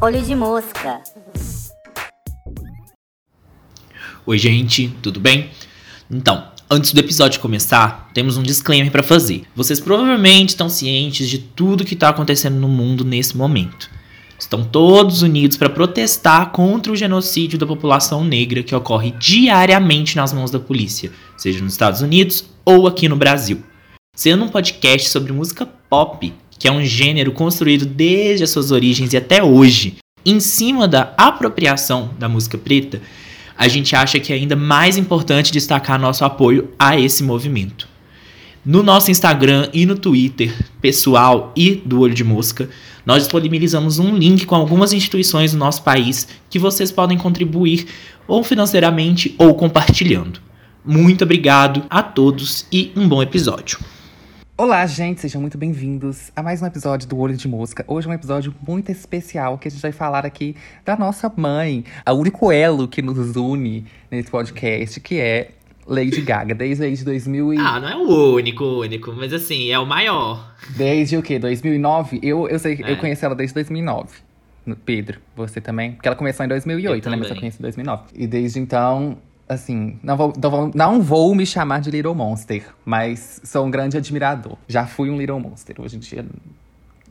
Olho de mosca. Oi, gente, tudo bem? Então, antes do episódio começar, temos um disclaimer para fazer. Vocês provavelmente estão cientes de tudo que está acontecendo no mundo nesse momento. Estão todos unidos para protestar contra o genocídio da população negra que ocorre diariamente nas mãos da polícia, seja nos Estados Unidos ou aqui no Brasil. Sendo um podcast sobre música pop, que é um gênero construído desde as suas origens e até hoje, em cima da apropriação da música preta, a gente acha que é ainda mais importante destacar nosso apoio a esse movimento. No nosso Instagram e no Twitter, pessoal e do Olho de Mosca, nós disponibilizamos um link com algumas instituições do nosso país que vocês podem contribuir ou financeiramente ou compartilhando. Muito obrigado a todos e um bom episódio. Olá, gente, sejam muito bem-vindos a mais um episódio do Olho de Mosca. Hoje é um episódio muito especial que a gente vai falar aqui da nossa mãe, a único elo que nos une nesse podcast, que é Lady Gaga, desde aí de 2000 e... Ah, não é o único, único, mas assim, é o maior. Desde o quê? 2009? Eu, eu sei, É. eu conheci ela desde 2009. Pedro, você também? Porque ela começou em 2008, Eu né? Mas eu conheci em 2009. E desde então, assim, não vou, não, vou, me chamar de Little Monster, mas sou um grande admirador. Já fui um Little Monster, hoje em dia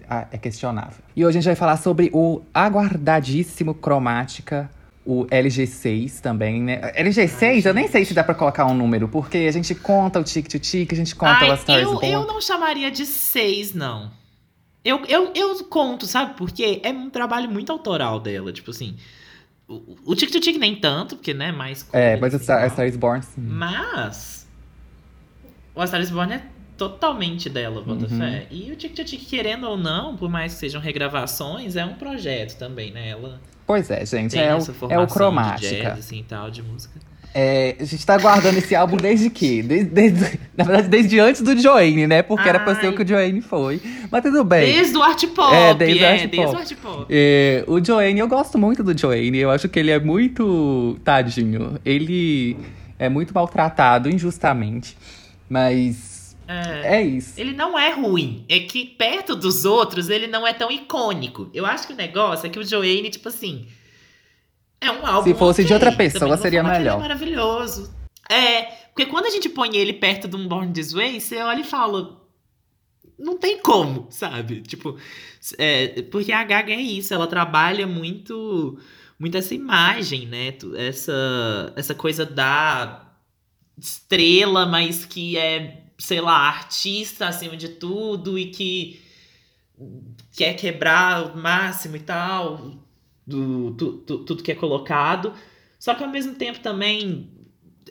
ah, é questionável. E hoje a gente vai falar sobre o aguardadíssimo Cromática, o LG6 também, né? LG6, eu nem sei se dá pra colocar um número, porque a gente conta o tic-tic, a gente conta Ai, o Stars eu, eu não chamaria de seis, não. Eu, eu, eu conto, sabe? Porque é um trabalho muito autoral dela. Tipo assim. O, Tic Tic nem tanto, porque, né, mais. É, mas o assim, a Star is Born, sim. Mas. O A Star is Born é totalmente dela, bota Uhum. fé. E o Tic Tic, querendo ou não, por mais que sejam regravações, é um projeto também, né? Ela Pois é, gente, é o, é o de Cromática. jazz, assim, tal, de música. É, a gente tá aguardando esse álbum desde que? Desde, desde- na verdade, desde antes do Joanne, né? Porque era pra ser o Ai. que o Joanne foi. Mas tudo bem. Desde o Art Pop, É, desde o Art desde Pop. o Art Pop. É, o Joanne, eu gosto muito do Joanne. Eu acho que ele é muito. Tadinho. Ele é muito maltratado injustamente. Mas. É. É isso. Ele não é ruim. É que perto dos outros ele não é tão icônico. Eu acho que o negócio é que o Joanne, tipo assim. É um álbum. Se fosse de ok. outra pessoa, seria que melhor. É maravilhoso. É, porque quando a gente põe ele perto de um Born This Way, você olha e fala. Não tem como, sabe? Tipo, é, porque a Gaga é isso, ela trabalha muito muito essa imagem, né? Essa, essa coisa da estrela, mas que é, sei lá, artista acima de tudo e que quer quebrar o máximo e tal, do, tu- tu- tudo que é colocado. Só que ao mesmo tempo também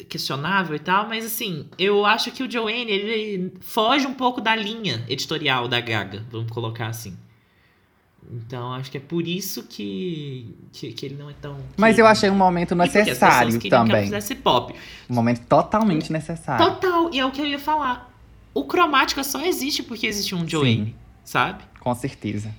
questionável e tal, mas assim, eu acho que o Joanne, ele foge um pouco da linha editorial da Gaga, vamos colocar assim. Então, acho que é por isso que, que, que ele não é tão. Mas que- eu achei um momento necessário queriam que também. fizesse pop. Um momento totalmente necessário. Total, e é o que eu ia falar. O cromática só existe porque existe um Joanne, sabe? Com certeza.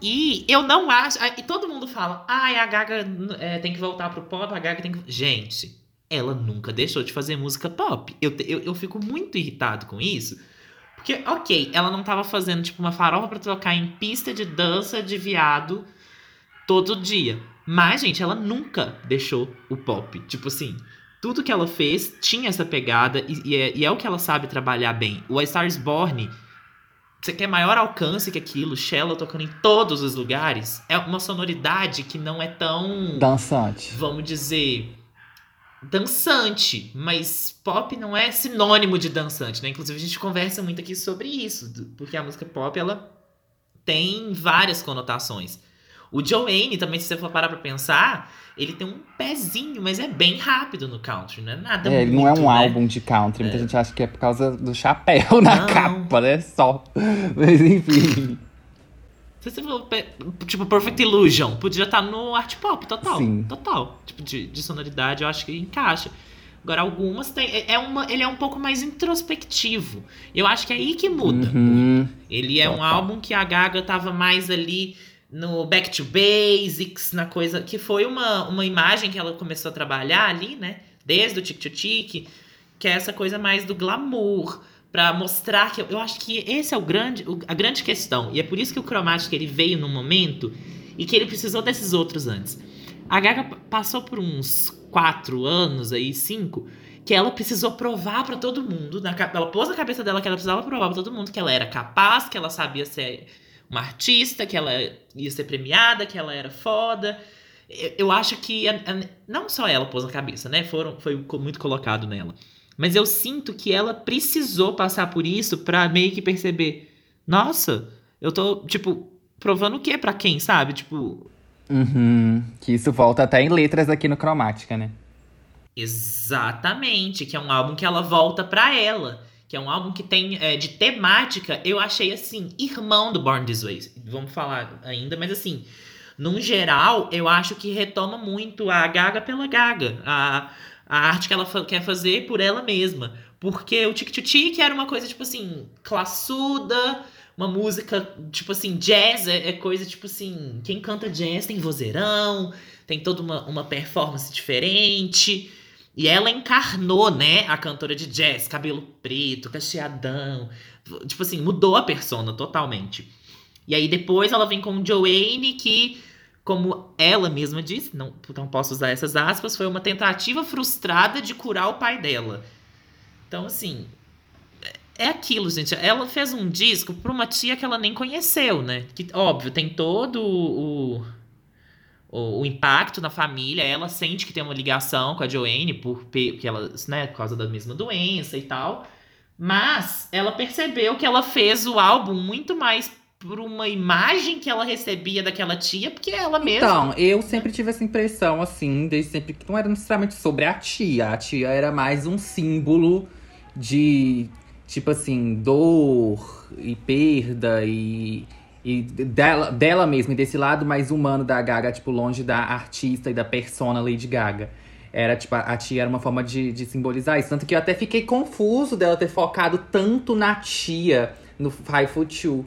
E eu não acho. E todo mundo fala, ai, a Gaga é, tem que voltar pro pop, a Gaga tem que. Gente, ela nunca deixou de fazer música pop. Eu, eu, eu fico muito irritado com isso. Porque, ok, ela não tava fazendo, tipo, uma farofa pra tocar em pista de dança de viado todo dia. Mas, gente, ela nunca deixou o pop. Tipo assim, tudo que ela fez tinha essa pegada e, e é, e é o que ela sabe trabalhar bem. O A Star is Born, você quer maior alcance que aquilo, Shallow tocando em todos os lugares, é uma sonoridade que não é tão, Dançante. vamos dizer, dançante, mas pop não é sinônimo de dançante, né? Inclusive a gente conversa muito aqui sobre isso, porque a música pop ela tem várias conotações. O Joanne também, se você for parar pra pensar, ele tem um pezinho, mas é bem rápido no country, não é nada É, ele não é um né? álbum de country. Muita gente acha que é por causa do chapéu na Não. capa, né? Só. Mas enfim. Se você for, tipo, Perfect Illusion, podia estar no art pop, total. Sim. Total. Tipo, de, de sonoridade, eu acho que encaixa. Agora, algumas tem. é- É uma, ele é um pouco mais introspectivo. Eu acho que é aí que muda. Uhum. Ele é um Total. álbum que a Gaga tava mais ali no Back to Basics, na coisa. Que foi uma, uma imagem que ela começou a trabalhar ali, né? Desde o Tic Tic Tic, que é essa coisa mais do glamour. Pra mostrar que. Eu, eu acho que esse é o grande, o- a grande questão. E é por isso que o Chromatic ele veio num momento e que ele precisou desses outros antes. A Gaga passou por uns quatro anos aí, cinco, que ela precisou provar pra todo mundo. Na, ela pôs na cabeça dela que ela precisava provar pra todo mundo que ela era capaz, que ela sabia ser uma artista, que ela ia ser premiada, que ela era foda. Eu, acho que a- a- não só ela pôs na cabeça, né? Foram, foi muito colocado nela. Mas eu sinto que ela precisou passar por isso pra meio que perceber: nossa, eu tô, tipo, provando o quê pra quem, sabe? Tipo, Uhum. Que isso volta até em letras aqui no Cromática, né? Exatamente, que é um álbum que ela volta pra ela. Que é um álbum que tem é, de temática, eu achei assim, irmão do Born This Way. Vamos falar ainda, mas assim, num geral, eu acho que retoma muito a Gaga pela Gaga. A, a arte que ela fa- quer fazer por ela mesma. Porque o Tic Tic Tic era uma coisa, tipo assim, classuda, uma música, tipo assim, jazz é, é coisa, tipo assim, quem canta jazz tem vozeirão, tem toda uma, uma performance diferente. E ela encarnou, né, a cantora de jazz, cabelo preto, cacheadão. Tipo assim, mudou a persona totalmente. E aí depois ela vem com Joanne, que, como ela mesma disse, não, não posso usar essas aspas, foi uma tentativa frustrada de curar o pai dela. Então, assim, é aquilo, gente. Ela fez um disco pra uma tia que ela nem conheceu, né? Que, óbvio, tem todo o, o, o impacto na família. Ela sente que tem uma ligação com a Joanne, por, porque ela, né, por causa da mesma doença e tal. Mas ela percebeu que ela fez o álbum muito mais por uma imagem que ela recebia daquela tia, porque ela mesma. Então, eu sempre tive essa impressão, assim, desde sempre que não era necessariamente sobre a tia. A tia era mais um símbolo de, tipo assim, dor e perda e, e dela, dela mesma, e desse lado mais humano da Gaga, tipo, longe da artista e da persona Lady Gaga. Era, tipo, a tia era uma forma de, de simbolizar isso. Tanto que eu até fiquei confuso dela ter focado tanto na tia no Five Foot Two.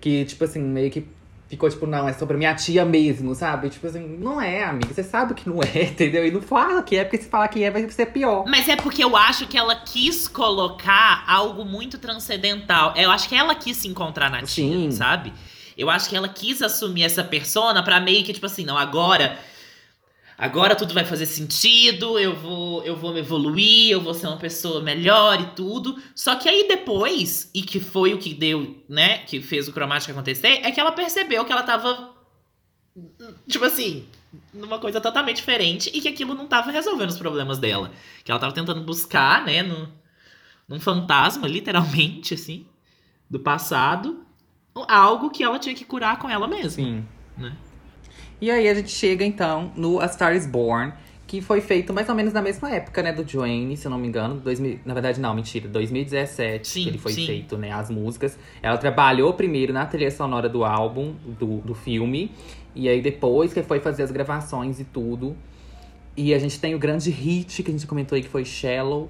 Que, tipo assim, meio que ficou tipo, não, é sobre minha tia mesmo, sabe? Tipo assim, não é, amiga. Você sabe que não é, entendeu? E não fala que é, porque se falar que é, vai ser pior. Mas é porque eu acho que ela quis colocar algo muito transcendental. Eu acho que ela quis se encontrar na tia, Sim. sabe? Eu acho que ela quis assumir essa persona pra meio que, tipo assim, não, agora. Agora tudo vai fazer sentido, eu vou, eu vou me evoluir, eu vou ser uma pessoa melhor e tudo. Só que aí depois, e que foi o que deu, né, que fez o cromático acontecer, é que ela percebeu que ela tava tipo assim, numa coisa totalmente diferente e que aquilo não tava resolvendo os problemas dela. Que ela tava tentando buscar, né, no, num fantasma, literalmente, assim, do passado, algo que ela tinha que curar com ela mesma. Sim. Né? E aí a gente chega então no A Star is Born, que foi feito mais ou menos na mesma época, né, do Joanne, se eu não me engano. 2000, na verdade, não, mentira, 2017 Sim, que ele foi sim. feito, né, as músicas. Ela trabalhou primeiro na trilha sonora do álbum, do, do filme, e aí depois que foi fazer as gravações e tudo. E a gente tem o grande hit que a gente comentou aí, que foi Shallow.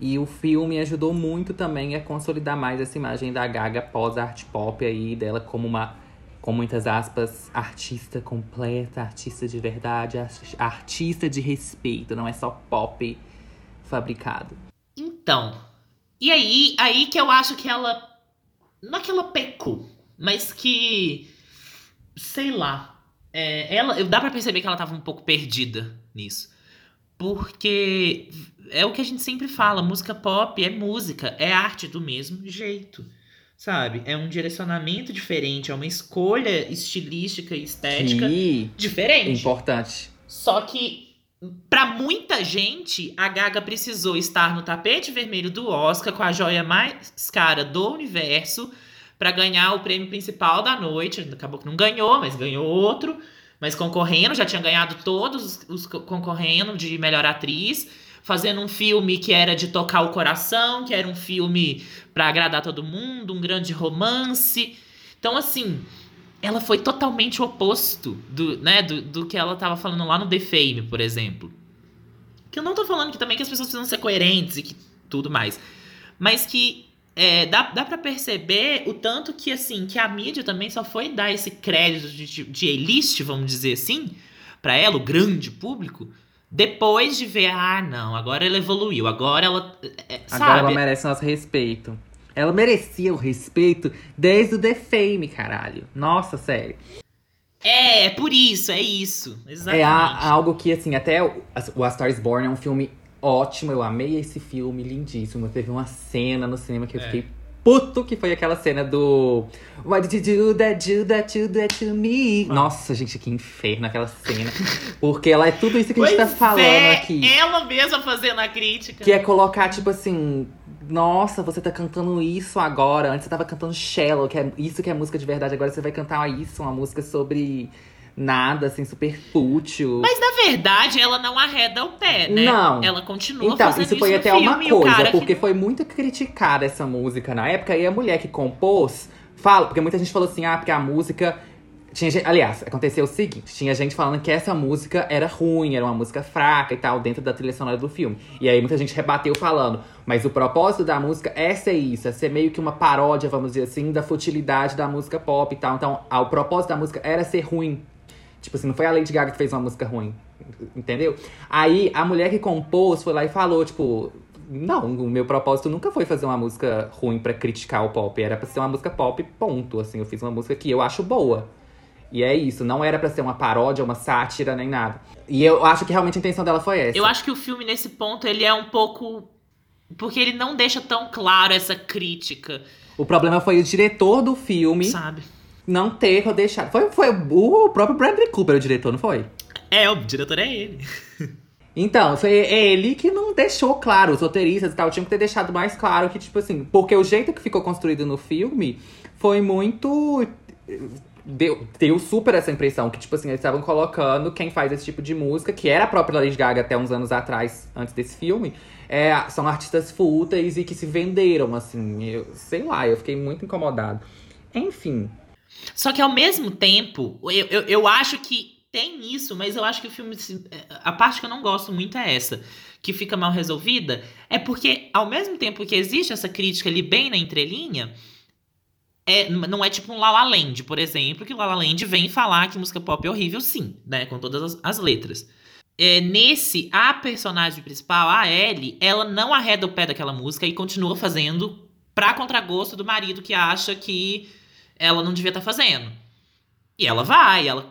E o filme ajudou muito também a consolidar mais essa imagem da Gaga pós-art pop aí, dela como uma, com muitas aspas, artista completa, artista de verdade, ar- artista de respeito, não é só pop fabricado. Então, e aí, aí que eu acho que ela. Não é que ela pecou, mas que. Sei lá. É, ela, dá pra perceber que ela tava um pouco perdida nisso. Porque é o que a gente sempre fala: música pop é música, é arte do mesmo jeito. Sabe? É um direcionamento diferente, é uma escolha estilística e estética diferente. importante. Só que, pra muita gente, a Gaga precisou estar no tapete vermelho do Oscar com a joia mais cara do universo pra ganhar o prêmio principal da noite. Acabou que não ganhou, mas ganhou outro. Mas concorrendo, já tinha ganhado todos os- os co- concorrendo de melhor atriz. Fazendo um filme que era de tocar o coração, que era um filme pra agradar todo mundo, um grande romance. Então, assim, ela foi totalmente o oposto do, né, do, do que ela tava falando lá no The Fame, por exemplo. Que eu não tô falando que também que as pessoas precisam ser coerentes e que tudo mais. Mas que é, dá, dá para perceber o tanto que, assim, que a mídia também só foi dar esse crédito de, de, elite, vamos dizer assim, pra ela, o grande público, depois de ver, ah, não, agora ela evoluiu, agora ela. é, Agora sabe? ela merece nosso respeito. Ela merecia o respeito desde o The Fame, caralho. Nossa, sério. É, é por isso, é isso. Exatamente. É a- algo que, assim, até o, o A Star is Born é um filme ótimo. Eu amei esse filme, lindíssimo. Teve uma cena no cinema que eu É. fiquei puto, que foi aquela cena do Why did you do that, do that, do that to me? Nossa, gente, que inferno aquela cena. Porque ela é tudo isso que a gente tá Pois falando é, aqui. Ela mesma fazendo a crítica. Que é colocar, tipo assim, nossa, você tá cantando isso agora. Antes você tava cantando Shallow, que é isso que é música de verdade. Agora você vai cantar isso, uma música sobre nada, assim, super fútil. Mas na verdade, ela não arreda o pé, né? Não. Ela continua Então, fazendo isso foi no até filme, uma coisa, porque que... foi muito criticada essa música na época, e a mulher que compôs fala, porque muita gente falou assim, ah, porque a música. Tinha gente, aliás, aconteceu o seguinte: tinha gente falando que essa música era ruim, era uma música fraca e tal, dentro da trilha sonora do filme. E aí muita gente rebateu falando, mas o propósito da música é ser isso, é ser meio que uma paródia, vamos dizer assim, da futilidade da música pop e tal. Então, ah, o propósito da música era ser ruim. Tipo assim, não foi a Lady Gaga que fez uma música ruim. Entendeu? Aí a mulher que compôs foi lá e falou, tipo. Não, o meu propósito nunca foi fazer uma música ruim pra criticar o pop. Era pra ser uma música pop, ponto. Assim, eu fiz uma música que eu acho boa. E é isso, não era pra ser uma paródia, uma sátira, nem nada. E eu acho que realmente a intenção dela foi essa. Eu acho que o filme, nesse ponto, ele é um pouco... Porque ele não deixa tão claro essa crítica, O problema foi o diretor do filme sabe? Não ter deixado. Foi, foi o próprio Bradley Cooper o diretor, não foi? É, o diretor é ele. Então, foi ele que não deixou claro, os roteiristas e tal, tinham que ter deixado mais claro que, tipo assim, porque o jeito que ficou construído no filme foi muito. Deu, deu super essa impressão que, tipo assim, eles estavam colocando quem faz esse tipo de música, que era a própria Lady Gaga até uns anos atrás, antes desse filme, é, são artistas fúteis e que se venderam, assim. Eu, sei lá, eu fiquei muito incomodado. Enfim. Só que ao mesmo tempo, eu, eu, eu acho que tem isso, mas eu acho que o filme. se- A parte que eu não gosto muito é essa, que fica mal resolvida. É porque, ao mesmo tempo que existe essa crítica ali bem na entrelinha, é, não é tipo um La La Land, por exemplo, que o La La Land vem falar que música pop é horrível, sim, né? Com todas as, as letras. É, nesse, a personagem principal, a Ellie, ela não arreda o pé daquela música e continua fazendo pra contragosto do marido que acha que ela não devia estar fazendo. E ela vai, ela.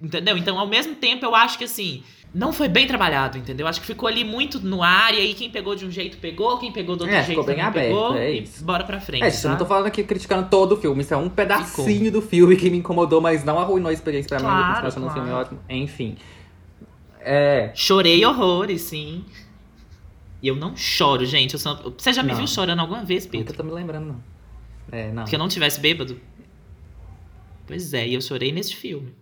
Entendeu? Então, ao mesmo tempo, eu acho que assim. Não foi bem trabalhado, entendeu? Acho que ficou ali muito no ar, e aí quem pegou de um jeito pegou, quem pegou do outro É, jeito ficou bem aberto, pegou, é isso. bora pra frente. É, gente, eu não tô sabe? falando aqui criticando todo o filme, isso é um pedacinho do filme que me incomodou, mas não arruinou a experiência pra mim. Eu Claro, o filme claro. ótimo. Enfim. É. Chorei horrores, sim. E eu não choro, gente. Só- Você já me Não. viu chorando alguma vez, Nunca Pedro? tô me lembrando, não. É, não. Que eu não tivesse bêbado? Pois é, e eu chorei nesse filme.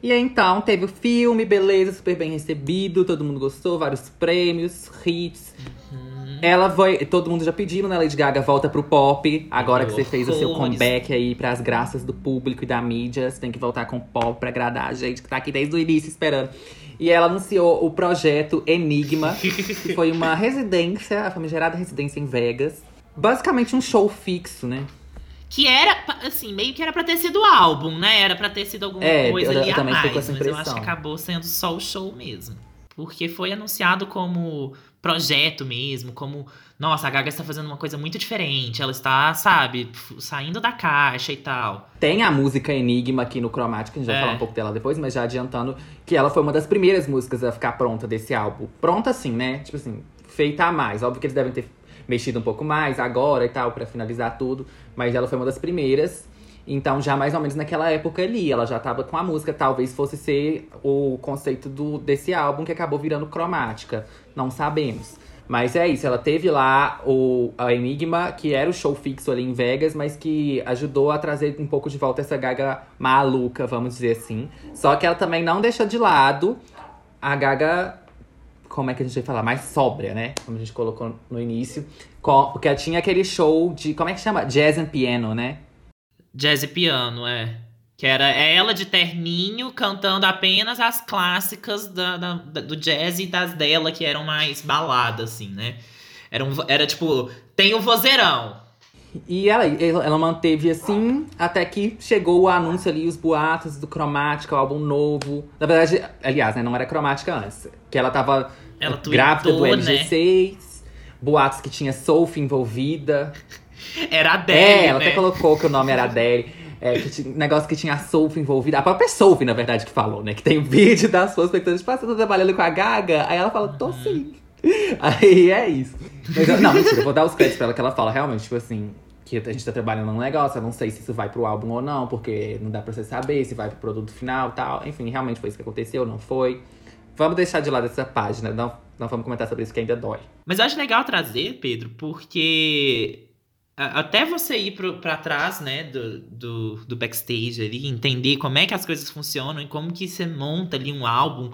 E aí, então, teve o filme, beleza, super bem recebido, todo mundo gostou, vários prêmios, hits. Uhum. Ela vai. Todo mundo já pedindo, né? Lady Gaga volta pro pop. Agora que você fez o seu comeback aí pras graças do público e da mídia, você tem que voltar com pop pra agradar a gente que tá aqui desde o início esperando. E ela anunciou o projeto Enigma, que foi uma residência, a famigerada residência em Vegas. Basicamente um show fixo, né? Que era, assim, meio que era pra ter sido álbum, né? Era pra ter sido alguma É, coisa eu- ali eu a mais. com essa Mas eu acho que acabou sendo só o show mesmo. Porque foi anunciado como projeto mesmo, como, nossa, a Gaga está fazendo uma coisa muito diferente. Ela está, sabe, saindo da caixa e tal. Tem a música Enigma aqui no Chromatic, a gente vai É. falar um pouco dela depois, mas já adiantando que ela foi uma das primeiras músicas a ficar pronta desse álbum. Pronta assim, né? Tipo assim, feita a mais. Óbvio que eles devem ter mexido um pouco mais agora e tal, pra finalizar tudo. Mas ela foi uma das primeiras. Então, já mais ou menos naquela época ali, ela já tava com a música. Talvez fosse ser o conceito do, desse álbum que acabou virando cromática. Não sabemos. Mas é isso, ela teve lá o a Enigma, que era o show fixo ali em Vegas, mas que ajudou a trazer um pouco de volta essa gaga maluca, vamos dizer assim. Só que ela também não deixou de lado a gaga, como é que a gente vai falar? Mais sóbria, né? Como a gente colocou no início. Porque tinha aquele show de, como é que chama? Jazz and Piano, né? Jazz e piano, é. Que era é ela de terninho cantando apenas as clássicas da, da- do jazz e das dela que eram mais balada, assim, né? Era, um, era tipo, tem o vozeirão. E ela, ela ela manteve assim, até que chegou o anúncio ali, os boatos do Cromática, o álbum novo. Na verdade, aliás, né, não era Cromática antes. Que ela tava Ela grávida do tweetou, né? LG6, boatos que tinha Sophie envolvida. Era a Adele, É, ela né? até colocou que o nome era Adele. É, que tinha, negócio que tinha a Sophie envolvida. A própria Sophie, na verdade, que falou, né? Que tem vídeo das suas expectativas. Tipo, ah, você tá trabalhando com a Gaga? Aí ela fala, tô sim. Aí é isso. Eu- não, mentira, eu vou dar os créditos pra ela que ela fala realmente, tipo assim, que a gente tá trabalhando num negócio, eu não sei se isso vai pro álbum ou não, porque não dá pra você saber se vai pro produto final e tal. Enfim, realmente foi isso que aconteceu, não foi. Vamos deixar de lado essa página, não, não vamos comentar sobre isso que ainda dói. Mas eu acho legal trazer, Pedro, porque até você ir pro, pra trás, né, do, do, do backstage ali, entender como é que as coisas funcionam e como que você monta ali um álbum,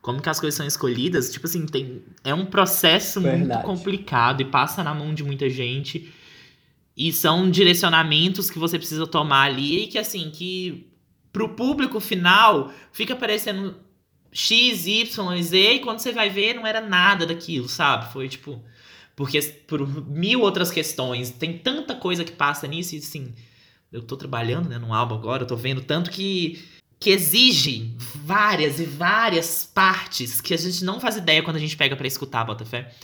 como que as coisas são escolhidas, tipo assim, tem, é um processo muito Verdade. complicado e passa na mão de muita gente. E são direcionamentos que você precisa tomar ali e que, assim, que pro público final fica parecendo X, Y, Z, e quando você vai ver, não era nada daquilo, sabe? Foi tipo. Porque por mil outras questões, tem tanta coisa que passa nisso, e assim, eu tô trabalhando né, num álbum agora, eu tô vendo tanto que, que exige várias e várias partes que a gente não faz ideia quando a gente pega pra escutar, Botafé.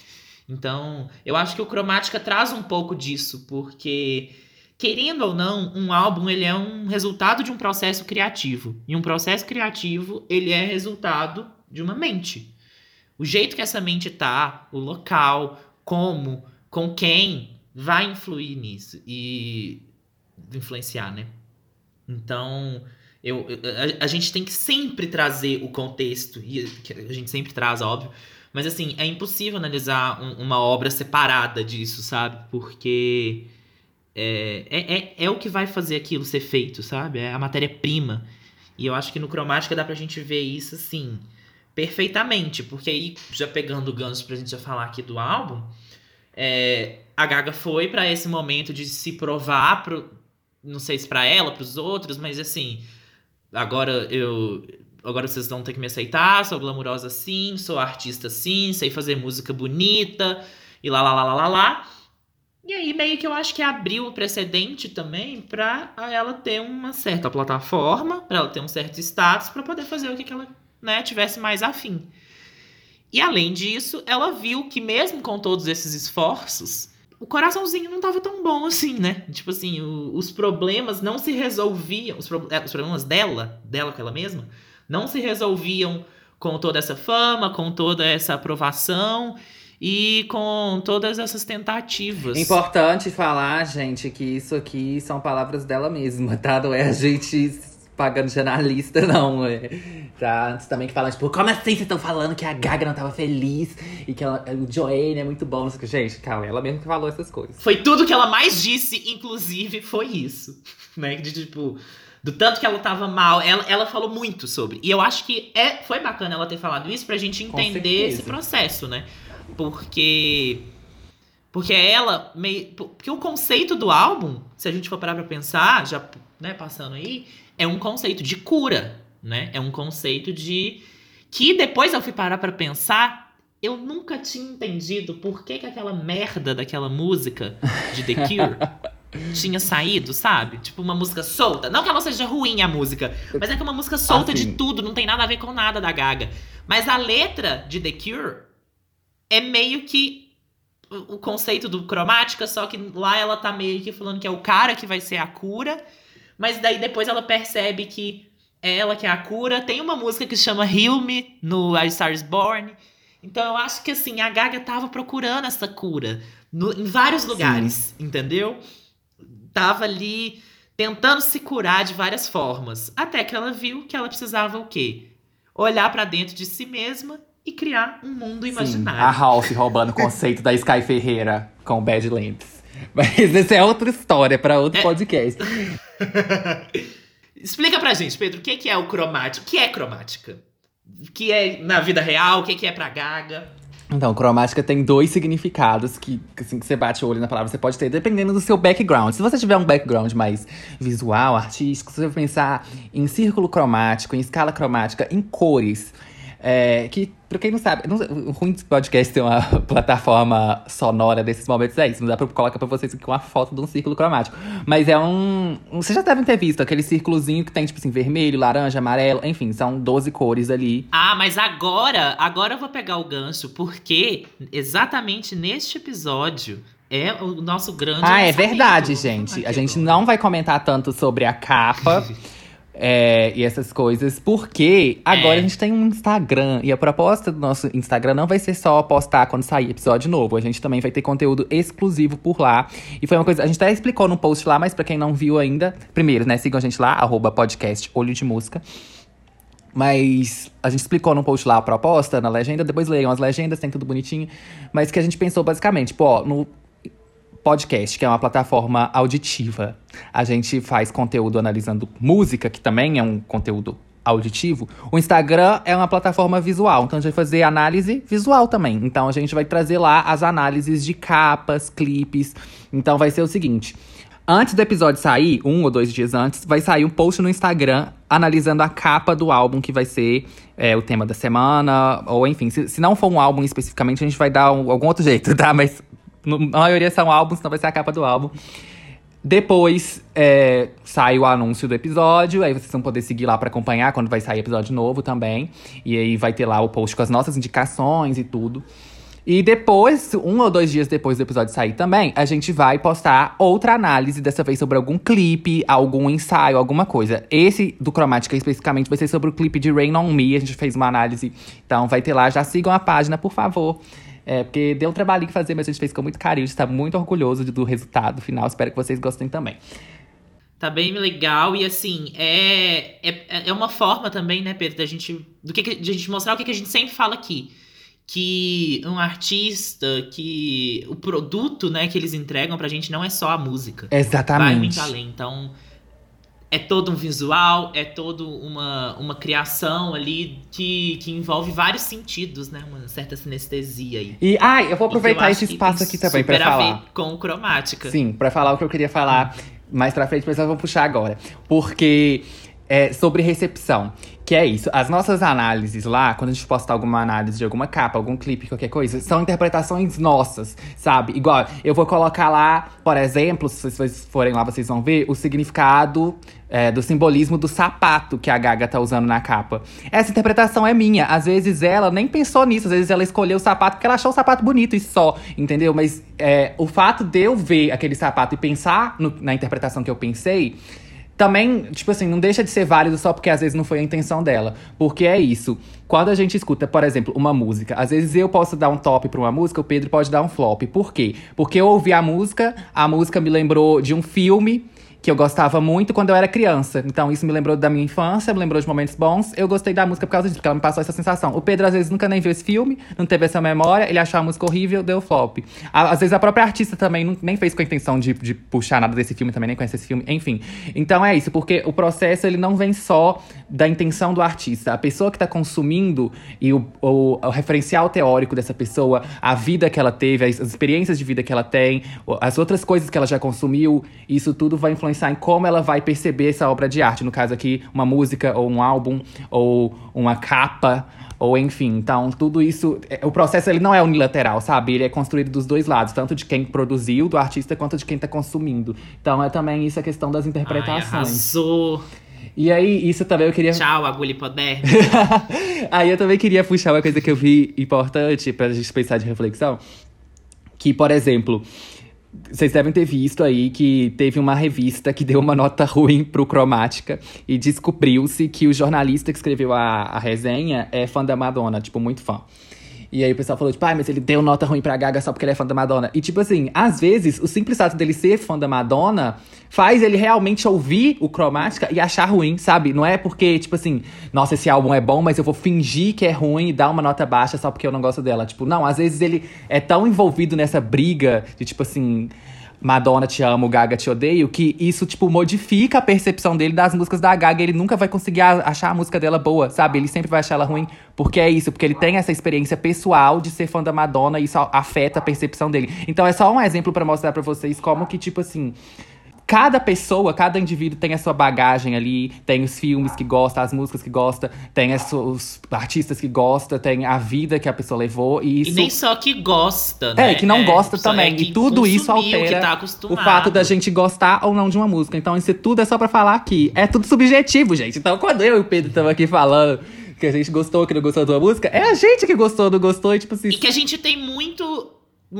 Então, eu acho que o Cromática traz um pouco disso, porque querendo ou não, um álbum ele é um resultado de um processo criativo. E um processo criativo, ele é resultado de uma mente. O jeito que essa mente tá, o local, como, com quem, vai influir nisso e influenciar, né? Então, eu, a, a gente tem que sempre trazer o contexto, e a gente sempre traz, óbvio, mas assim, é impossível analisar um- uma obra separada disso, sabe? Porque é, é, é, é o que vai fazer aquilo ser feito, sabe? É a matéria-prima. E eu acho que no Cromática dá pra gente ver isso, assim, perfeitamente. Porque aí, já pegando o gancho pra gente já falar aqui do álbum, é, a Gaga foi pra esse momento de se provar, pro, não sei se pra ela, pros outros, mas assim, agora eu. Agora vocês vão ter que me aceitar, sou glamurosa sim, sou artista sim, sei fazer música bonita, e lá lá lá lá lá lá. E aí, meio que eu acho que abriu o precedente também pra ela ter uma certa plataforma, pra ela ter um certo status, pra poder fazer o que, que ela né, tivesse mais afim. E além disso, ela viu que mesmo com todos esses esforços, o coraçãozinho não tava tão bom assim, né? Tipo assim, o- os problemas não se resolviam, os, pro- é, os problemas dela, dela com ela mesma, não se resolviam com toda essa fama, com toda essa aprovação e com todas essas tentativas. Importante falar, gente, que isso aqui são palavras dela mesma, tá? Não é a gente pagando jornalista, não. É. Tá? Antes também que falam, tipo, como assim vocês estão falando que a Gaga não tava feliz e que ela, o Joanne é muito bom? Gente, calma, ela mesma que falou essas coisas. Foi tudo que ela mais disse, inclusive, foi isso. Né? De tipo, do tanto que ela tava mal. Ela, ela falou muito sobre. E eu acho que é, foi bacana ela ter falado isso pra gente entender esse processo, né? Porque. Porque ela meio. Porque o conceito do álbum, se a gente for parar pra pensar, já né, passando aí, é um conceito de cura, né? É um conceito de. Que depois eu fui parar pra pensar, eu nunca tinha entendido por que, que aquela merda daquela música de The Cure tinha saído, sabe? Tipo, uma música solta. Não que ela seja ruim a música, mas é que é uma música solta Assim. de tudo, não tem nada a ver com nada da Gaga. Mas a letra de The Cure é meio que o conceito do cromática, só que lá ela tá meio que falando que é o cara que vai ser a cura, mas daí depois ela percebe que é ela que é a cura. Tem uma música que chama Heal Me no A Star is Born. Então eu acho que assim, a Gaga tava procurando essa cura no- em vários lugares, entendeu? Tava ali tentando se curar de várias formas, até que ela viu que ela precisava o quê? Olhar pra dentro de si mesma e criar um mundo Sim, imaginário. a Ralph roubando o conceito da Sky Ferreira com Badlands. Mas essa é outra história pra outro É. podcast. Explica pra gente, Pedro, o que que é o cromático? O que é cromática? O que é na vida real? O que que é pra Gaga? Então, cromática tem dois significados que, que, assim, que você bate o olho na palavra, você pode ter, dependendo do seu background. Se você tiver um background mais visual, artístico, você vai pensar em círculo cromático, em escala cromática, em cores. É, que, pra quem não sabe, não, o ruim desse podcast ter uma plataforma sonora desses momentos é isso. Não dá pra colocar pra vocês aqui uma foto de um círculo cromático. Mas é um. Vocês já devem ter visto aquele círculozinho que tem, tipo assim, vermelho, laranja, amarelo, enfim, são 12 cores ali. Ah, mas agora, agora eu vou pegar o gancho, porque exatamente neste episódio é o nosso grande. Ah, é verdade, gente. A gente não vai comentar tanto sobre a capa. é, e essas coisas, porque agora É. a gente tem um Instagram. E a proposta do nosso Instagram não vai ser só postar quando sair episódio novo. A gente também vai ter conteúdo exclusivo por lá. E foi uma coisa. A gente até explicou no post lá, mas pra quem não viu ainda, primeiro, né? Sigam a gente lá, arroba podcast Olho de Música. Mas a gente explicou no post lá a proposta, na legenda, depois leiam as legendas, tem tudo bonitinho. Mas que a gente pensou basicamente, ó, no podcast, que é uma plataforma auditiva, a gente faz conteúdo analisando música, que também é um conteúdo auditivo. O Instagram é uma plataforma visual, então a gente vai fazer análise visual também. Então a gente vai trazer lá as análises de capas, clipes. Então vai ser o seguinte. Antes do episódio sair, um ou dois dias antes, vai sair um post no Instagram analisando a capa do álbum que vai ser é, o tema da semana, ou enfim, se, se não for um álbum especificamente, a gente vai dar um- algum outro jeito, tá? Mas na maioria são álbuns, então vai ser a capa do álbum. Depois é, sai o anúncio do episódio, aí vocês vão poder seguir lá pra acompanhar quando vai sair episódio novo também. E aí vai ter lá o post com as nossas indicações e tudo. E depois, um ou dois dias depois do episódio sair também, a gente vai postar outra análise, dessa vez sobre algum clipe, algum ensaio, alguma coisa. Esse do Cromática especificamente vai ser sobre o clipe de Rain on Me, a gente fez uma análise. Então vai ter lá, já sigam a página, por favor. É, porque deu um trabalhinho fazer, mas a gente fez com muito carinho, a gente tá muito orgulhoso do resultado final. Espero que vocês gostem também. Tá bem legal e assim, é, é, é uma forma também, né, Pedro, da gente, do que, de a gente mostrar o que, que a gente sempre fala aqui. Que um artista, que o produto, né, que eles entregam pra gente não é só a música. Vai Exatamente. muito além. Então, é todo um visual, é todo uma, uma criação ali que, que envolve vários sentidos, né? Uma certa sinestesia aí. E, ai, eu vou eu aproveitar acho esse espaço aqui também pra super a falar. com cromática. Sim, pra falar o que eu queria falar mais pra frente, mas nós vamos puxar agora. Porque é sobre recepção. Que é isso. As nossas análises lá, quando a gente postar alguma análise de alguma capa, algum clipe, qualquer coisa, são interpretações nossas, sabe? Igual, eu vou colocar lá, por exemplo, se vocês forem lá, vocês vão ver o significado é, do simbolismo do sapato que a Gaga tá usando na capa. Essa interpretação é minha. Às vezes ela nem pensou nisso, às vezes ela escolheu o sapato porque ela achou o sapato bonito e só, entendeu? Mas é, o fato de eu ver aquele sapato e pensar no- na interpretação que eu pensei. Também, tipo assim, não deixa de ser válido só porque às vezes não foi a intenção dela. Porque é isso. Quando a gente escuta, por exemplo, uma música, às vezes eu posso dar um top pra uma música, o Pedro pode dar um flop. Por quê? Porque eu ouvi a música, a música me lembrou de um filme que eu gostava muito quando eu era criança. Então, isso me lembrou da minha infância, me lembrou de momentos bons. Eu gostei da música por causa disso, porque ela me passou essa sensação. O Pedro, às vezes, nunca nem viu esse filme, não teve essa memória, ele achou a música horrível, deu flop. Às vezes, a própria artista também não- nem fez com a intenção de, de puxar nada desse filme, também nem conhece esse filme, enfim. Então, é isso, porque o processo, ele não vem só da intenção do artista. A pessoa que tá consumindo e o, o- o referencial teórico dessa pessoa, a vida que ela teve, as, as experiências de vida que ela tem, as outras coisas que ela já consumiu, isso tudo vai influenciar em como ela vai perceber essa obra de arte. No caso aqui, uma música, ou um álbum, ou uma capa, ou enfim. Então, tudo isso. é- O processo ele não é unilateral, sabe? Ele é construído dos dois lados, tanto de quem produziu, do artista, quanto de quem tá consumindo. Então, é também isso a questão das Ai, interpretações. arrasou. e aí, isso também eu queria. Tchau, agulha hipodérmica. Aí eu também queria puxar uma coisa que eu vi importante pra gente pensar de reflexão. Que, por exemplo, vocês devem ter visto aí que teve uma revista que deu uma nota ruim pro Cromática e descobriu-se que o jornalista que escreveu a, a resenha é fã da Madonna, tipo, muito fã. E aí o pessoal falou, tipo, ai, mas ele deu nota ruim pra Gaga só porque ele é fã da Madonna. E, tipo assim, às vezes, o simples fato dele ser fã da Madonna faz ele realmente ouvir o Cromática e achar ruim, sabe? Não é porque, tipo assim, nossa, esse álbum é bom, mas eu vou fingir que é ruim e dar uma nota baixa só porque eu não gosto dela. Tipo, não, às vezes ele é tão envolvido nessa briga de, tipo assim. Madonna te amo, Gaga te odeio, que isso, tipo, modifica a percepção dele das músicas da Gaga. Ele nunca vai conseguir achar a música dela boa, sabe? Ele sempre vai achar ela ruim. Porque é isso, porque ele tem essa experiência pessoal de ser fã da Madonna e isso afeta a percepção dele. Então é só um exemplo pra mostrar pra vocês como que, tipo assim. Cada pessoa, cada indivíduo tem a sua bagagem ali, tem os filmes que gosta, as músicas que gosta, tem as- os artistas que gosta, tem a vida que a pessoa levou e isso E nem só que gosta, né? é, que não gosta só- também. é que e tudo isso altera que tá o fato da gente gostar ou não de uma música. Então, isso tudo é só pra falar aqui. É tudo subjetivo, gente. Então, quando eu e o Pedro estamos aqui falando que a gente gostou, que não gostou de uma música, é a gente que gostou, não gostou, e tipo assim. E que a gente tem muito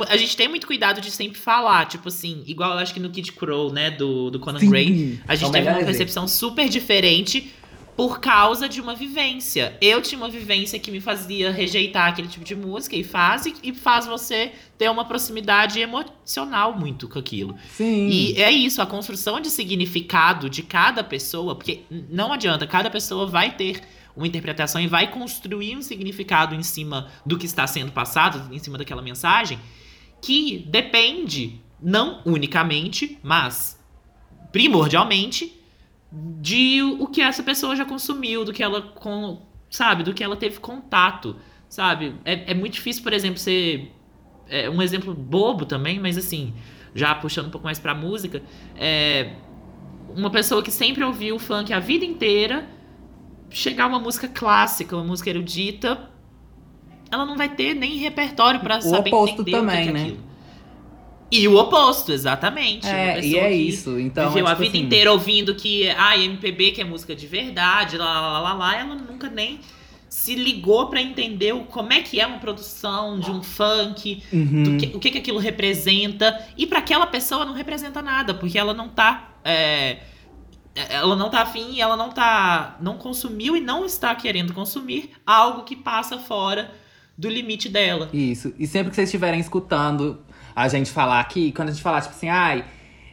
A gente tem muito cuidado de sempre falar, tipo assim, igual eu acho que no Kid Crow, né, do, do Conan Sim, Gray, a é gente teve uma exemplo. percepção super diferente por causa de uma vivência. Eu tinha uma vivência que me fazia rejeitar aquele tipo de música e faz, e faz você ter uma proximidade emocional muito com aquilo. Sim. E é isso, a construção de significado de cada pessoa, porque não adianta, cada pessoa vai ter uma interpretação e vai construir um significado em cima do que está sendo passado, em cima daquela mensagem, que depende, não unicamente, mas primordialmente, de o que essa pessoa já consumiu, do que ela, com, sabe, do que ela teve contato, sabe? É, é muito difícil, por exemplo, ser é um exemplo bobo também, mas assim, já puxando um pouco mais pra música, é uma pessoa que sempre ouviu funk a vida inteira, chegar uma música clássica, uma música erudita, ela não vai ter nem repertório pra O saber oposto entender também, o que, é né? aquilo. E o oposto, exatamente. É, e é isso. Então, viveu é, a tipo vida assim, inteira ouvindo que, ah, MPB que é música de verdade, lá, lá, lá, lá, ela nunca nem se ligou pra entender o- como é que é uma produção de um funk, uhum. que- o que, que aquilo representa. E pra aquela pessoa não representa nada, porque ela não tá. é, ela não tá afim, ela não tá. Não consumiu e não está querendo consumir algo que passa fora do limite dela. Isso. E sempre que vocês estiverem escutando a gente falar aqui, quando a gente falar, tipo assim, ai,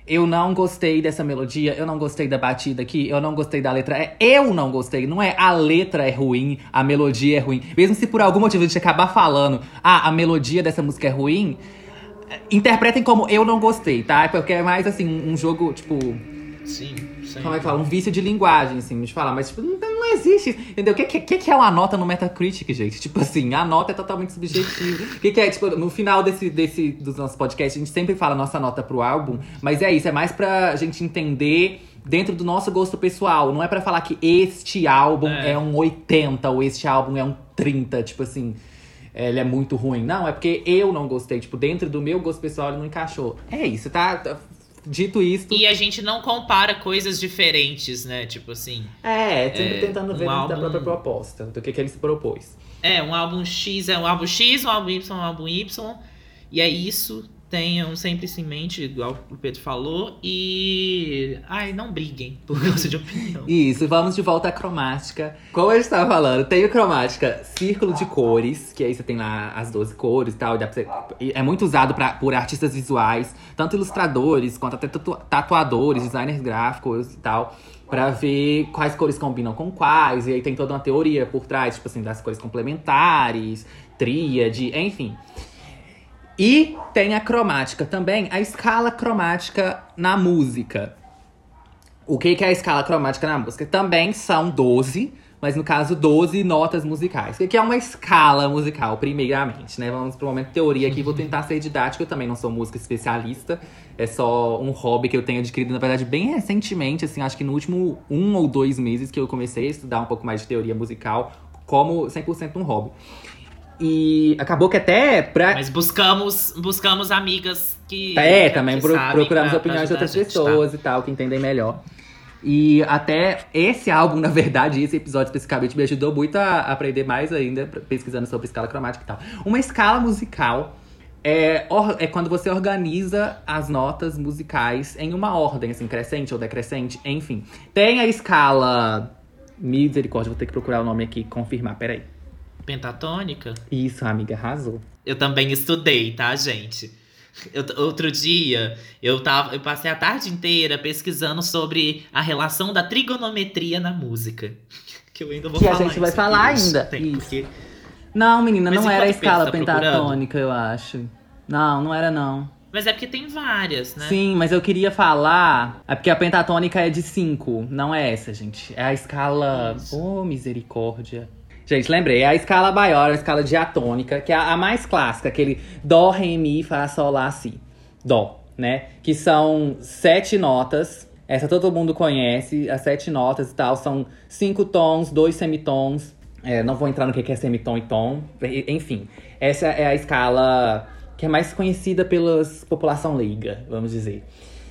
eu não gostei dessa melodia, eu não gostei da batida aqui, eu não gostei da letra. É eu não gostei, não é a letra é ruim, a melodia é ruim. Mesmo se por algum motivo a gente acabar falando, ah, a melodia dessa música é ruim, interpretem como eu não gostei, tá? Porque é mais assim, um jogo, tipo. Sim, sim. Como é que fala? Um vício de linguagem, assim, de falar. Mas, tipo, não, não existe. Entendeu? O que, que, que é uma nota no Metacritic, gente? Tipo assim, a nota é totalmente subjetiva. O que, que é, tipo, no final desse, desse, dos nossos podcasts, a gente sempre fala nossa nota pro álbum. Mas é isso, é mais pra gente entender dentro do nosso gosto pessoal. Não é pra falar que este álbum é, É. um 80 ou este álbum é um 30, tipo assim. Ele é muito ruim. Não, é porque eu não gostei. Tipo, dentro do meu gosto pessoal, ele não encaixou. É isso, tá? Dito isto. E a gente não compara coisas diferentes, né? Tipo assim. É, sempre É, tentando ver um dentro da álbum- própria proposta, do que, que ele se propôs. É, um álbum X é um álbum X, um álbum Y é um álbum Y. E é isso. Tenham sempre isso em mente, igual o Pedro falou. E. Ai, não briguem por causa de opinião. Isso, vamos de volta à cromática. Como eu estava falando, tem o cromática círculo de cores, que aí você tem lá as 12 cores e tal. e é muito usado pra, por artistas visuais, tanto ilustradores quanto até tatu- tatuadores, designers gráficos e tal. Pra ver quais cores combinam com quais, e aí tem toda uma teoria por trás, tipo assim, das cores complementares, tríade, enfim. E tem a cromática também, a escala cromática na música. O que, que é a escala cromática na música? Também são 12, mas no caso 12 notas musicais. O que, é uma escala musical, primeiramente, né? Vamos pro momento de teoria aqui, vou tentar ser didático, eu também não sou música especialista. É só um hobby que eu tenho adquirido, na verdade, bem recentemente, assim, acho que no último um ou dois meses que eu comecei a estudar um pouco mais de teoria musical, como 100% um hobby. E acabou que até pra Mas buscamos, buscamos amigas que. é, que- também que pro- procuramos pra- opiniões de pra outras a gente, tá? pessoas e tal, que entendem melhor. E até esse álbum, na verdade, esse episódio especificamente, me ajudou muito a aprender mais ainda, pesquisando sobre escala cromática e tal. Uma escala musical é, é quando você organiza as notas musicais em uma ordem, assim, crescente ou decrescente, enfim. Tem a escala. Misericórdia, vou ter que procurar o nome aqui, confirmar, peraí. Pentatônica? Isso, amiga, arrasou. Eu também estudei, tá, gente? Eu- outro dia, eu, tava, eu passei a tarde inteira pesquisando sobre a relação da trigonometria na música. Que eu ainda vou Que a falar gente vai falar ainda. Tem, porque Não, menina, Mas não era a escala tá procurando- pentatônica, eu acho. Não, não era não. Mas é porque tem várias, né? Sim, mas eu queria falar. É porque a pentatônica é de 5. Não é essa, gente. É a escala. Isso. Oh, misericórdia. Gente, lembrei. É a escala maior, a escala diatônica, que é a mais clássica, aquele Dó, Ré, Mi, Fá, Sol, Lá, Si. Dó, né? Que são sete notas. Essa todo mundo conhece, as sete notas e tal. São cinco tons, dois semitons. É, não vou entrar no que é semitom e tom. Enfim, essa é a escala que é mais conhecida pela população leiga, vamos dizer.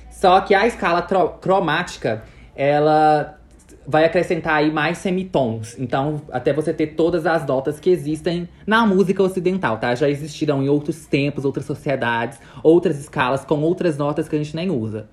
Só que a escala cromática, ela vai acrescentar aí mais semitons. Então, até você ter todas as notas que existem na música ocidental, tá? Já existiram em outros tempos, outras sociedades, outras escalas com outras notas que a gente nem usa.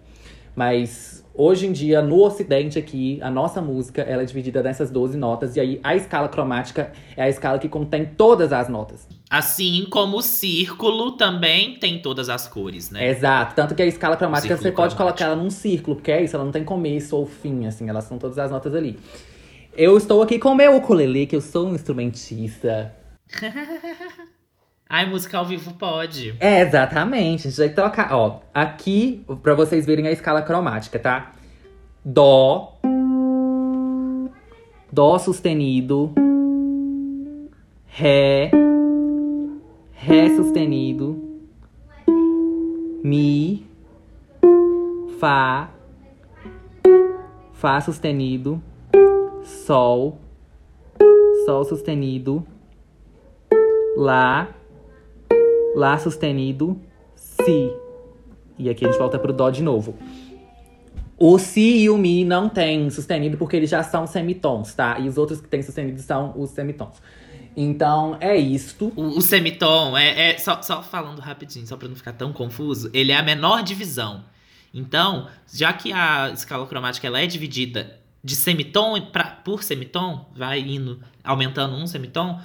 Mas hoje em dia, no ocidente aqui, a nossa música ela é dividida nessas 12 notas. E aí, a escala cromática é a escala que contém todas as notas. Assim como o círculo também tem todas as cores, né? Exato. Tanto que a escala cromática você pode cromático. colocar ela num círculo, porque é isso, ela não tem começo ou fim, assim, elas são todas as notas ali. Eu estou aqui com o meu ukulele, que eu sou um instrumentista. Ai, música ao vivo pode. É, exatamente. A gente vai trocar. Ó, aqui, pra vocês verem a escala cromática, tá? Dó. Dó sustenido. Ré. Ré sustenido. Mi. Fá. Fá sustenido. Sol. Sol sustenido. Lá. Lá sustenido, Si. E aqui a gente volta pro Dó de novo. O Si e o Mi não tem sustenido porque eles já são semitons, tá? E os outros que têm sustenido são os semitons. Então é isto. O, o semitom é, é- só, só falando rapidinho, só pra não ficar tão confuso, ele é a menor divisão. Então, já que a escala cromática ela é dividida de semitom pra, por semitom, vai indo aumentando um semitom,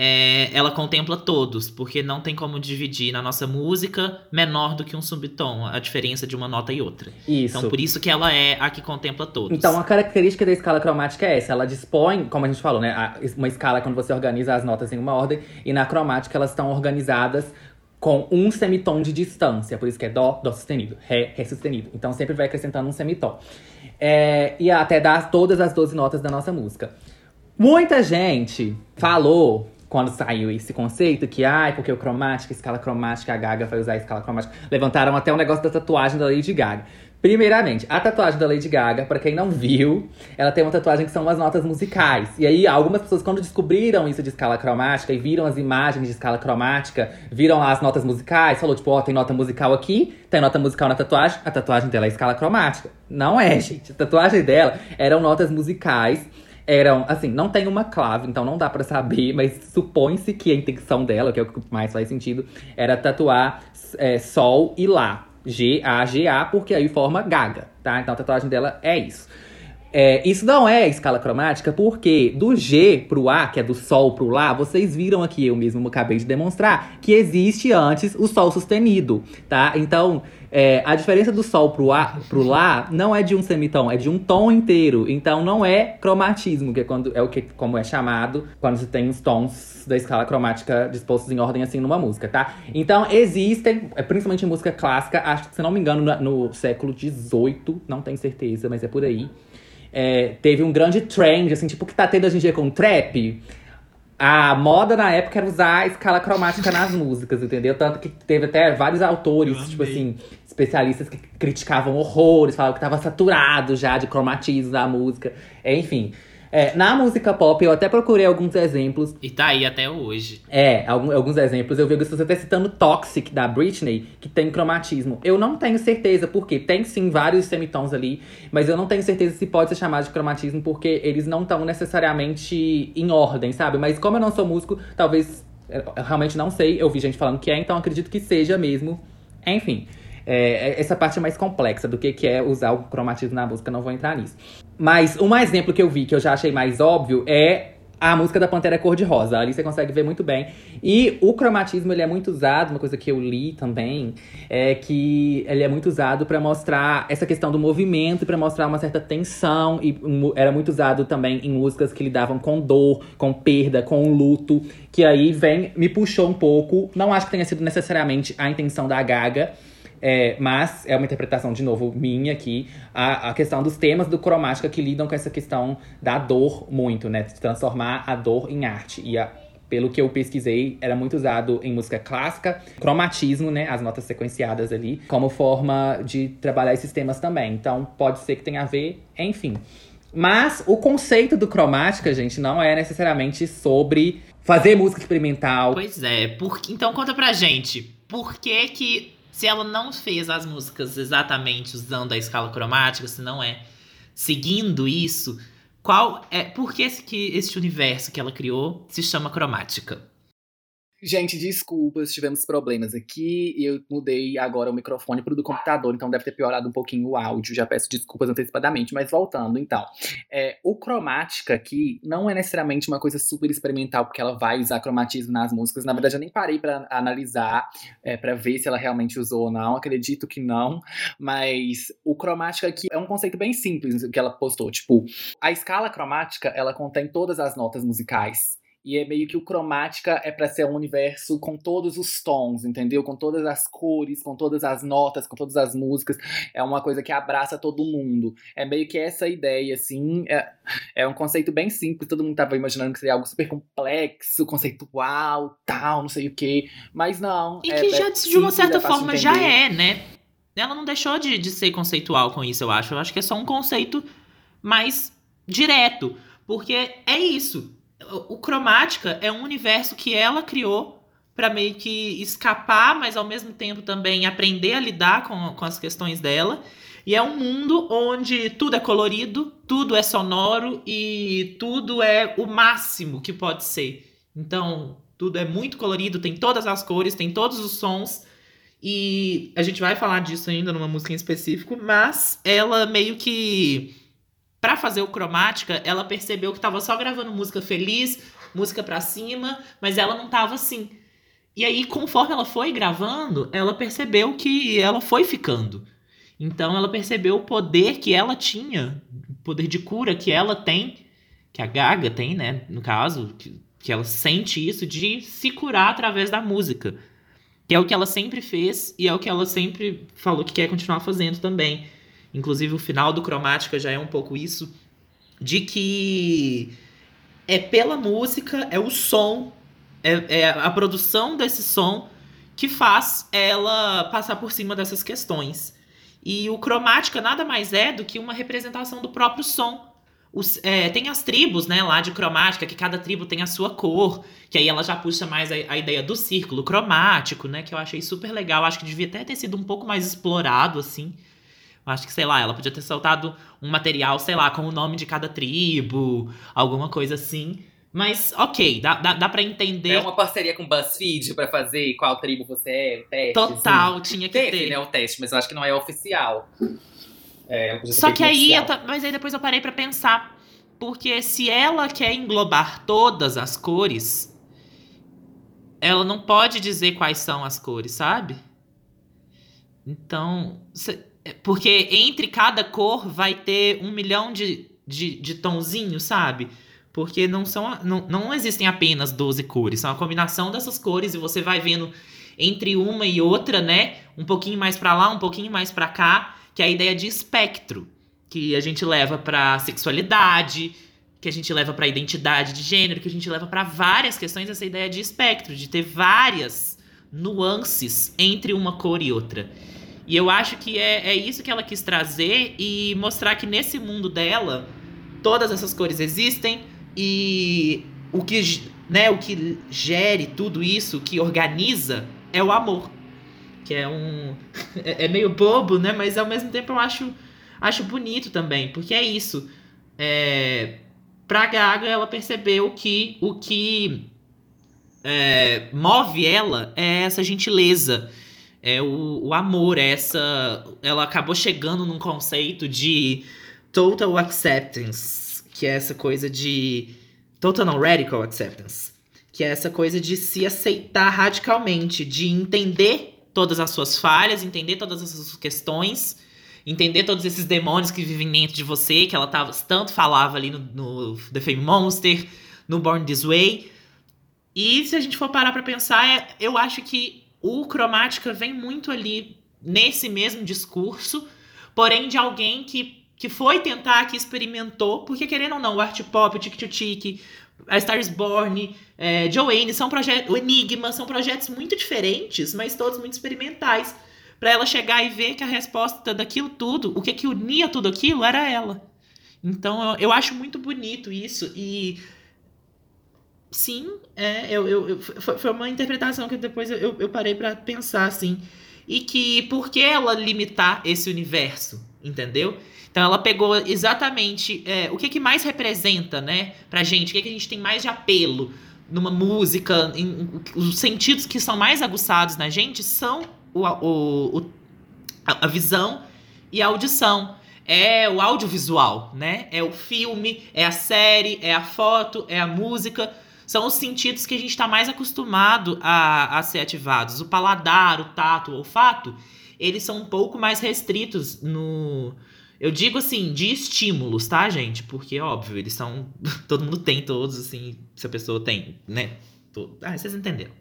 é, ela contempla todos, porque não tem como dividir na nossa música menor do que um subtom, a diferença de uma nota e outra. Isso. Então, por isso que ela é a que contempla todos. Então, a característica da escala cromática é essa. Ela dispõe, como a gente falou, né? Uma escala é quando você organiza as notas em uma ordem. E na cromática, elas estão organizadas com um semitom de distância. Por isso que é Dó, Dó sustenido. Ré, Ré sustenido. Então, sempre vai acrescentando um semitom. É, e até dar todas as 12 notas da nossa música. Muita gente falou, quando saiu esse conceito, que ai, porque o cromática, escala cromática, a Gaga vai usar a escala cromática. Levantaram até o negócio da tatuagem da Lady Gaga. Primeiramente, a tatuagem da Lady Gaga, pra quem não viu, ela tem uma tatuagem que são as notas musicais. E aí, algumas pessoas, quando descobriram isso de escala cromática e viram as imagens de escala cromática, viram as notas musicais, falou, tipo, ó, tem nota musical aqui, tem nota musical na tatuagem, a tatuagem dela é escala cromática. Não é, gente. A tatuagem dela eram notas musicais eram, assim, não tem uma clave, então não dá pra saber, mas supõe-se que a intenção dela, que é o que mais faz sentido, era tatuar é, Sol e Lá. G-A-G-A, porque aí forma Gaga, tá? Então a tatuagem dela é isso. É, isso não é escala cromática, porque do G pro A, que é do Sol pro Lá, vocês viram aqui, eu mesmo acabei de demonstrar, que existe antes o Sol sustenido, tá? Então, é, a diferença do Sol pro, a, pro Lá não é de um semitom, é de um tom inteiro. Então, não é cromatismo, que é, quando, é o que como é chamado quando você tem os tons da escala cromática dispostos em ordem assim numa música, tá? Então, existem, é, principalmente em música clássica, acho que, se não me engano, no, no século XVIII, não tenho certeza, mas é por aí. É, teve um grande trend, assim, tipo o que tá tendo hoje em dia com trap. A moda na época era usar a escala cromática nas músicas, entendeu? Tanto que teve até vários autores, Eu tipo amei. assim, especialistas que criticavam horrores, falavam que tava saturado já de cromatismo da música. Enfim. É, na música pop, eu até procurei alguns exemplos. E tá aí até hoje. É, alguns exemplos. Eu vi você tá citando Toxic, da Britney, que tem cromatismo. Eu não tenho certeza, porque tem sim vários semitons ali, mas eu não tenho certeza se pode ser chamado de cromatismo, porque eles não estão necessariamente em ordem, sabe? Mas como eu não sou músico, talvez. Eu realmente não sei. Eu vi gente falando que é, então acredito que seja mesmo. Enfim. É, essa parte é mais complexa do que, que é usar o cromatismo na música, não vou entrar nisso. Mas um exemplo que eu vi, que eu já achei mais óbvio, é a música da Pantera Cor-de-Rosa. Ali você consegue ver muito bem. E o cromatismo, ele é muito usado, uma coisa que eu li também, é que ele é muito usado para mostrar essa questão do movimento, para mostrar uma certa tensão. E era muito usado também em músicas que lidavam com dor, com perda, com luto. Que aí vem, me puxou um pouco. Não acho que tenha sido necessariamente a intenção da Gaga, é, mas é uma interpretação, de novo, minha aqui. A, a questão dos temas do cromática que lidam com essa questão da dor muito, né? De transformar a dor em arte. E a- pelo que eu pesquisei, era muito usado em música clássica, cromatismo, né? As notas sequenciadas ali, como forma de trabalhar esses temas também. Então, pode ser que tenha a ver, enfim. Mas o conceito do cromática, gente, não é necessariamente sobre fazer música experimental, Pois é, por... então conta pra gente, por que que, se ela não fez as músicas exatamente usando a escala cromática, se não é seguindo isso, qual é. Por que esse, que esse universo que ela criou se chama cromática? Gente, desculpas, tivemos problemas aqui eu mudei agora o microfone pro do computador, então deve ter piorado um pouquinho o áudio. Já peço desculpas antecipadamente, mas voltando, então. É, o cromática aqui não é necessariamente uma coisa super experimental, porque ela vai usar cromatismo nas músicas. Na verdade, eu nem parei para analisar, é, para ver se ela realmente usou ou não. Acredito que não, mas o cromática aqui é um conceito bem simples que ela postou. Tipo, a escala cromática ela contém todas as notas musicais. E é meio que o cromática é para ser um universo com todos os tons, entendeu? Com todas as cores, com todas as notas, com todas as músicas. É uma coisa que abraça todo mundo. É meio que essa ideia, assim. É, é um conceito bem simples. Todo mundo tava imaginando que seria algo super complexo, conceitual, tal, não sei o quê. Mas não. E é, que já, de uma certa é de forma, já é, né? Ela não deixou de, de ser conceitual com isso, eu acho. Eu acho que é só um conceito mais direto. Porque é isso. O, cromática é um universo que ela criou para meio que escapar, mas ao mesmo tempo também aprender a lidar com, com as questões dela. E é um mundo onde tudo é colorido, tudo é sonoro e tudo é o máximo que pode ser. Então, tudo é muito colorido, tem todas as cores, tem todos os sons. E a gente vai falar disso ainda numa música em específico, mas ela meio que Pra fazer o cromática, ela percebeu que tava só gravando música feliz, música pra cima, mas ela não tava assim. E aí, conforme ela foi gravando, ela percebeu que ela foi ficando. Então ela percebeu o poder que ela tinha, o poder de cura que ela tem, que a Gaga tem, né, no caso, que, que ela sente isso de se curar através da música. Que é o que ela sempre fez e é o que ela sempre falou que quer continuar fazendo também. Inclusive, o final do Cromática já é um pouco isso. De que é pela música, é o som, é, é a produção desse som que faz ela passar por cima dessas questões. E o Cromática nada mais é do que uma representação do próprio som. Os, é, tem as tribos, né, lá de cromática, que cada tribo tem a sua cor, que aí ela já puxa mais a, a ideia do círculo cromático, né, que eu achei super legal. Acho que devia até ter sido um pouco mais explorado, assim. Acho que, sei lá, ela podia ter soltado um material, sei lá, com o nome de cada tribo, alguma coisa assim. Mas, ok, dá, dá, dá pra entender. É uma parceria com o BuzzFeed pra fazer qual tribo você é, o teste. Total, assim. tinha que Teve, ter. né, o teste, mas eu acho que não é oficial. É, ter Só que aí, eu mas aí depois eu parei pra pensar. Porque se ela quer englobar todas as cores, ela não pode dizer quais são as cores, sabe? Então. cê- é, porque entre cada cor vai ter um milhão de, de, de tonzinhos, sabe? Porque não são. Não, não existem apenas 12 cores, são a combinação dessas cores e você vai vendo entre uma e outra, né? Um pouquinho mais pra lá, um pouquinho mais pra cá, que é a ideia de espectro, que a gente leva pra sexualidade, que a gente leva pra identidade de gênero, que a gente leva pra várias questões essa ideia de espectro, de ter várias nuances entre uma cor e outra. E eu acho que é, é isso que ela quis trazer e mostrar que nesse mundo dela, todas essas cores existem e o que, né, o que gere tudo isso, que organiza, é o amor. Que é um. É, é meio bobo, né? Mas ao mesmo tempo eu acho, acho bonito também, porque é isso. É, pra Gaga, ela percebeu que o que é, move ela é essa gentileza, é o, o amor, é essa. Ela acabou chegando num conceito de total acceptance, que é essa coisa de. Total não, radical acceptance. Que é essa coisa de se aceitar radicalmente, de entender todas as suas falhas, entender todas as suas questões, entender todos esses demônios que vivem dentro de você, que ela tava, tanto falava ali no, no The Fame Monster, no Born This Way. E se a gente for parar pra pensar, é- eu acho que o Cromática vem muito ali nesse mesmo discurso, porém de alguém que, que foi tentar, que experimentou, porque querendo ou não, o Art Pop, o Tic Tic Tic, a Star is Born, é, Joanne, são projetos, o Enigma, são projetos muito diferentes, mas todos muito experimentais. Pra ela chegar e ver que a resposta daquilo tudo, o que que unia tudo aquilo, era ela. Então eu, eu acho muito bonito isso e sim, é, eu, eu, foi uma interpretação que depois eu, eu parei pra pensar assim. E que por que ela limitar esse universo? entendeu? Então ela pegou exatamente é, o que, que mais representa, né, pra gente, o que, que a gente tem mais de apelo numa música, em, os sentidos que são mais aguçados na gente são o, o, o a visão e a audição. É o audiovisual, né? É o filme, é a série, é a foto, é a música. São os sentidos que a gente está mais acostumado a, a ser ativados. O paladar, o tato, o olfato, eles são um pouco mais restritos no, eu digo assim, de estímulos, tá, gente? Porque, óbvio, eles são. Todo mundo tem todos, assim, se a pessoa tem, né? Ah, vocês entenderam.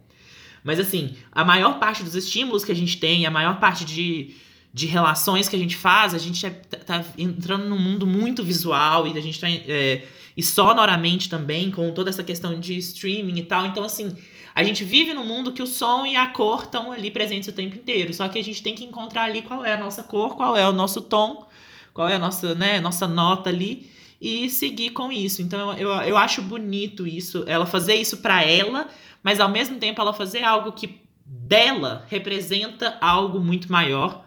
Mas, assim, a maior parte dos estímulos que a gente tem, a maior parte de, de relações que a gente faz, a gente é, tá, tá entrando num mundo muito visual e a gente tá. É, e sonoramente também, com toda essa questão de streaming e tal. Então, assim, a gente vive num mundo que o som e a cor estão ali presentes o tempo inteiro. Só que a gente tem que encontrar ali qual é a nossa cor, qual é o nosso tom, qual é a nossa, né, nossa nota ali e seguir com isso. Então, eu, eu acho bonito isso, ela fazer isso para ela, mas ao mesmo tempo ela fazer algo que dela representa algo muito maior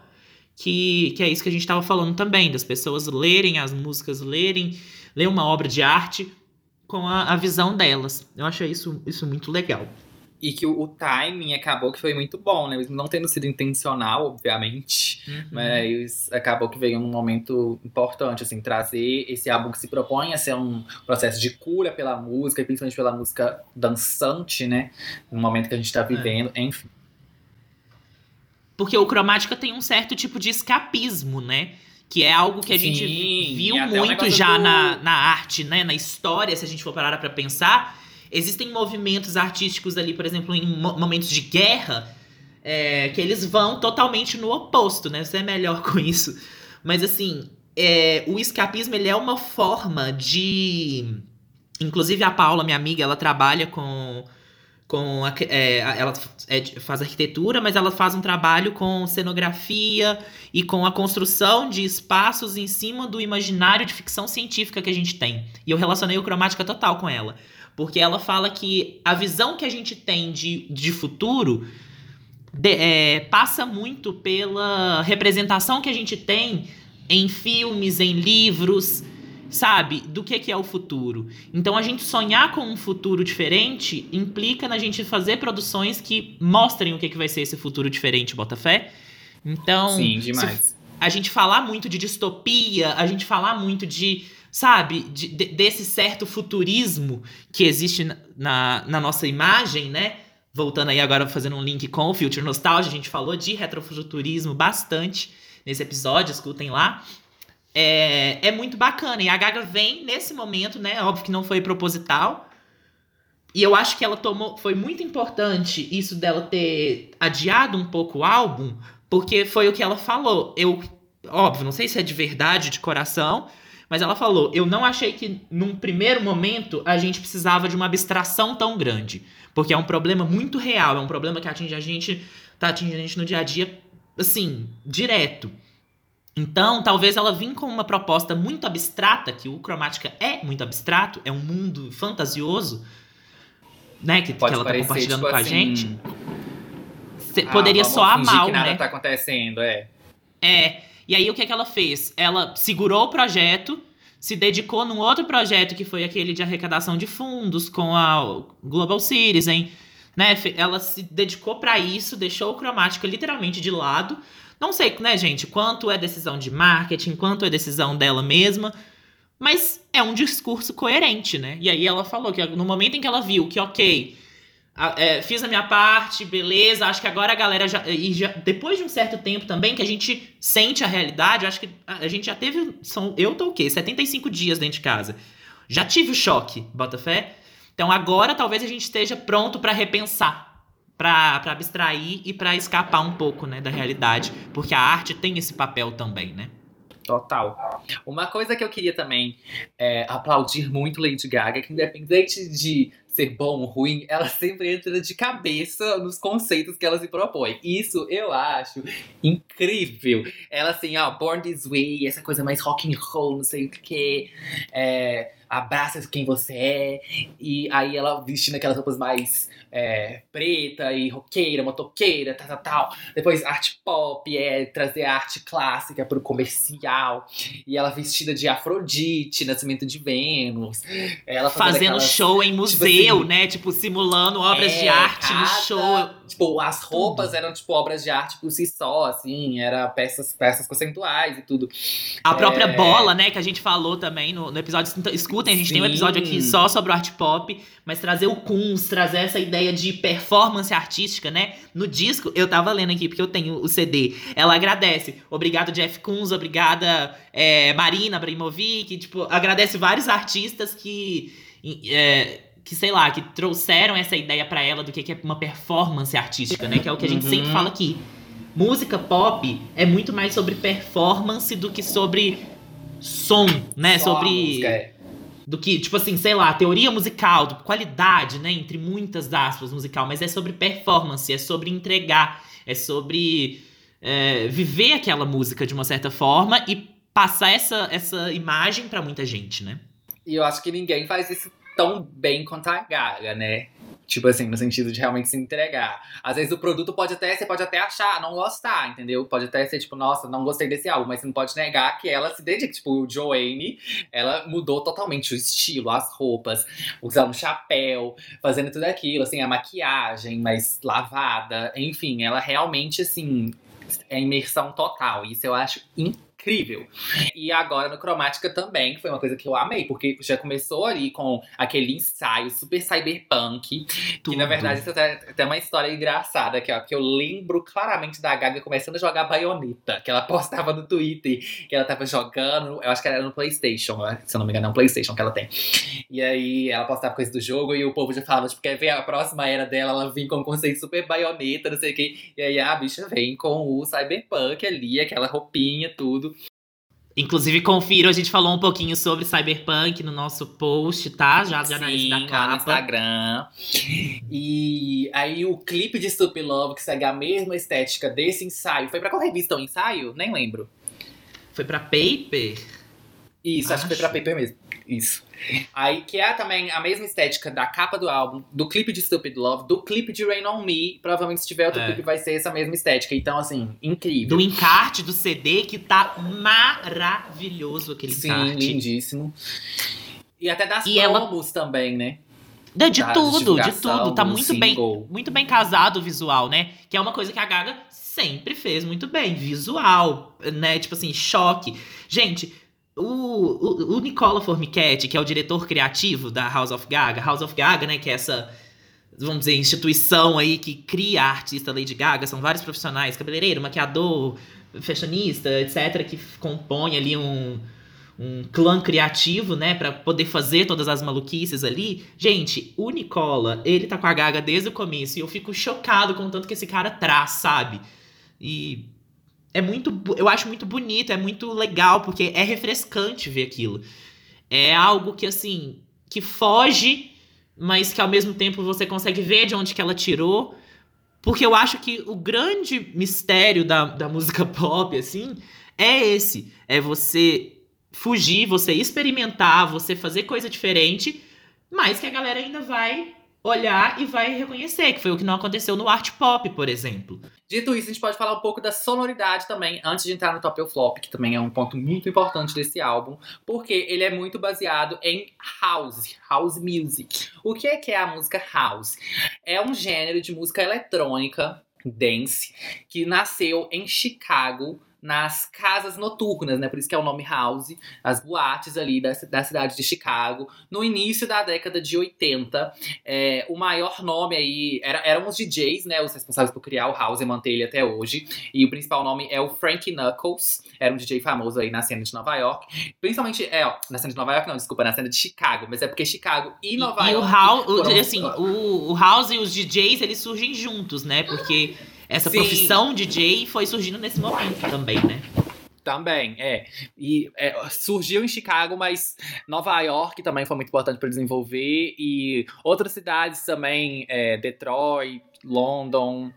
que, que é isso que a gente estava falando também, das pessoas lerem as músicas, lerem, ler uma obra de arte com a, a visão delas. Eu achei isso, isso muito legal. E que o, timing acabou que foi muito bom, né? Não tendo sido intencional, obviamente, uhum. mas acabou que veio num momento importante, assim, trazer esse álbum que se propõe a ser um processo de cura pela música, e principalmente pela música dançante, né? No momento que a gente tá é. vivendo, é. enfim. Porque o Cromática tem um certo tipo de escapismo, né? Que é algo que a Sim, gente viu muito já do... na, na arte, né? Na história, se a gente for parar pra pensar. Existem movimentos artísticos ali, por exemplo, em momentos de guerra, é, que eles vão totalmente no oposto, né? Você é melhor com isso. Mas assim, é, o escapismo ele é uma forma de. Inclusive a Paula, minha amiga, ela trabalha com com a, é, ela é, faz arquitetura, mas ela faz um trabalho com cenografia e com a construção de espaços em cima do imaginário de ficção científica que a gente tem. E eu relacionei o cromática total com ela, porque ela fala que a visão que a gente tem de, de futuro de, é, passa muito pela representação que a gente tem em filmes, em livros, sabe, do que, que é o futuro. Então a gente sonhar com um futuro diferente implica na gente fazer produções que mostrem o que, que vai ser esse futuro diferente, Botafé. Então, Sim, demais. a gente falar muito de distopia, a gente falar muito de, sabe, de, de, desse certo futurismo que existe na, na, na nossa imagem, né? Voltando aí agora fazendo um link com o Future Nostalgia, a gente falou de retrofuturismo bastante nesse episódio, escutem lá é, é muito bacana. E a Gaga vem nesse momento, né? Óbvio que não foi proposital. E eu acho que ela tomou. Foi muito importante isso dela ter adiado um pouco o álbum, porque foi o que ela falou. Eu, óbvio, não sei se é de verdade, de coração, mas ela falou: eu não achei que num primeiro momento a gente precisava de uma abstração tão grande. Porque é um problema muito real, é um problema que atinge a gente, tá atingindo a gente no dia a dia, assim, direto. Então, talvez ela vim com uma proposta muito abstrata, que o Cromática é muito abstrato, é um mundo fantasioso, né? Que, que ela tá compartilhando tipo com a assim, gente. Ah, poderia soar mal, que nada né? tá acontecendo, é. É. E aí o que, é que ela fez? Ela segurou o projeto, se dedicou num outro projeto que foi aquele de arrecadação de fundos com a Global Citizen, né? Ela se dedicou para isso, deixou o Cromática literalmente de lado não sei, né, gente, quanto é decisão de marketing, quanto é decisão dela mesma, mas é um discurso coerente, né? E aí ela falou que no momento em que ela viu que, ok, a, é, fiz a minha parte, beleza, acho que agora a galera já, e já. Depois de um certo tempo também que a gente sente a realidade, acho que a, a gente já teve. São, eu tô o quê? 75 dias dentro de casa. Já tive o choque, Botafé. Então agora talvez a gente esteja pronto para repensar para abstrair e para escapar um pouco, né, da realidade, porque a arte tem esse papel também, né? Total. Uma coisa que eu queria também é, aplaudir muito Lady Gaga, que independente de ser bom ou ruim, ela sempre entra de cabeça nos conceitos que ela se propõe. Isso eu acho incrível. Ela assim, ó, Born This Way, essa coisa mais rock and roll, não sei o que. É, abraça quem você é. E aí ela vestindo aquelas roupas mais é, preta e roqueira, motoqueira, tal, tal, tal. Depois arte pop, é trazer arte clássica pro comercial. E ela vestida de Afrodite, Nascimento de Vênus. Ela fazendo, fazendo aquelas, show em museu, tipo assim, né? Tipo, simulando obras é, de arte cada, no show. Tipo, as roupas tudo. eram, tipo, obras de arte por si só, assim. Era peças, peças conceituais e tudo. A própria é... bola, né? Que a gente falou também no, no episódio. Escutem, a gente Sim. tem um episódio aqui só sobre o art pop. Mas trazer o Kunz, trazer essa ideia de performance artística, né? No disco, eu tava lendo aqui, porque eu tenho o CD. Ela agradece. Obrigado, Jeff Kunz. Obrigada, é, Marina Abramovic. Tipo, agradece vários artistas que... É, que, sei lá, que trouxeram essa ideia para ela do que é uma performance artística, né? Que é o que a gente uhum. sempre fala aqui. Música pop é muito mais sobre performance do que sobre som, né? Só sobre. Do que, tipo assim, sei lá, teoria musical, qualidade, né? Entre muitas aspas, musical, mas é sobre performance, é sobre entregar, é sobre é, viver aquela música de uma certa forma e passar essa, essa imagem para muita gente, né? E eu acho que ninguém faz isso tão bem quanto a Gaga, né? Tipo assim, no sentido de realmente se entregar. Às vezes o produto pode até, você pode até achar, não gostar, entendeu? Pode até ser tipo, nossa, não gostei desse álbum, mas você não pode negar que ela se dedica. Tipo, o Joanne, ela mudou totalmente o estilo, as roupas, usando chapéu, fazendo tudo aquilo, assim, a maquiagem mais lavada, enfim, ela realmente, assim, é imersão total. Isso eu acho incrível incrível. E agora no Cromática também, que foi uma coisa que eu amei, porque já começou ali com aquele ensaio super cyberpunk. Tudo. Que na verdade isso tem até uma história engraçada aqui, ó. Que eu lembro claramente da Gaga começando a jogar baioneta, que ela postava no Twitter, que ela tava jogando, eu acho que era no PlayStation, se eu não me engano, é um PlayStation que ela tem. E aí ela postava coisa do jogo e o povo já falava, tipo, quer ver a próxima era dela, ela vinha com um conceito super baioneta, não sei o quê. E aí a bicha vem com o cyberpunk ali, aquela roupinha, tudo. Inclusive, confira, a gente falou um pouquinho sobre Cyberpunk no nosso post, tá? Já, Sim, na da capa. no Instagram. E aí o clipe de Stupid Love, que segue a mesma estética desse ensaio. Foi pra qual revista o ensaio? Nem lembro. Foi pra Paper? Isso, acho, acho que foi pra Paper mesmo. Isso. Aí, que é também a mesma estética da capa do álbum, do clipe de Stupid Love, do clipe de Rain On Me. Provavelmente, se tiver outro é. clipe, vai ser essa mesma estética. Então, assim, incrível. Do encarte do CD, que tá maravilhoso aquele Sim, encarte. Sim, lindíssimo. E até das e promos ela... também, né? De, de tudo, de tudo. Tá muito bem, muito bem casado o visual, né? Que é uma coisa que a Gaga sempre fez muito bem. Visual, né? Tipo assim, choque. Gente, o, o, o Nicola Formichetti, que é o diretor criativo da House of Gaga, House of Gaga, né, que é essa, vamos dizer, instituição aí que cria a artista Lady Gaga, são vários profissionais, cabeleireiro, maquiador, fashionista, etc, que compõem ali um, um clã criativo, né, para poder fazer todas as maluquices ali. Gente, o Nicola, ele tá com a Gaga desde o começo e eu fico chocado com o tanto que esse cara traz, sabe? E é muito. Eu acho muito bonito, é muito legal, porque é refrescante ver aquilo. É algo que, assim, que foge, mas que ao mesmo tempo você consegue ver de onde que ela tirou. Porque eu acho que o grande mistério da, da música pop, assim, é esse. É você fugir, você experimentar, você fazer coisa diferente, mas que a galera ainda vai olhar e vai reconhecer, que foi o que não aconteceu no art pop, por exemplo. Dito isso, a gente pode falar um pouco da sonoridade também, antes de entrar no top ou flop, que também é um ponto muito importante desse álbum, porque ele é muito baseado em house, house music. O que é que é a música house? É um gênero de música eletrônica, dance, que nasceu em Chicago nas casas noturnas, né? Por isso que é o nome House, as boates ali da, da cidade de Chicago. No início da década de 80, é, o maior nome aí era, eram os DJs, né? Os responsáveis por criar o House e manter ele até hoje. E o principal nome é o Frank Knuckles, era um DJ famoso aí na cena de Nova York. Principalmente, é, ó, na cena de Nova York, não, desculpa, na cena de Chicago, mas é porque Chicago e Nova e, York. E o House, foram... assim, o, o House e os DJs, eles surgem juntos, né? Porque essa Sim. profissão DJ foi surgindo nesse momento também, né? Também, é. E é, surgiu em Chicago, mas Nova York também foi muito importante para desenvolver. E outras cidades também, é, Detroit, London.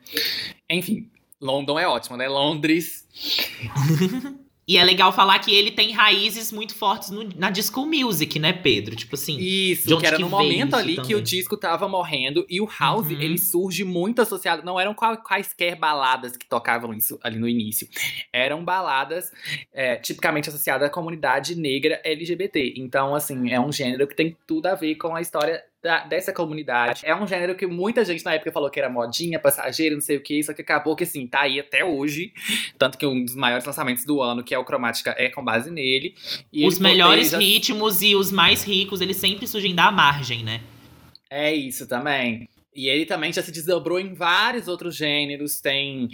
Enfim, London é ótimo, né? Londres. E é legal falar que ele tem raízes muito fortes no- na disco music, né, Pedro? Tipo assim. Isso, que era que no momento ali que também? o disco tava morrendo e o house, Uhum. ele surge muito associado, não eram quaisquer baladas que tocavam isso ali no início. Eram baladas é, tipicamente associadas à comunidade negra LGBT. Então, assim, é um gênero que tem tudo a ver com a história da- dessa comunidade. É um gênero que muita gente na época falou que era modinha, passageiro, não sei o que, só que acabou que, assim, tá aí até hoje. Tanto que um dos maiores lançamentos do ano, que é o Cromática, é com base nele. E os melhores proteja- ritmos e os mais ricos, eles sempre surgem da margem, né? É isso também. E ele também já se desdobrou em vários outros gêneros. Tem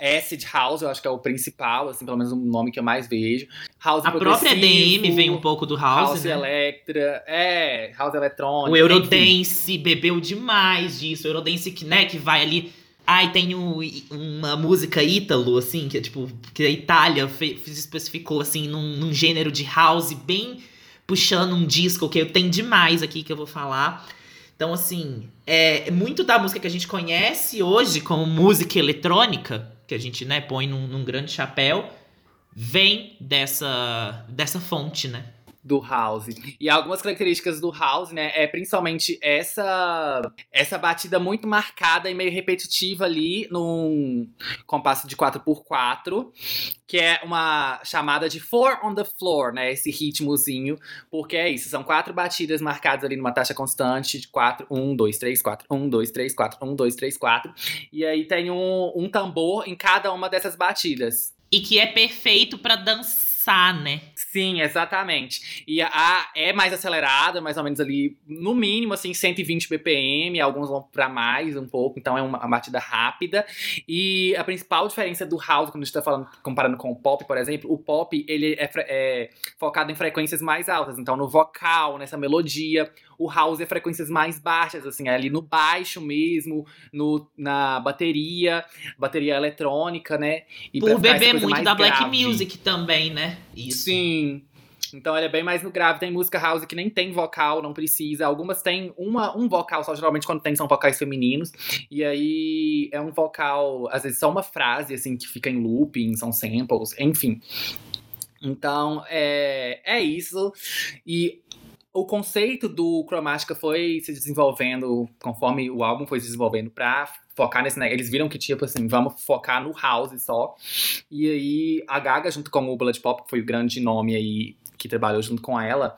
Acid House, eu acho que é o principal, assim, pelo menos o nome que eu mais vejo. House A própria DM vem um pouco do house, House né? Electra, é, House Eletrônica. O enfim. Eurodance bebeu demais disso. O Eurodance que, né, que vai ali. Ai, tem um- uma música ítalo, assim, que é tipo, que a Itália fe- se especificou, assim, num, num gênero de house bem puxando um disco que tem demais aqui que eu vou falar. Então, assim, é muito da música que a gente conhece hoje como música eletrônica, que a gente, né, põe num, num grande chapéu, vem dessa, dessa fonte, né? Do house. E algumas características do house, né, é principalmente essa essa batida muito marcada e meio repetitiva ali num compasso de 4x4, que é uma chamada de four on the floor, né, esse ritmozinho, porque é isso, são quatro batidas marcadas ali numa taxa constante de 4, 1, 2, 3, 4, 1, 2, 3, 4, 1, 2, 3, 4. E aí tem um, um tambor em cada uma dessas batidas. E que é perfeito pra dançar, né? Sim, exatamente. E a, é mais acelerada, mais ou menos ali, no mínimo, assim, 120 BPM, alguns vão pra mais um pouco, então é uma, uma batida rápida. E a principal diferença do house, quando a gente tá falando, comparando com o pop, por exemplo, o pop, ele é, é focado em frequências mais altas, então no vocal, nessa melodia. O house é frequências mais baixas, assim, é ali no baixo mesmo, no, na bateria, bateria eletrônica, né? E Por beber muito da Black grave. Music também, né? Isso. Sim. Então ele é bem mais no grave. Tem música house que nem tem vocal, não precisa. Algumas têm uma, um vocal só, geralmente quando tem são vocais femininos. E aí é um vocal, às vezes só uma frase, assim, que fica em looping, são samples, enfim. Então é, é isso. E o conceito do Chromatica foi se desenvolvendo conforme o álbum foi se desenvolvendo pra focar nesse negócio. Eles viram que, tipo assim, vamos focar no house só. E aí a Gaga, junto com o Blood Pop, que foi o grande nome aí que trabalhou junto com ela,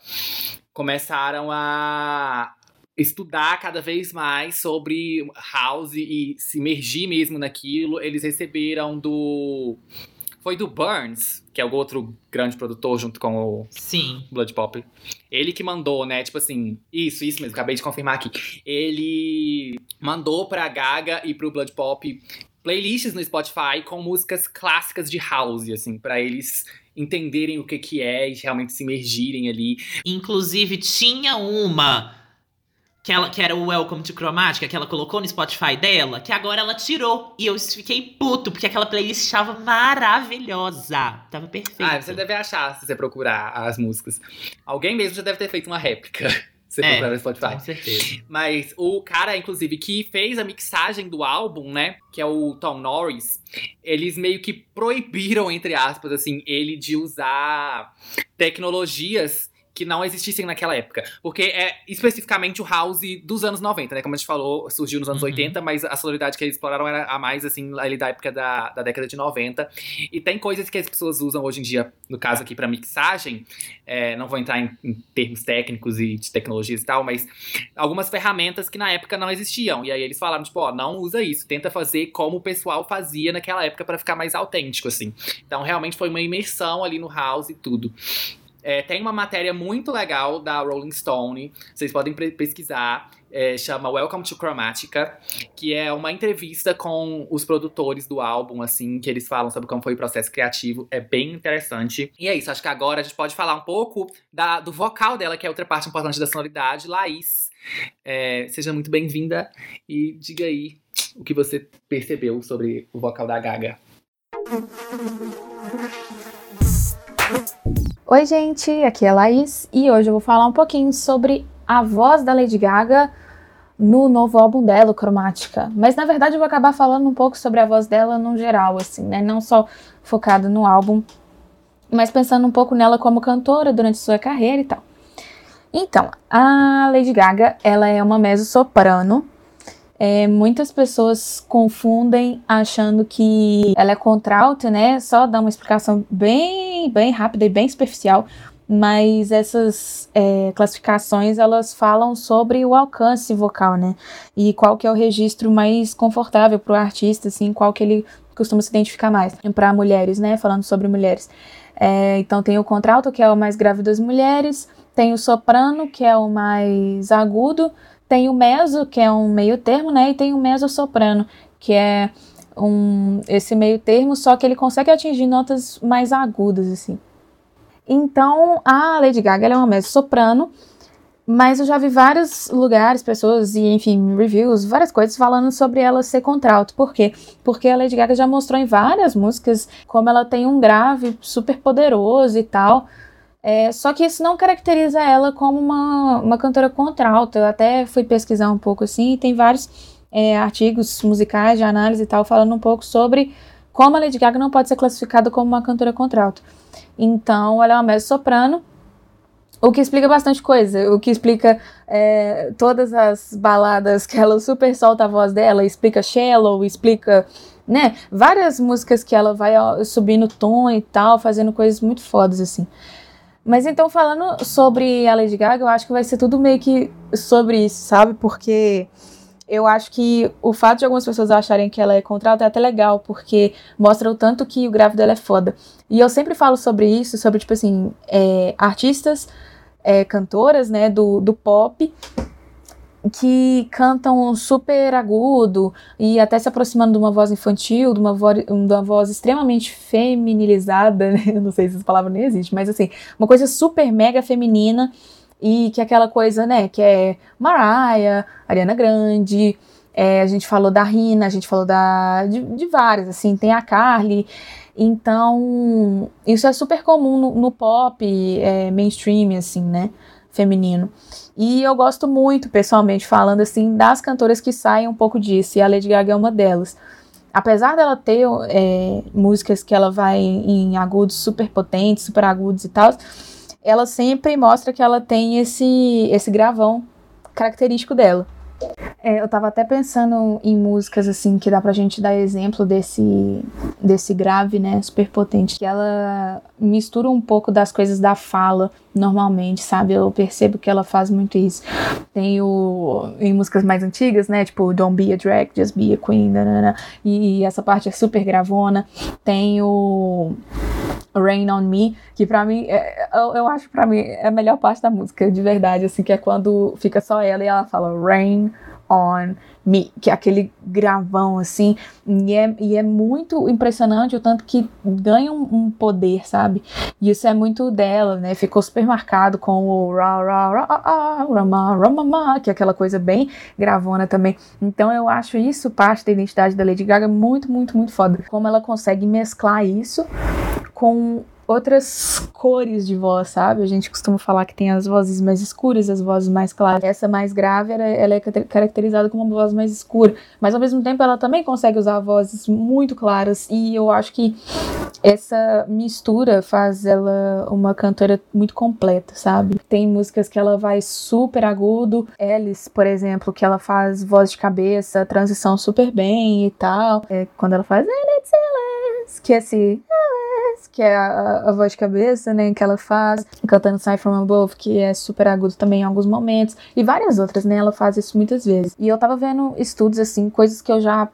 começaram a estudar cada vez mais sobre house e se imergir mesmo naquilo. Eles receberam do. Foi do Burns, que é o outro grande produtor, junto com o Sim. Blood Pop. Ele que mandou, né? Tipo assim, isso, isso mesmo, acabei de confirmar aqui. Ele mandou pra Gaga e pro Blood Pop playlists no Spotify com músicas clássicas de house, assim, pra eles entenderem o que que é e realmente se imergirem ali. Inclusive, tinha uma que, ela, que era o Welcome to Chromatica, que ela colocou no Spotify dela, que agora ela tirou. E eu fiquei puto, porque aquela playlist estava maravilhosa. Tava perfeita. Ah, você deve achar se você procurar as músicas. Alguém mesmo já deve ter feito uma réplica. Se você É, procurar no Spotify. Com certeza. Mas o cara, inclusive, que fez a mixagem do álbum, né? Que é o Tom Norris, eles meio que proibiram, entre aspas, assim, ele de usar tecnologias que não existissem naquela época. Porque é especificamente o house dos anos 90, né? Como a gente falou, surgiu nos anos Uhum. 80, mas a sonoridade que eles exploraram era a mais, assim, ali da época da, da década de 90. E tem coisas que as pessoas usam hoje em dia, no caso aqui, pra mixagem. é, não vou entrar em, em termos técnicos e de tecnologias e tal, mas algumas ferramentas que na época não existiam. E aí eles falaram, tipo, ó, não usa isso, tenta fazer como o pessoal fazia naquela época pra ficar mais autêntico, assim. Então realmente foi uma imersão ali no house e tudo. É, tem uma matéria muito legal da Rolling Stone, vocês podem pesquisar, é, chama Welcome to Chromatica, que é uma entrevista com os produtores do álbum, assim, que eles falam sobre como foi o processo criativo, é bem interessante. E é isso, acho que agora a gente pode falar um pouco da- do vocal dela, que é outra parte importante da sonoridade, Laís. É, seja muito bem-vinda e diga aí o que você percebeu sobre o vocal da Gaga. Oi, gente, aqui é a Laís e hoje eu vou falar um pouquinho sobre a voz da Lady Gaga no novo álbum dela, Cromática. Mas na verdade eu vou acabar falando um pouco sobre a voz dela no geral, assim, né? Não só focada no álbum mas pensando um pouco nela como cantora durante sua carreira e tal. Então, a Lady Gaga, ela é uma mezzo-soprano. É, muitas pessoas confundem achando que ela é contralto, né? Só dar uma explicação bem, bem rápida e bem superficial mas essas é, classificações elas falam sobre o alcance vocal, né? E qual que é o registro mais confortável para o artista, assim, qual que ele costuma se identificar mais. Para mulheres, né? Falando sobre mulheres. É, então tem o contralto, que é o mais grave das mulheres, tem o soprano, que é o mais agudo, tem o meso, que é um meio termo, né? E tem o meso-soprano, que é um, esse meio termo, só que ele consegue atingir notas mais agudas, assim. Então, a Lady Gaga é uma mezzo-soprano, mas eu já vi vários lugares, pessoas e, enfim, reviews, várias coisas falando sobre ela ser contralto. Por quê? Porque a Lady Gaga já mostrou em várias músicas como ela tem um grave super poderoso e tal. É, só que isso não caracteriza ela como uma, uma cantora contralto. Eu até fui pesquisar um pouco assim, e tem vários é, artigos musicais de análise e tal falando um pouco sobre como a Lady Gaga não pode ser classificada como uma cantora contralto. Então, ela é uma mezzo-soprano, o que explica bastante coisa, o que explica é, todas as baladas que ela super solta a voz dela, explica Shallow, explica, né, várias músicas que ela vai subindo tom e tal, fazendo coisas muito fodas, assim. Mas então, falando sobre a Lady Gaga, eu acho que vai ser tudo meio que sobre isso, sabe? Porque eu acho que o fato de algumas pessoas acharem que ela é contralto é até legal, porque mostra o tanto que o grave dela é foda. E eu sempre falo sobre isso, sobre, tipo assim, é, artistas, é, cantoras, né, do, do pop, que cantam super agudo e até se aproximando de uma voz infantil, de uma, vo de uma voz extremamente feminilizada, né? não sei se essa palavra nem existe, mas assim, uma coisa super mega feminina e que é aquela coisa, né, que é Mariah, Ariana Grande, é, a gente falou da Rina, a gente falou da, de, de várias, assim, tem a Carly, então isso é super comum no, no pop é, mainstream, assim, né, feminino. E eu gosto muito, pessoalmente, falando assim, das cantoras que saem um pouco disso, e a Lady Gaga é uma delas. Apesar dela ter é, músicas que ela vai em agudos super potentes, super agudos e tal, ela sempre mostra que ela tem esse, esse gravão característico dela. É, eu tava até pensando em músicas assim que dá pra gente dar exemplo desse desse grave, né, super potente, que ela mistura um pouco das coisas da fala normalmente, sabe? Eu percebo que ela faz muito isso. Tem o em músicas mais antigas, né, tipo Don't Be a Drag, Just Be a Queen, nanana, e essa parte é super gravona. Tem o Rain on Me, que para mim, é, eu, eu acho para mim é a melhor parte da música, de verdade, assim, que é quando fica só ela e ela fala Rain on Me, que é aquele gravão, assim, e é, e é muito impressionante o tanto que ganha um, um, poder, sabe? E isso é muito dela, né? Ficou super marcado com o ra, ra, ra, ra, rama, rama, que é aquela coisa bem gravona também. Então eu acho isso parte da identidade da Lady Gaga muito, muito, muito foda. Como ela consegue mesclar isso com outras cores de voz, sabe? A gente costuma falar que tem as vozes mais escuras, as vozes mais claras. Essa mais grave, ela, é caracterizada como uma voz mais escura, mas ao mesmo tempo ela também consegue usar vozes muito claras e eu acho que essa mistura faz ela uma cantora muito completa, sabe? Tem músicas que ela vai super agudo, Alice, por exemplo, que ela faz voz de cabeça, transição super bem e tal. É quando ela faz Alice, que é esse que é a, a, voz de cabeça, né, que ela faz, cantando Sign From Above, que é super agudo também em alguns momentos, e várias outras, né, ela faz isso muitas vezes. E eu tava vendo estudos, assim, coisas que eu já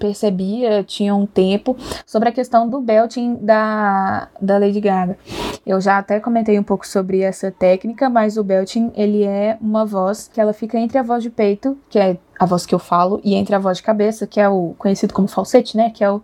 percebia, tinha um tempo, sobre a questão do belting da, da Lady Gaga. Eu já até comentei um pouco sobre essa técnica, mas o belting, ele é uma voz que ela fica entre a voz de peito, que é a voz que eu falo, e entre a voz de cabeça, que é o conhecido como falsete, né, que é o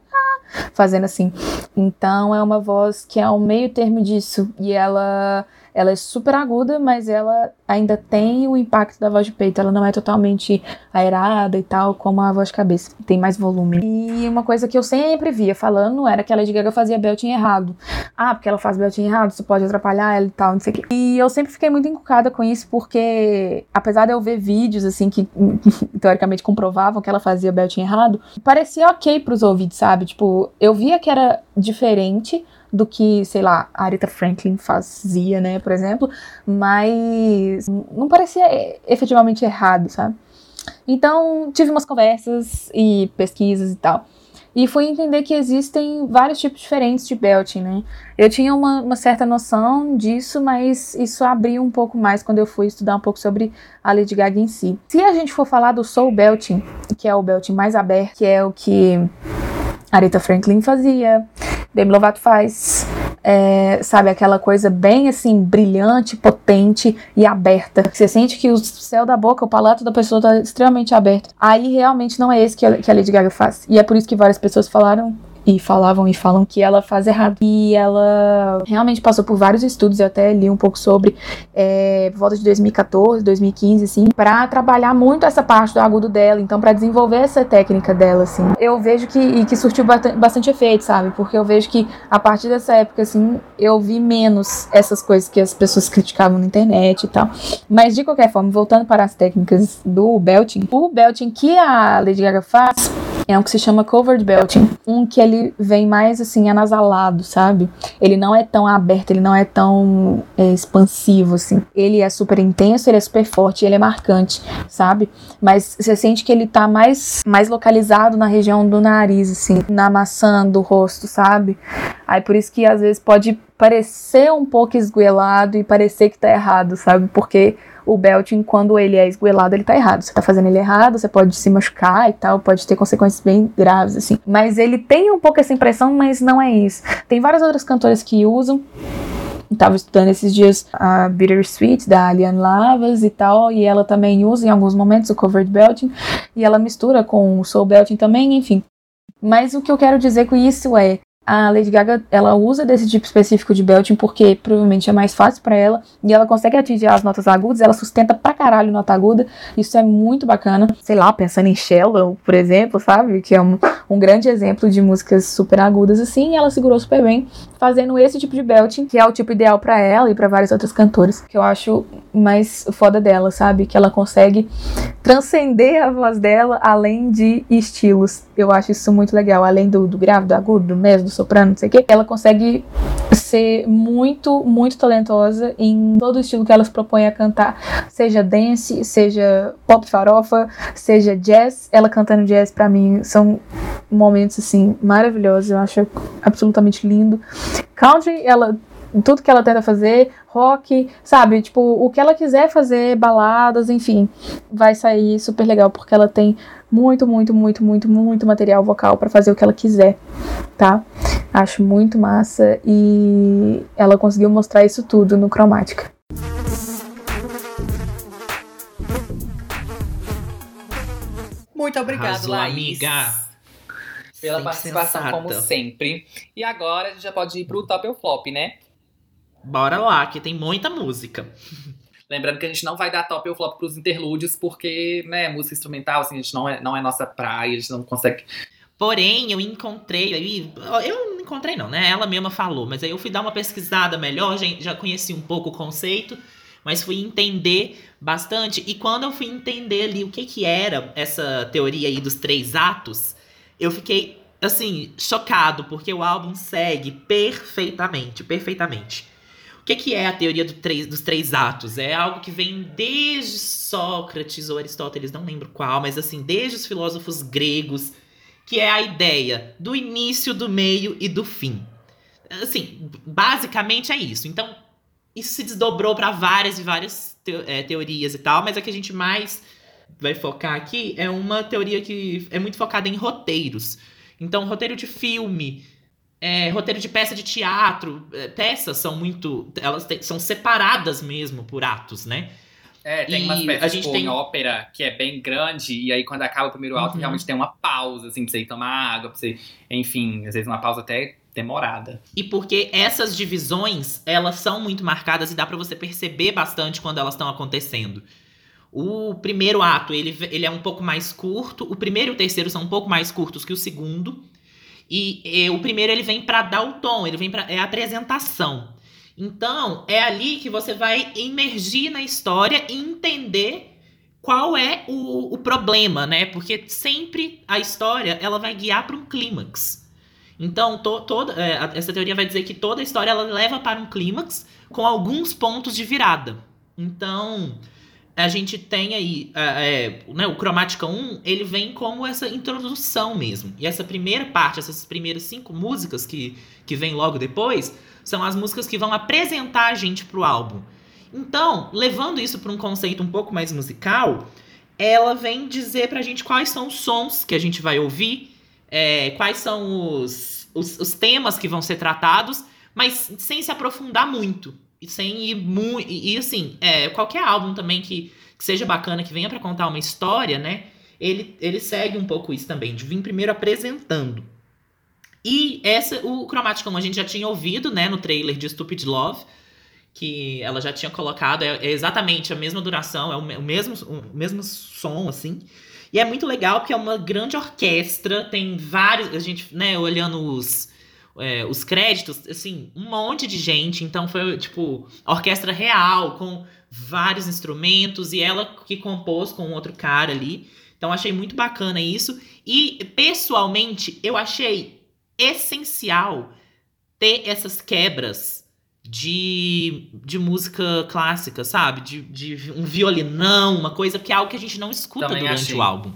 fazendo assim. Então é uma voz que é um meio termo disso e ela ela é super aguda, mas ela ainda tem o impacto da voz de peito. Ela não é totalmente aerada e tal, como a voz de cabeça. Tem mais volume. E uma coisa que eu sempre via falando era que a Lady Gaga fazia belting errado. Ah, porque ela faz belting errado, isso pode atrapalhar ela e tal, não sei o quê. E eu sempre fiquei muito encucada com isso, porque apesar de eu ver vídeos, assim, que teoricamente comprovavam que ela fazia belting errado, parecia ok pros ouvidos, sabe? Tipo, eu via que era diferente do que, sei lá, a Aretha Franklin fazia, né, por exemplo, mas não parecia efetivamente errado, sabe? Então, tive umas conversas e pesquisas e tal. E fui entender que existem vários tipos diferentes de belting, né? Eu tinha uma, uma, certa noção disso, mas isso abriu um pouco mais quando eu fui estudar um pouco sobre a Lady Gaga em si. Se a gente for falar do soul belting, que é o belting mais aberto, que é o que Aretha Franklin fazia, Demi Lovato faz, é, sabe, aquela coisa bem assim, brilhante, potente e aberta. Você sente que o céu da boca, o palato da pessoa tá extremamente aberto. Aí realmente não é esse que a, que a Lady Gaga faz. E é por isso que várias pessoas falaram e falavam e falam que ela faz errado. E ela realmente passou por vários estudos, eu até li um pouco sobre, é, volta de 2014, 2015, assim, para trabalhar muito essa parte do agudo dela, então para desenvolver essa técnica dela, assim. Eu vejo que, e que surtiu bastante efeito, sabe? Porque eu vejo que a partir dessa época, assim, eu vi menos essas coisas que as pessoas criticavam na internet e tal. Mas de qualquer forma, voltando para as técnicas do belting, o belting que a Lady Gaga faz é um que se chama covered belting, um que ele vem mais assim anasalado, sabe? Ele não é tão aberto, ele não é tão é, expansivo assim. Ele é super intenso, ele é super forte, ele é marcante, sabe? Mas você sente que ele tá mais mais localizado na região do nariz assim, na maçã do rosto, sabe? Aí por isso que às vezes pode parecer um pouco esguelado e parecer que tá errado, sabe? Porque o belting, quando ele é esguelado, ele tá errado. Você tá fazendo ele errado, você pode se machucar e tal, pode ter consequências bem graves, assim. Mas ele tem um pouco essa impressão, mas não é isso. Tem várias outras cantoras que usam. Tava estudando esses dias a Bittersweet da Alian Lavas e tal, e ela também usa em alguns momentos o covered belting, e ela mistura com o soul belting também, enfim. Mas o que eu quero dizer com isso é, a Lady Gaga ela usa desse tipo específico de belting porque provavelmente é mais fácil para ela e ela consegue atingir as notas agudas, ela sustenta pra caralho nota aguda, isso é muito bacana. Sei lá, pensando em Shallow, por exemplo, sabe? Que é um, um grande exemplo de músicas super agudas assim, ela segurou super bem fazendo esse tipo de belting, que é o tipo ideal para ela e para várias outras cantoras, que eu acho mais foda dela, sabe? Que ela consegue transcender a voz dela além de estilos. Eu acho isso muito legal, além do, do grave, do agudo, do mesmo, do soprano, não sei o quê. Ela consegue ser muito, muito talentosa em todo o estilo que ela se propõe a cantar, seja dance, seja pop farofa, seja jazz. Ela cantando jazz para mim são momentos assim maravilhosos, eu acho absolutamente lindo. Country, ela tudo que ela tenta fazer, rock, sabe? Tipo, o que ela quiser fazer, baladas, enfim, vai sair super legal porque ela tem muito, muito, muito, muito, muito material vocal para fazer o que ela quiser, tá? Acho muito massa e ela conseguiu mostrar isso tudo no Cromática. Muito obrigado, Arrasou, Laís. amiga. Pela Sempre participação, sensata. como sempre. E agora a gente já pode ir pro top ou flop, né? Bora lá, que tem muita música. Lembrando que a gente não vai dar top ou flop pros interlúdios, porque, né, música instrumental, assim, a gente não é, não é nossa praia, a gente não consegue. Porém, eu encontrei aí. Eu não encontrei, não, né? Ela mesma falou, mas aí eu fui dar uma pesquisada melhor, já, conheci um pouco o conceito, mas fui entender bastante. E quando eu fui entender ali o que, que era essa teoria aí dos três atos, eu fiquei, assim, chocado, porque o álbum segue perfeitamente, perfeitamente. O que, que é a teoria do três- dos três atos? É algo que vem desde Sócrates ou Aristóteles, não lembro qual, mas assim, desde os filósofos gregos, que é a ideia do início, do meio e do fim. Assim, basicamente é isso. Então, isso se desdobrou para várias e várias teo- é, teorias e tal, mas a que a gente mais vai focar aqui é uma teoria que é muito focada em roteiros. Então, roteiro de filme, é, roteiro de peça de teatro, é, peças são muito. Elas te- são separadas mesmo por atos, né? É, tem E umas peças a gente tem- em ópera que é bem grande, e aí quando acaba o primeiro ato, Uhum. realmente tem uma pausa, assim, pra você ir tomar água, pra você. Enfim, às vezes uma pausa até demorada. E porque essas divisões, elas são muito marcadas e dá pra você perceber bastante quando elas estão acontecendo. O primeiro ato, ele, ele é um pouco mais curto, o primeiro e o terceiro são um pouco mais curtos que o segundo. E, eh, o primeiro ele vem pra dar o tom, ele vem para é a apresentação. Então, é ali que você vai emergir na história e entender qual é o, o problema, né? Porque sempre a história ela vai guiar para um clímax. Então, to, toda, é, essa teoria vai dizer que toda a história ela leva para um clímax com alguns pontos de virada. Então, a gente tem aí é, é, né, o Cromática 1, ele vem como essa introdução mesmo. E essa primeira parte, essas primeiras cinco músicas que, que vem logo depois, são as músicas que vão apresentar a gente pro álbum. Então, levando isso para um conceito um pouco mais musical, ela vem dizer pra gente quais são os sons que a gente vai ouvir, é, quais são os, os, os, temas que vão ser tratados, mas sem se aprofundar muito. Sem ir muito. E, e, assim, é, qualquer álbum também que, que seja bacana, que venha para contar uma história, né? Ele, ele segue um pouco isso também, de vir primeiro apresentando. E essa, o Chromatic, como a gente já tinha ouvido, né, no trailer de Stupid Love, que ela já tinha colocado, é, é exatamente a mesma duração, é o, o, mesmo, o mesmo som, assim. E é muito legal porque é uma grande orquestra, tem vários, a gente, né, olhando os, é, os créditos, assim, um monte de gente. Então foi, tipo, orquestra real, com vários instrumentos, e ela que compôs com outro cara ali. Então achei muito bacana isso. E, pessoalmente, eu achei essencial ter essas quebras de, de música clássica, sabe? De, de um violinão, uma coisa que é algo que a gente não escuta Também durante achei. o álbum.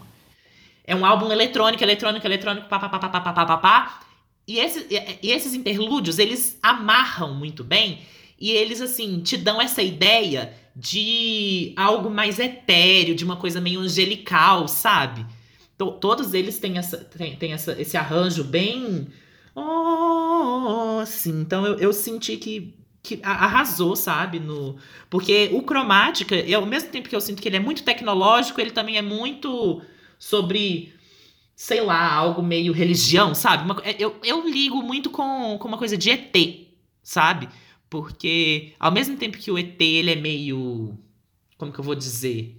É um álbum eletrônico, eletrônico, eletrônico, pá, pá, pá, E, esse, e esses interlúdios, eles amarram muito bem e eles, assim, te dão essa ideia de algo mais etéreo, de uma coisa meio angelical, sabe? todos eles têm, essa, têm, têm essa, esse arranjo bem. Oh, assim. Então eu, eu senti que que arrasou, sabe? No, porque o Cromática, ao mesmo tempo que eu sinto que ele é muito tecnológico, ele também é muito sobre, sei lá, algo meio religião, sabe? Uma, é, eu, eu ligo muito com, com uma coisa de ET, sabe? Porque ao mesmo tempo que o ET, ele é meio. Como que eu vou dizer?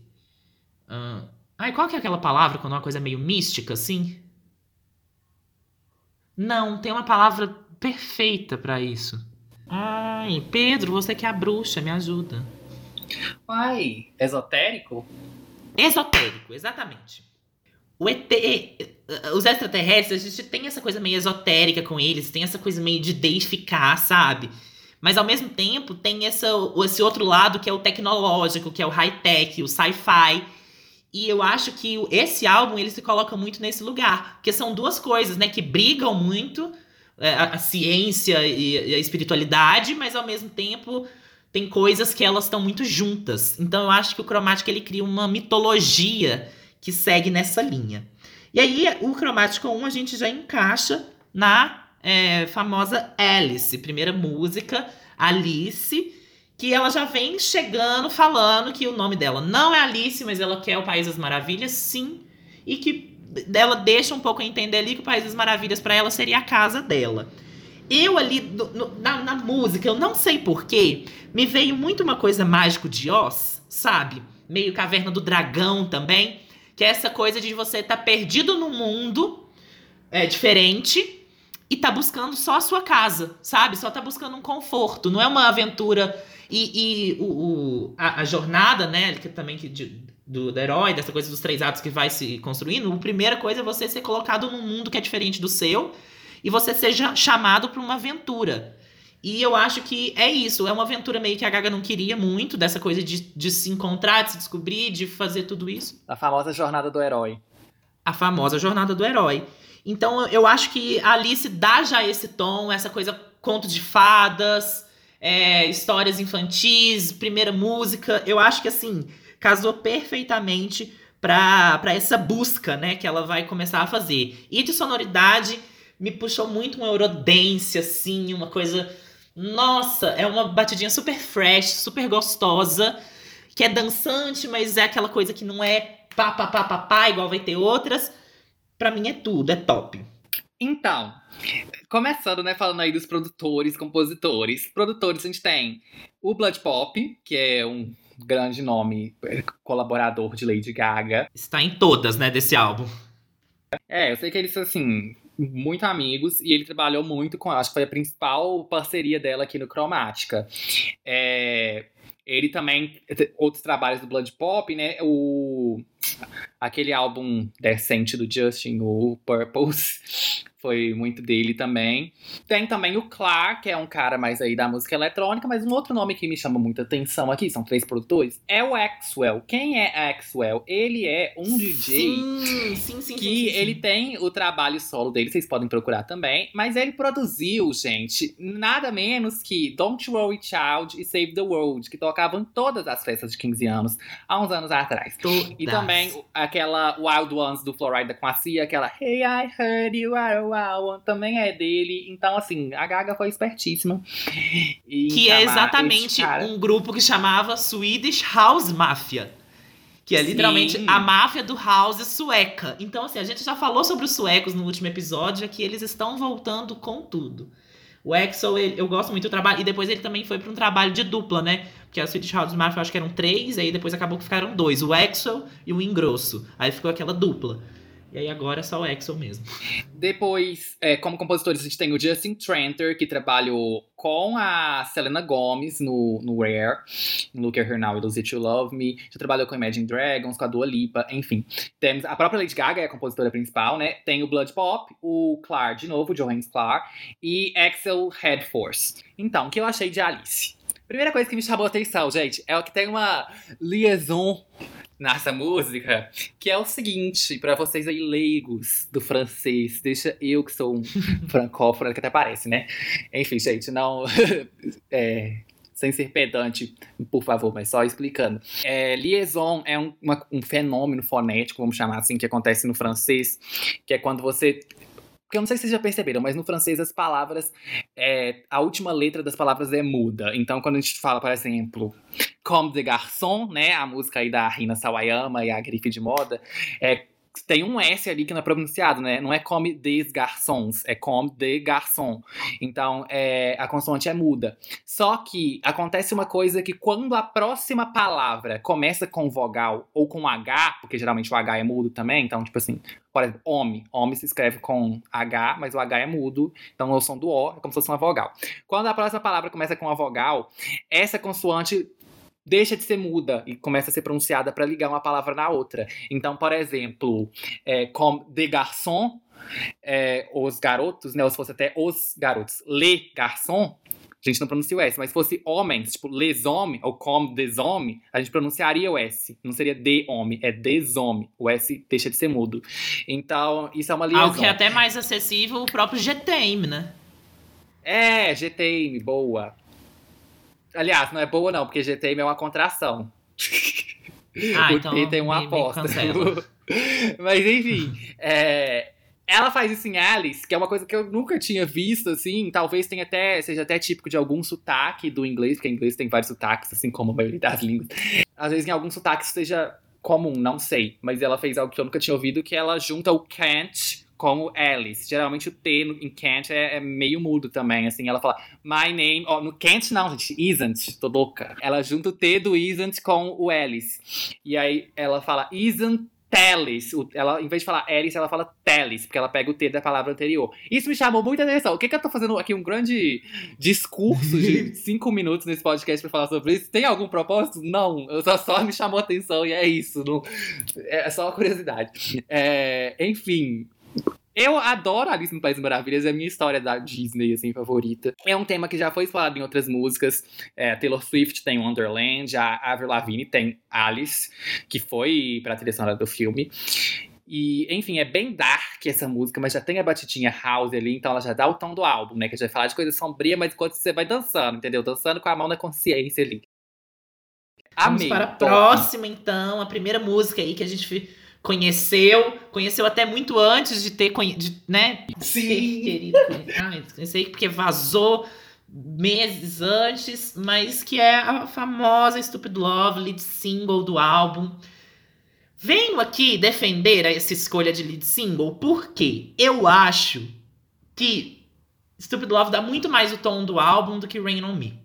Uh, ai, qual que é aquela palavra quando é uma coisa é meio mística, assim? Não, tem uma palavra perfeita para isso. Ai, Pedro, você que é a bruxa, me ajuda. Ai, esotérico? Esotérico, exatamente. O ET, os extraterrestres, a gente tem essa coisa meio esotérica com eles, tem essa coisa meio de deificar, sabe? Mas ao mesmo tempo tem essa, esse outro lado que é o tecnológico, que é o high-tech, o sci-fi. E eu acho que esse álbum ele se coloca muito nesse lugar. Porque são duas coisas, né, que brigam muito é, a, a ciência e, a espiritualidade, mas ao mesmo tempo tem coisas que elas estão muito juntas. Então eu acho que o Cromático ele cria uma mitologia que segue nessa linha. E aí o Cromático 1 a gente já encaixa na é, famosa Alice, primeira música, Alice, que ela já vem chegando falando que o nome dela não é Alice, mas ela quer o País das Maravilhas, sim, e que ela deixa um pouco a entender ali que o País das Maravilhas para ela seria a casa dela. Eu ali, no, na, na, música, eu não sei porquê, me veio muito uma coisa mágico de Oz, sabe? Meio Caverna do Dragão também. Que é essa coisa de você estar tá perdido no mundo é, diferente e tá buscando só a sua casa, sabe? Só tá buscando um conforto. Não é uma aventura. E, e o, o a, a, jornada, né? Que também que de, do, do, herói, dessa coisa dos três atos que vai se construindo, a primeira coisa é você ser colocado num mundo que é diferente do seu e você seja chamado para uma aventura. E eu acho que é isso, é uma aventura meio que a Gaga não queria muito, dessa coisa de, de se encontrar, de se descobrir, de fazer tudo isso. A famosa jornada do herói. A famosa jornada do herói. Então eu acho que a Alice dá já esse tom, essa coisa conto de fadas, é, histórias infantis, primeira música. Eu acho que assim, casou perfeitamente para essa busca, né, que ela vai começar a fazer. E de sonoridade me puxou muito um Eurodance assim, uma coisa nossa, é uma batidinha super fresh, super gostosa, que é dançante, mas é aquela coisa que não é pá pá pá pá, pá igual vai ter outras. Para mim é tudo, é top. Então, começando, né, falando aí dos produtores, compositores. Produtores a gente tem o Blood Pop, que é um grande nome, colaborador de Lady Gaga. Está em todas, né, desse álbum. É, eu sei que eles assim, muito amigos e ele trabalhou muito com, acho que foi a principal parceria dela aqui no Cromática. É, ele também, outros trabalhos do Blood Pop, né, o aquele álbum decente do Justin, o Purpose, foi muito dele também. Tem também o Clark, que é um cara mais aí da música eletrônica, mas um outro nome que me chama muita atenção aqui, são três produtores, é o Axwell. Quem é Axwell? Ele é um DJ Sim, sim, sim. que ele tem o trabalho solo dele, vocês podem procurar também, mas ele produziu, gente, nada menos que Don't Worry Child e Save the World, que tocavam em todas as festas de 15 anos, há uns anos atrás. E Todas. também aquela Wild Ones do Florida com a Cia, aquela Hey, I heard you are a wild one, também é dele. Então, assim, a Gaga foi espertíssima. Que é exatamente um grupo que chamava Swedish House Mafia. Que é literalmente Sim. a máfia do house sueca. Então, assim, a gente já falou sobre os suecos no último episódio, é que eles estão voltando com tudo. O Axel, eu gosto muito do trabalho. E depois ele também foi para um trabalho de dupla, né? Porque a Swedish House Mafia eu acho que eram três, aí depois acabou que ficaram dois. O Axel e o Ingrosso. Aí ficou aquela dupla. E aí agora é só o Axel mesmo. Depois, é, como compositores, a gente tem o Justin Tranter, que trabalhou com a Selena Gomez no, no Rare, em Look at Her Now e Lose It You Love Me. Já trabalhou com Imagine Dragons, com a Dua Lipa, enfim. Temos a própria Lady Gaga, é a compositora principal, né? Tem o Blood Pop, o Clark de novo, o Johannes Clark, e Axel Headforce. Então, o que eu achei de Alice? Primeira coisa que me chamou a atenção, gente, é que tem uma liaison nessa música, que é o seguinte, pra vocês aí leigos do francês, deixa eu que sou um francófono, que até parece, né? Enfim, gente, não. é, sem ser pedante, por favor, mas só explicando. É, liaison é um, uma- um fenômeno fonético, vamos chamar assim, que acontece no francês, que é quando você. Porque eu não sei se vocês já perceberam, mas no francês as palavras. é, a última letra das palavras é muda. Então, quando a gente fala, por exemplo, Comme des Garçons, né? A música aí da Rina Sawayama e a grife de moda. É, tem um S ali que não é pronunciado, né? Não é Comme des Garçons, é Comme des Garçons. Então, é, a consoante é muda. Só que acontece uma coisa que quando a próxima palavra começa com vogal ou com H, porque geralmente o H é mudo também, então, tipo assim, por exemplo, homem. Homem se escreve com H, mas o H é mudo, então o som do O é como se fosse uma vogal. Quando a próxima palavra começa com a vogal, essa consoante deixa de ser muda e começa a ser pronunciada para ligar uma palavra na outra. Então, por exemplo, é, comme de garçon, é, os garotos, né? Ou se fosse até os garotos, le garçon, a gente não pronuncia o S, mas se fosse homens, tipo les hommes ou comme des hommes, a gente pronunciaria o S. Não seria de homem, é des hommes. O S deixa de ser mudo. Então, isso é uma liaison. Algo que é até mais acessível o próprio GTM, né? É, GTM, boa. Aliás, não é boa não, porque GTM é uma contração. Ah, o então tem um me- me apóstolo. cancela. Mas enfim, é, ela faz isso em Alice, que é uma coisa que eu nunca tinha visto, assim. Talvez tenha até, seja até típico de algum sotaque do inglês, porque inglês tem vários sotaques, assim como a maioria das línguas. Às vezes em algum sotaque seja comum, não sei. Mas ela fez algo que eu nunca tinha ouvido, que ela junta o can't com o Alice. Geralmente o T no, em can't é, é meio mudo também, assim. Ela fala, my name... Ó, no can't não, gente. Isn't. Tô louca. Ela junta o T do isn't com o Alice. E aí ela fala, isn't Teles. Ela, em vez de falar Alice, ela fala Teles, porque ela pega o T da palavra anterior. Isso me chamou muita atenção. O que, que eu tô fazendo aqui? Um grande discurso de cinco minutos nesse podcast pra falar sobre isso. Tem algum propósito? Não. Eu só, só me chamou a atenção e é isso. Não, é só uma curiosidade. É, enfim. Eu adoro Alice no País das Maravilhas, é a minha história da Disney, assim, favorita. É um tema que já foi explorado em outras músicas. É, Taylor Swift tem Wonderland, a Avril Lavigne tem Alice, que foi pra trilha sonora do filme. E, enfim, é bem dark essa música, mas já tem a batidinha house ali, então ela já dá o tom do álbum, né? Que a gente vai falar de coisa sombria, mas enquanto você vai dançando, entendeu? Dançando com a mão na consciência ali. Vamos Amei. para a top. próxima, então. A primeira música aí que a gente conheceu. Conheceu até muito antes de ter conhecido, né? Sim. Querido. Conheci porque vazou meses antes, mas que é a famosa Stupid Love, lead single do álbum. Venho aqui defender essa escolha de lead single porque eu acho que Stupid Love dá muito mais o tom do álbum do que Rain on Me.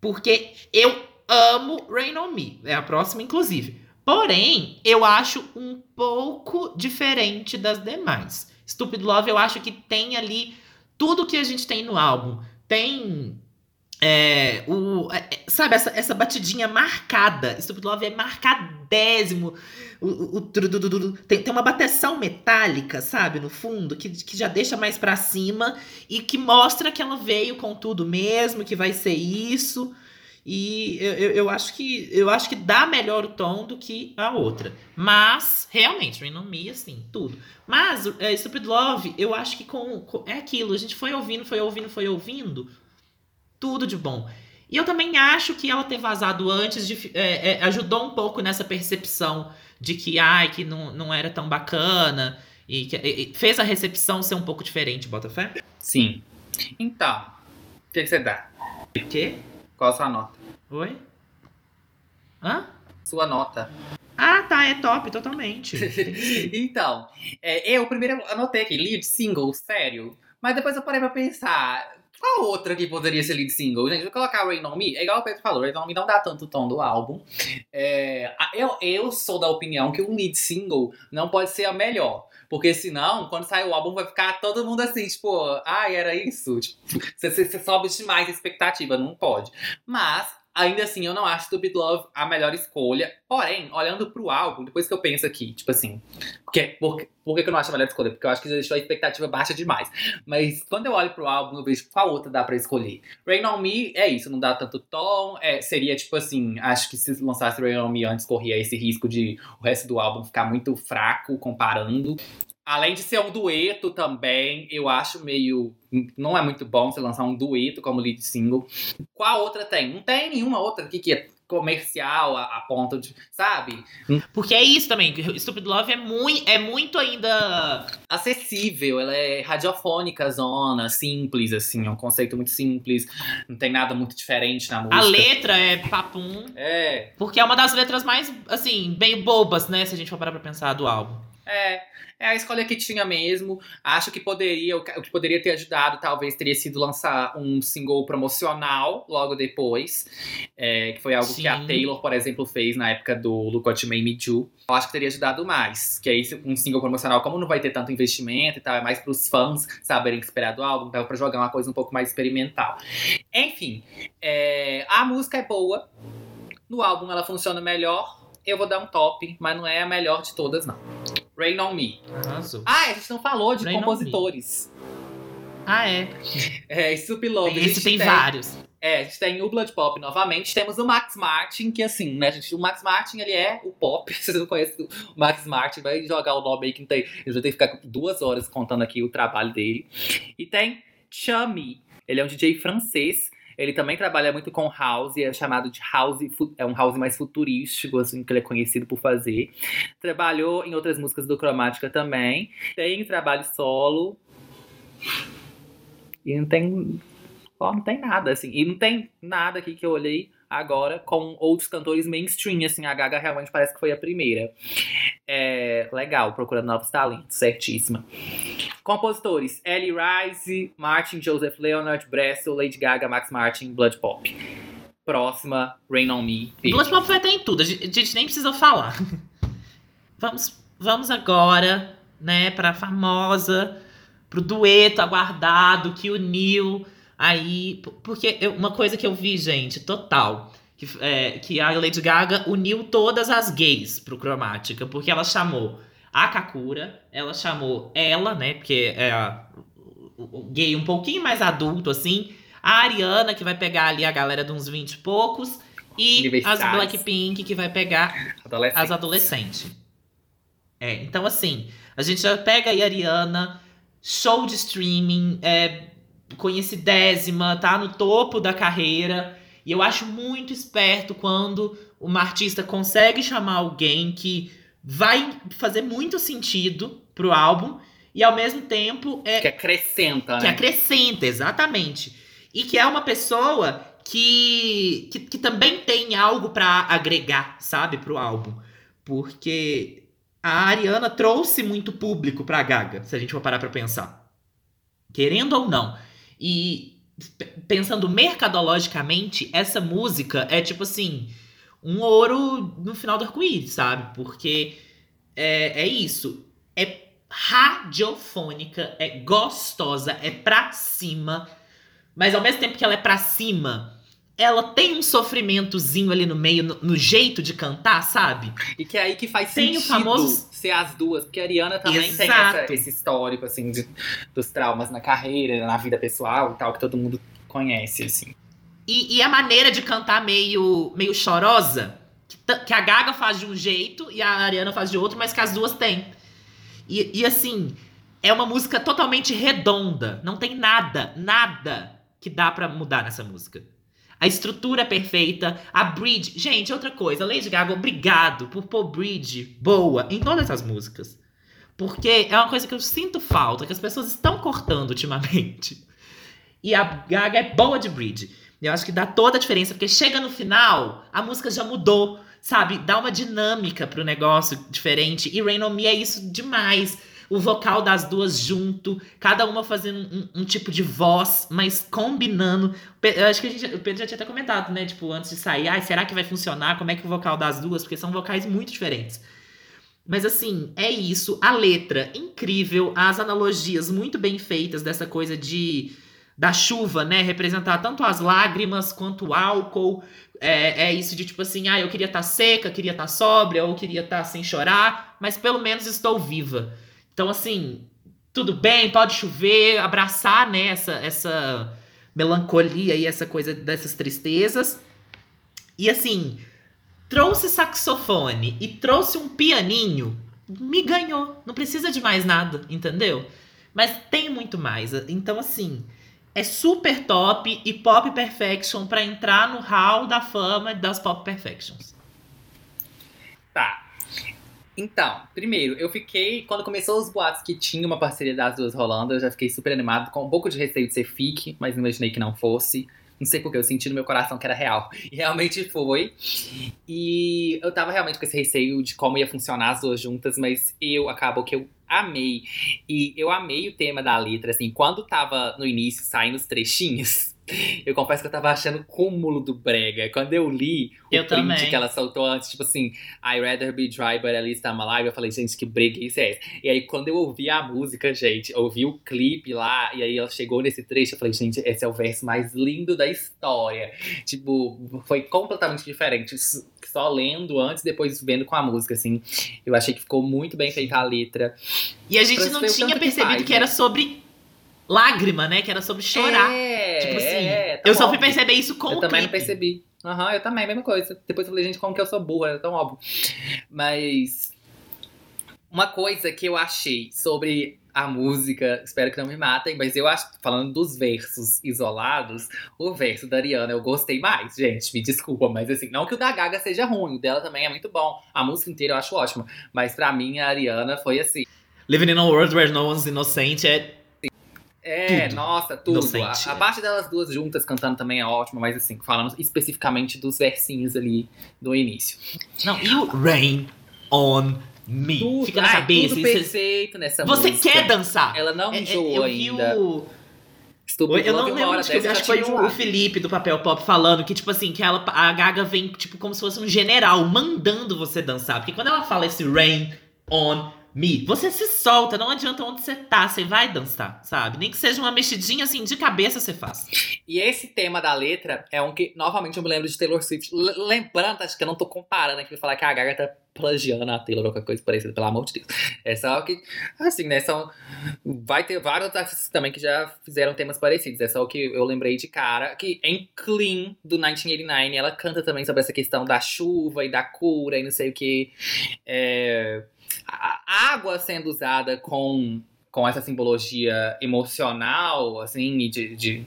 Porque eu amo Rain on Me. É a próxima, inclusive. Porém, eu acho um pouco diferente das demais. Stupid Love, eu acho que tem ali tudo que a gente tem no álbum. Tem É, o, é, é, sabe, essa, essa batidinha marcada. Stupid Love é marcadésimo. O, o, o tem, tem uma bateção metálica, sabe, no fundo, que, que já deixa mais para cima e que mostra que ela veio com tudo mesmo, que vai ser isso. E eu, eu, eu, acho que eu acho que dá melhor o tom do que a outra. Mas, realmente, Rain On Me, assim, tudo. Mas, é, Stupid Love, eu acho que com, com, É aquilo, a gente foi ouvindo, foi ouvindo, foi ouvindo. Tudo de bom. E eu também acho que ela ter vazado antes de, é, é, ajudou um pouco nessa percepção de que, ai, que não, não era tão bacana. E, que, e fez a recepção ser um pouco diferente, Botafé? Sim. Então, o que, que você dá? O quê? Qual a sua nota? Oi? Hã? Sua nota. Ah, tá, é top, totalmente. então, é, eu primeiro anotei aqui, lead single, sério. Mas depois eu parei pra pensar, qual outra que poderia ser lead single? Gente, vou colocar Rain On Me. É igual o Pedro falou, Rain On Me não dá tanto tom do álbum. É, eu, eu sou da opinião que um lead single não pode ser a melhor. Porque senão, quando sair o álbum, vai ficar todo mundo assim, tipo, ai, ah, era isso? Tipo, você, você sobe demais a expectativa, não pode. Mas, Ainda assim, eu não acho Stupid Love a melhor escolha. Porém, olhando pro álbum, depois que eu penso aqui, tipo assim, porque, por, por que eu não acho a melhor escolha? Porque eu acho que já deixou a expectativa baixa demais. Mas quando eu olho pro álbum, eu vejo qual outra dá pra escolher. Rain On Me é isso, não dá tanto tom. É, seria tipo assim, acho que se lançasse Rain On Me antes, corria esse risco de o resto do álbum ficar muito fraco comparando. Além de ser um dueto também, eu acho meio. Não é muito bom você lançar um dueto como lead single. Qual outra tem? Não tem nenhuma outra aqui que é comercial a, a ponto de. Sabe? Porque é isso também. Stupid Love é muito, é muito ainda. Acessível, ela é radiofônica, zona, simples, assim. É um conceito muito simples. Não tem nada muito diferente na música. A letra é papum. É. Porque é uma das letras mais, assim, bem bobas, né? Se a gente for parar pra pensar do álbum. É, é a escolha que tinha mesmo. Acho que poderia, o que poderia ter ajudado, talvez, teria sido lançar um single promocional logo depois. É, que foi algo Sim. que a Taylor, por exemplo, fez na época do Look What You Made Me Do. Eu acho que teria ajudado mais. Que aí, um single promocional, como não vai ter tanto investimento e tal, é mais pros fãs saberem esperar do álbum, dava pra jogar uma coisa um pouco mais experimental. Enfim, é, a música é boa. No álbum ela funciona melhor. Eu vou dar um top, mas não é a melhor de todas, não. Rain on Me. Arrasou. Ah, a gente não falou de Rain compositores. Ah, é? É, Stupid Love. Esse tem, tem vários. É, a gente tem o Blood Pop novamente. Temos o Max Martin, que assim, né, gente? O Max Martin, ele é o pop. Se você não conhece o Max Martin, vai jogar o nome aí que não tem. Ele vai ter que ficar duas horas contando aqui o trabalho dele. E tem Chummy. Ele é um DJ francês ele também trabalha muito com house, é chamado de house, é um house mais futurístico, assim, que ele é conhecido por fazer. Trabalhou em outras músicas do Cromática também. Tem trabalho solo. E não tem. Ó, não tem nada, assim. E não tem nada aqui que eu olhei agora com outros cantores mainstream, assim, a Gaga realmente parece que foi a primeira. É, legal, procurando novos talentos, certíssima. Compositores: Ellie Rice, Martin Joseph Leonard, Bressel, Lady Gaga, Max Martin, Blood Pop. Próxima, Rain On Me. Blood Pop vai ter em tudo, a gente nem precisa falar. vamos, vamos agora, né, pra famosa, pro dueto aguardado que uniu Aí, porque eu, uma coisa que eu vi, gente, total, que, é, que a Lady Gaga uniu todas as gays pro Cromática, porque ela chamou a Kakura, ela chamou ela, né, porque é gay um pouquinho mais adulto, assim, a Ariana, que vai pegar ali a galera de uns 20 e poucos, e as Blackpink, que vai pegar as adolescentes. É, então assim, a gente já pega aí a Ariana, show de streaming, é, conhecidésima, tá no topo da carreira. E eu acho muito esperto quando uma artista consegue chamar alguém que vai fazer muito sentido pro álbum e ao mesmo tempo é que acrescenta, que né? acrescenta exatamente e que é uma pessoa que que, que também tem algo para agregar, sabe, pro álbum, porque a Ariana trouxe muito público pra Gaga, se a gente for parar pra pensar. Querendo ou não. E pensando mercadologicamente, essa música é tipo assim, um ouro no final do arco-íris, sabe? Porque é, é isso. É radiofônica, é gostosa, é pra cima. mas ao mesmo tempo que ela é pra cima, ela tem um sofrimentozinho ali no meio, no, no jeito de cantar, sabe? E que é aí que faz Tem o sentido famoso- ser as duas, porque a Ariana também tem Exato. essa- esse histórico, assim, de- dos traumas na carreira, na vida pessoal e tal, que todo mundo conhece, assim. E, e a maneira de cantar meio, meio chorosa, que, que a Gaga faz de um jeito e a Ariana faz de outro, mas que as duas têm. E, e assim, é uma música totalmente redonda. Não tem nada, nada que dá pra mudar nessa música. A estrutura é perfeita, a bridge. Gente, outra coisa, Lady Gaga, obrigado por pôr bridge boa em todas as músicas. Porque é uma coisa que eu sinto falta, que as pessoas estão cortando ultimamente. E a Gaga é boa de bridge. Eu acho que dá toda a diferença, porque chega no final, a música já mudou, sabe? Dá uma dinâmica pro negócio diferente. E Rain On Me é isso demais. O vocal das duas junto, cada uma fazendo um, um tipo de voz, mas combinando. Eu acho que gente, o Pedro já tinha até comentado, né? Tipo, antes de sair, ai, será que vai funcionar? Como é que o vocal das duas? Porque são vocais muito diferentes. Mas assim, é isso. A letra, incrível. As analogias muito bem feitas dessa coisa de da chuva, né? Representar tanto as lágrimas quanto o álcool. É, é isso de tipo assim, ah, eu queria estar seca, queria estar sóbria, ou queria estar sem chorar, mas pelo menos estou viva. Então, assim, tudo bem, pode chover, abraçar, né, essa, essa melancolia e essa coisa dessas tristezas. E assim, trouxe saxofone e trouxe um pianinho, me ganhou. Não precisa de mais nada, entendeu? Mas tem muito mais. Então, assim, é super top e pop perfection pra entrar no hall da fama das pop perfections. Tá. Então, primeiro, eu fiquei. Quando começou os boatos que tinha uma parceria das duas rolando, eu já fiquei super animado, com um pouco de receio de ser fique, mas imaginei que não fosse. Não sei porque eu senti no meu coração que era real. E realmente foi. E eu tava realmente com esse receio de como ia funcionar as duas juntas, mas eu acabou que eu amei. E eu amei o tema da letra, assim, quando tava no início saindo os trechinhos. Eu confesso que eu tava achando o cúmulo do brega. Quando eu li o Eu print também. que ela soltou antes, tipo assim, I rather be dry, but at least I'm alive. Eu falei, gente, que breguice é essa? E aí, quando eu ouvi a música, gente, ouvi o clipe lá, e aí ela chegou nesse trecho, eu falei, gente, esse é o verso mais lindo da história. Tipo, foi completamente diferente. Só lendo antes, depois vendo com a música, assim. Eu achei que ficou muito bem feita a letra. E a gente não tinha tanto que percebido faz, que né? era sobre lágrima, né? Que era sobre chorar. É, tipo assim, é, tá eu só fui perceber isso com Eu o também não clipe. percebi. Aham, eu também, mesma coisa. Depois eu falei, gente, como que eu sou burra? É tão óbvio. Mas. Uma coisa que eu achei sobre a música, espero que não me matem, mas eu acho, falando dos versos isolados, o verso da Ariana eu gostei mais, gente, me desculpa, mas assim, não que o da Gaga seja ruim, o dela também é muito bom, a música inteira eu acho ótima, mas pra mim a Ariana foi assim, Living in a world where no one's innocent é É, Tudo. nossa, tudo. A, a é. parte delas duas juntas cantando também é ótima, mas assim, falando especificamente dos versinhos ali do início. Não, e o Rain on Me. Tudo, Fica na ai, cabeça. tudo você- perfeito nessa Você música. quer dançar? Ela não É, é, enjoou vi ainda. o. Eu não lembro hora de que eu acho já que foi o, o. Felipe do Papel Pop falando que, tipo assim, que ela, a Gaga vem, tipo, como se fosse um general, mandando você dançar. Porque quando ela fala esse rain on me, você se solta, não adianta onde você tá, você vai dançar, sabe? Nem que seja uma mexidinha assim de cabeça você faz. E esse tema da letra é um que, novamente, eu me lembro de Taylor Swift. L- lembrando, acho que eu não tô comparando aqui falar que a Gaga tá plagiando a Taylor ou qualquer coisa parecida, pelo amor de Deus. É só que, assim, né, são... Vai ter vários artistas também que já fizeram temas parecidos. É só o que eu lembrei de cara, que em Clean, do 1989, ela canta também sobre essa questão da chuva e da cura e não sei o que. É... A água sendo usada com, com essa simbologia emocional, assim, de, de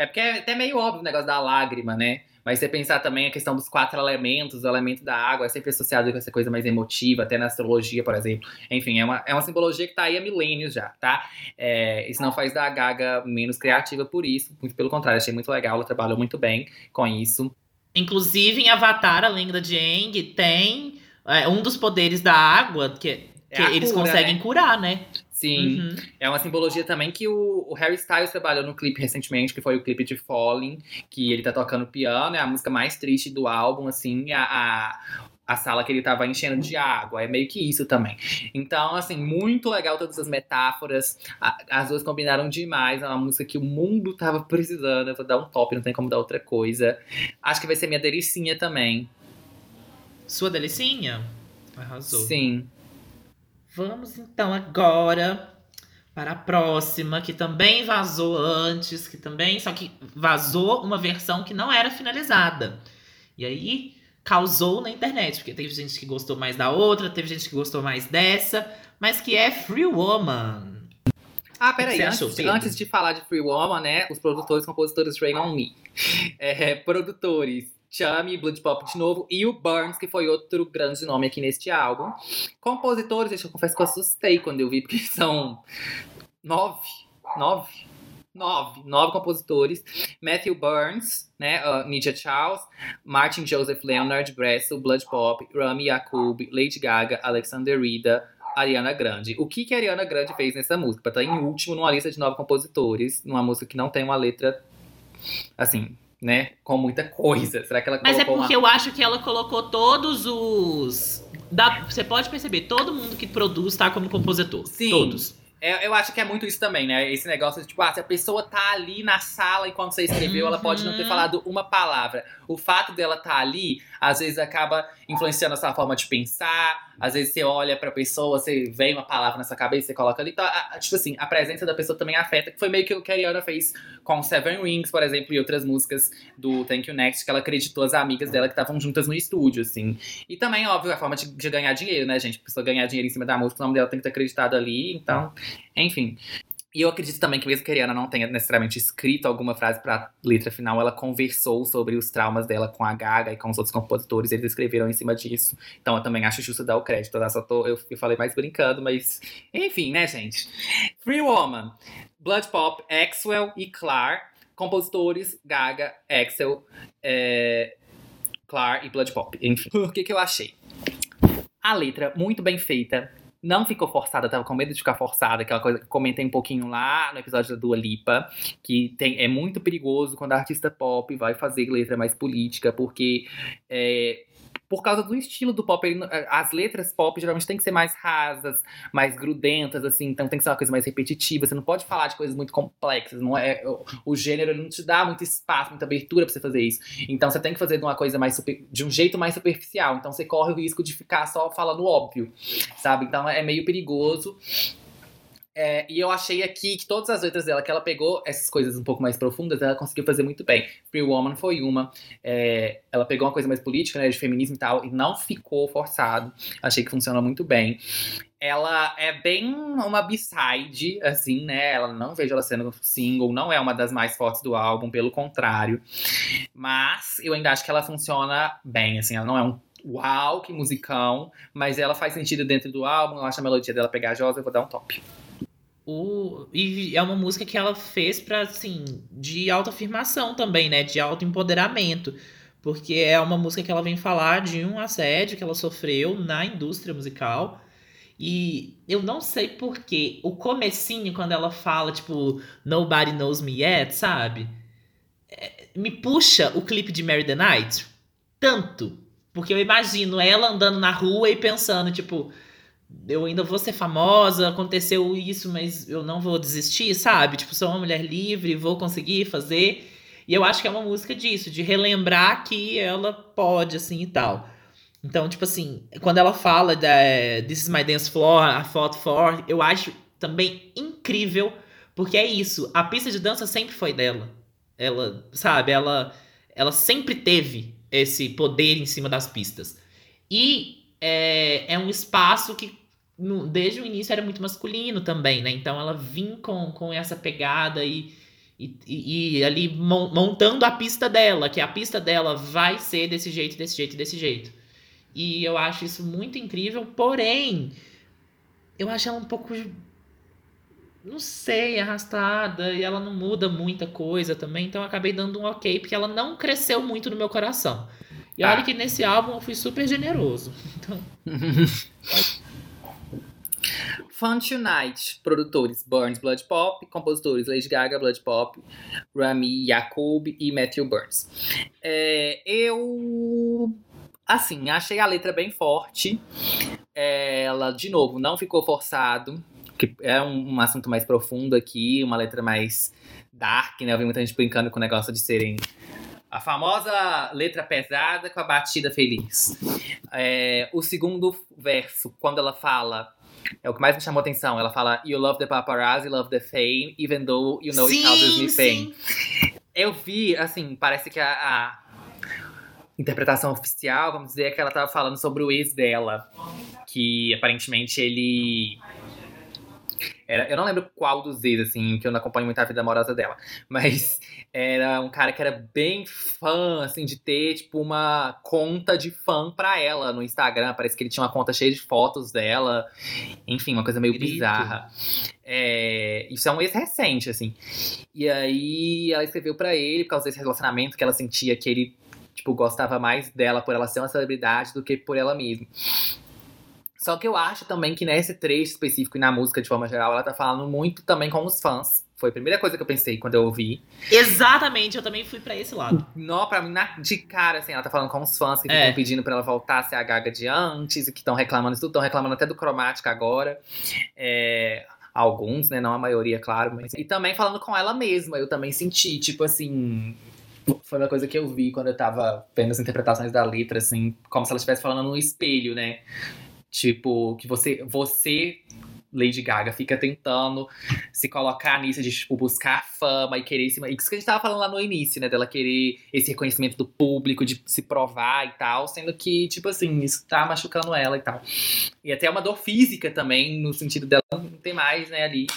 é porque é até meio óbvio o negócio da lágrima, né? Mas você pensar também a questão dos quatro elementos, o elemento da água é sempre associado com essa coisa mais emotiva, até na astrologia, por exemplo. Enfim, é uma, é uma simbologia que tá aí há milênios já, tá? É, isso não faz da Gaga menos criativa por isso. Muito pelo contrário, achei muito legal, ela trabalhou muito bem com isso. Inclusive, em Avatar, a lenda de Aang, tem é, um dos poderes da água que, É que a eles cura, conseguem né? curar, né? Sim. Uhum. É uma simbologia também que o, o Harry Styles trabalhou no clipe recentemente, que foi o clipe de Falling, que ele tá tocando piano, é a música mais triste do álbum, assim, a, a, a sala que ele tava enchendo de água. É meio que isso também. Então, assim, muito legal todas as metáforas. A- as duas combinaram demais. É uma música que o mundo tava precisando. Eu vou dar um top, não tem como dar outra coisa. Acho que vai ser minha delicinha também. Sua delicinha? Arrasou. Sim. Vamos então agora para a próxima, que também vazou antes, que também, só que vazou uma versão que não era finalizada. E aí causou na internet, porque teve gente que gostou mais da outra, teve gente que gostou mais dessa, mas que é Free Woman. Ah, peraí, antes, achou, antes de falar de Free Woman, né? Os produtores e compositores Rain on Me. É, produtores Chami, Blood Pop de novo, e o Burns, que foi outro grande nome aqui neste álbum. Compositores, gente, eu confesso que eu assustei quando eu vi, porque são nove, nove, nove, nove compositores. Matthew Burns, né, uh, Charles, Martin Joseph Leonard Bressel, Blood Pop, Rami Yacoub, Lady Gaga, Alexander Rida, Ariana Grande. O que, que a Ariana Grande fez nessa música? Pra estar em último numa lista de nove compositores, numa música que não tem uma letra, assim, né, com muita coisa. Será que ela Mas é porque uma... eu acho que ela colocou todos os. dá- você pode perceber, todo mundo que produz tá como compositor. Sim. Todos. É, eu acho que é muito isso também, né? Esse negócio de, tipo, ah, se a pessoa tá ali na sala enquanto você escreveu, ela pode não ter Uhum. falado uma palavra. O fato dela tá ali, às vezes acaba influenciando a sua forma de pensar. Às vezes você olha pra pessoa, você vem uma palavra na sua cabeça, você coloca ali. Então, a- a- tipo assim, a presença da pessoa também afeta. Que foi meio que o que a Ariana fez com Seven Rings, por exemplo, e outras músicas do Thank You Next, que ela acreditou as amigas dela que estavam juntas no estúdio, assim. E também, óbvio, a forma de, de ganhar dinheiro, né, gente? A pessoa ganhar dinheiro em cima da música, o nome dela tem que estar acreditado ali, então, enfim. E eu acredito também que mesmo que a Ariana não tenha necessariamente escrito alguma frase pra letra final, ela conversou sobre os traumas dela com a Gaga e com os outros compositores, eles escreveram em cima disso. Então eu também acho justo dar o crédito, tá? Só tô, eu, eu falei mais brincando, mas enfim, né, gente? Free Woman, Blood Pop, Axwell e Clar, compositores Gaga, Axel, é, Clar e Blood Pop. Enfim, o que que eu achei? A letra muito bem feita, não ficou forçada, tava com medo de ficar forçada, aquela coisa que comentei um pouquinho lá no episódio da Dua Lipa, que tem, é muito perigoso quando a artista pop vai fazer letra mais política, porque é, por causa do estilo do pop, ele não- as letras pop geralmente tem que ser mais rasas, mais grudentas, assim, então tem que ser uma coisa mais repetitiva, você não pode falar de coisas muito complexas, não é, o, o gênero não te dá muito espaço, muita abertura pra você fazer isso. Então você tem que fazer de uma coisa mais super- de um jeito mais superficial, então você corre o risco de ficar só falando óbvio, sabe? Então é meio perigoso. É, e eu achei aqui que todas as letras dela, que ela pegou essas coisas um pouco mais profundas, ela conseguiu fazer muito bem. Free Woman foi uma. é, ela pegou uma coisa mais política, né, de feminismo e tal, e não ficou forçado. Achei que funciona muito bem. Ela é bem uma B-side, assim, né? Ela não vejo ela sendo single, não é uma das mais fortes do álbum, pelo contrário. Mas eu ainda acho que ela funciona bem, assim, ela não é um uau, que musicão, mas ela faz sentido dentro do álbum, eu acho a melodia dela pegajosa, eu vou dar um top. O, e é uma música que ela fez pra, assim, de autoafirmação também, né? De autoempoderamento. Porque é uma música que ela vem falar de um assédio que ela sofreu na indústria musical. E eu não sei porquê. O comecinho, quando ela fala, tipo, Nobody Knows Me Yet, sabe? É, me puxa o clipe de Mary the Night tanto. Porque eu imagino ela andando na rua e pensando, tipo, eu ainda vou ser famosa, aconteceu isso, mas eu não vou desistir, sabe? Tipo, sou uma mulher livre, vou conseguir fazer. E eu acho que é uma música disso, de relembrar que ela pode, assim, e tal. Então, tipo assim, quando ela fala da This is my dance floor, I fought for, eu acho também incrível, porque é isso, a pista de dança sempre foi dela. Ela, sabe, ela, ela sempre teve esse poder em cima das pistas. E é, é um espaço que no- desde o início era muito masculino também, né? Então ela vinha com, com essa pegada e, e, e- e ali mon- montando a pista dela, que a pista dela vai ser desse jeito, desse jeito, desse jeito. E eu acho isso muito incrível, porém, eu acho ela um pouco, não sei, arrastada, e ela não muda muita coisa também, então eu acabei dando um ok, porque ela não cresceu muito no meu coração. E olha Ah. que nesse álbum eu fui super generoso. Então, Fun Tonight, produtores Burns Blood Pop, compositores Lady Gaga Blood Pop, Rami Yacoub e Matthew Burns. É, eu Assim, achei a letra bem forte. Ela, de novo, não ficou forçado. Que é um, um assunto mais profundo aqui, uma letra mais dark, né? Eu vi muita gente brincando com o negócio de serem a famosa letra pesada com a batida feliz. É, o segundo verso, quando ela fala. É o que mais me chamou atenção. Ela fala: You love the paparazzi, love the fame, even though you know it causes me pain. Eu vi, assim, parece que a, a interpretação oficial, vamos dizer, é que ela tava falando sobre o ex dela. Que aparentemente ele. Era, eu não lembro qual dos ex, assim, que eu não acompanho muito a vida amorosa dela. Mas era um cara que era bem fã, assim, de ter, tipo, uma conta de fã pra ela no Instagram. Parece que ele tinha uma conta cheia de fotos dela. Enfim, uma coisa meio Grito. bizarra. É, isso é um ex recente, assim. E aí ela escreveu pra ele por causa desse relacionamento que ela sentia que ele, tipo, gostava mais dela por ela ser uma celebridade do que por ela mesma. Só que eu acho também que nesse trecho específico e na música de forma geral, ela tá falando muito também com os fãs. Foi a primeira coisa que eu pensei quando eu ouvi. Exatamente, eu também fui pra esse lado. Não, pra mim, na- de cara, assim, ela tá falando com os fãs que ficam É. pedindo pra ela voltar a ser a Gaga de antes e que estão reclamando isso tudo, estão reclamando até do cromática agora. É, alguns, né? Não a maioria, claro. Mas... E também falando com ela mesma, eu também senti, tipo assim. Foi uma coisa que eu vi quando eu tava vendo as interpretações da letra, assim, como se ela estivesse falando no espelho, né? Tipo, que você, você, Lady Gaga, fica tentando se colocar nisso de, tipo, buscar fama e querer esse. Isso que a gente tava falando lá no início, né? Dela querer esse reconhecimento do público, de se provar e tal, sendo que, tipo assim, isso tá machucando ela e tal. E até uma dor física também, no sentido dela não ter mais, né, ali.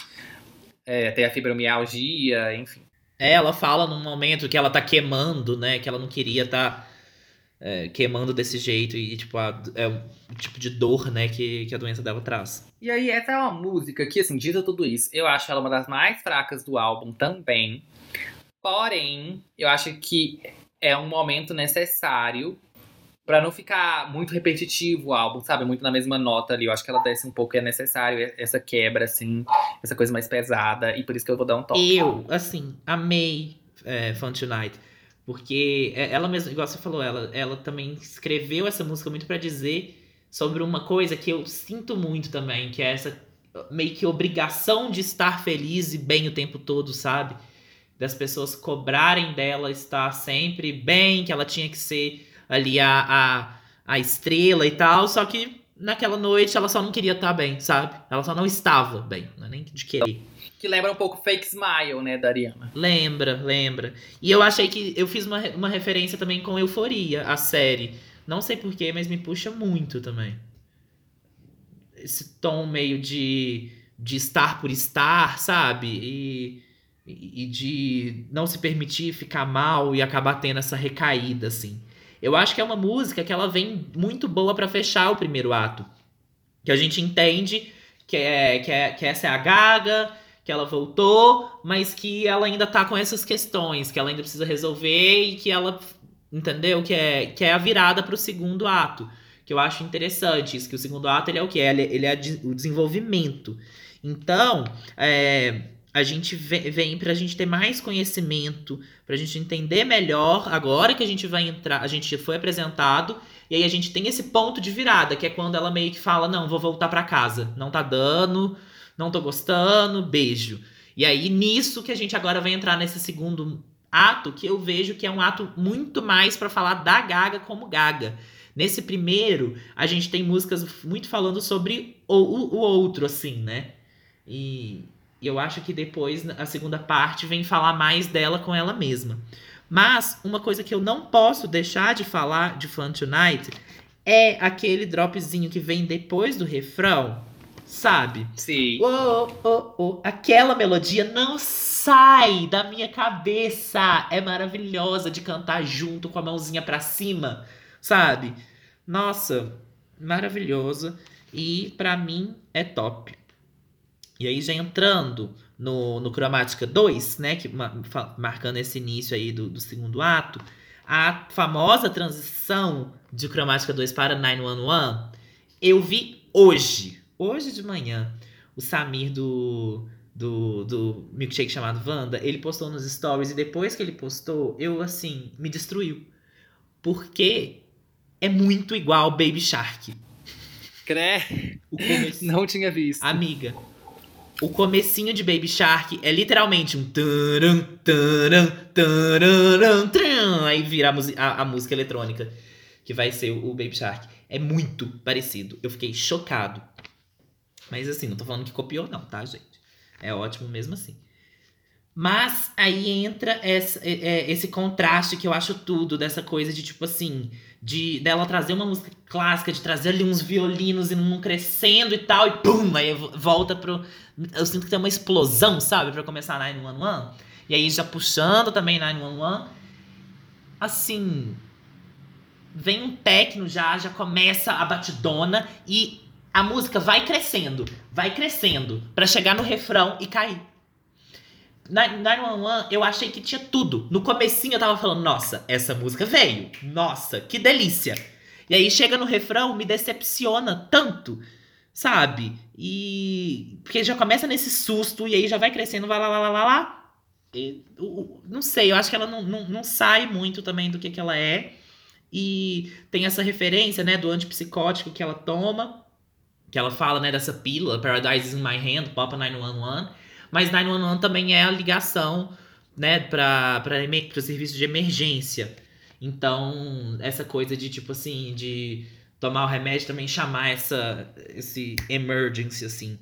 É, até a fibromialgia, enfim. É, ela fala num momento que ela tá queimando, né? Que ela não queria tá é, queimando desse jeito. E, tipo, a- é o tipo de dor, né, que, que a doença dela traz. E aí, essa é uma música que, assim, dita tudo isso, eu acho ela uma das mais fracas do álbum também. Porém, eu acho que é um momento necessário pra não ficar muito repetitivo o álbum, sabe? Muito na mesma nota ali. Eu acho que ela desce um pouco, é necessário essa quebra, assim, essa coisa mais pesada. E por isso que eu vou dar um toque. Eu, assim, amei é, Fun Tonight. Porque é- ela mesma, igual você falou, ela, ela também escreveu essa música muito pra dizer sobre uma coisa que eu sinto muito também, que é essa meio que obrigação de estar feliz e bem o tempo todo, sabe? Das pessoas cobrarem dela estar sempre bem, que ela tinha que ser ali a, a, a estrela e tal, só que naquela noite ela só não queria estar bem, sabe? Ela só não estava bem, não é nem de querer. Que lembra um pouco Fake Smile, né, da Ariana. Lembra, lembra. E eu achei que eu fiz uma, uma referência também com Euforia, a série. Não sei porquê, mas me puxa muito também. Esse tom meio de, de estar por estar, sabe? E, e de não se permitir ficar mal e acabar tendo essa recaída, assim. Eu acho que é uma música que ela vem muito boa pra fechar o primeiro ato. Que a gente entende que, é, que, é, que essa é a Gaga, que ela voltou, mas que ela ainda tá com essas questões, que ela ainda precisa resolver e que ela, entendeu? Que é, que é a virada pro segundo ato. Que eu acho interessante isso, que o segundo ato ele é o que? Ele, ele é o desenvolvimento. Então, é, a gente vem, vem pra gente ter mais conhecimento, pra gente entender melhor, agora que a gente vai entrar, a gente foi apresentado, e aí a gente tem esse ponto de virada, que é quando ela meio que fala, não, vou voltar pra casa, não tá dando, não tô gostando, beijo. E aí, nisso que a gente agora vai entrar nesse segundo ato, que eu vejo que é um ato muito mais pra falar da Gaga como Gaga. Nesse primeiro, a gente tem músicas muito falando sobre o, o, o outro, assim, né? E eu acho que depois, a segunda parte, vem falar mais dela com ela mesma. Mas, uma coisa que eu não posso deixar de falar de Fun Tonight é aquele dropzinho que vem depois do refrão, sabe? Sim. Oh, oh, oh. Aquela melodia não sai da minha cabeça. É maravilhosa de cantar junto com a mãozinha pra cima, sabe? Nossa, maravilhosa. E pra mim é top. E aí, já entrando no, no Cromática 2, né? Que, marcando esse início aí do, do segundo ato, a famosa transição de Cromática 2 para 911, eu vi hoje, hoje de manhã, o Samir do, do, do Milkshake chamado Wanda, ele postou nos stories e depois que ele postou, eu assim, me destruiu. Porque é muito igual Baby Shark. Cré, começo... não tinha visto. Amiga, o comecinho de Baby Shark é literalmente um taran, taran, taran, taran, aí vira a, a- a música eletrônica, que vai ser o, o Baby Shark. É muito parecido. Eu fiquei chocado. Mas assim, não tô falando que copiou não, tá, gente? É ótimo mesmo assim. Mas aí entra essa- é- é- esse contraste que eu acho tudo, dessa coisa de tipo assim, de dela trazer uma música clássica, de trazer ali uns violinos e num crescendo e tal, e pum, aí vo- volta pro. Eu sinto que tem uma explosão, sabe, pra começar 911. E aí já puxando também 911. Assim. Vem um techno já, já começa a batidona e a música vai crescendo, vai crescendo, pra chegar no refrão e cair. Na 911, eu achei que tinha tudo. No comecinho eu tava falando, nossa, essa música veio. Nossa, que delícia. E aí chega no refrão, me decepciona tanto, sabe? E. Porque já começa nesse susto, e aí já vai crescendo, vai lá, lá, lá, lá, lá. E, o- não sei, eu acho que ela não, não, não sai muito também do que, que ela é. E tem essa referência, né, do antipsicótico que ela toma. Que ela fala, né, dessa pílula, Paradise is in my hand, Papa 911. Mas 911 também é a ligação, né, para o serviço de emergência. Então, essa coisa de, tipo assim, de tomar o remédio também chamar essa, esse emergency, assim.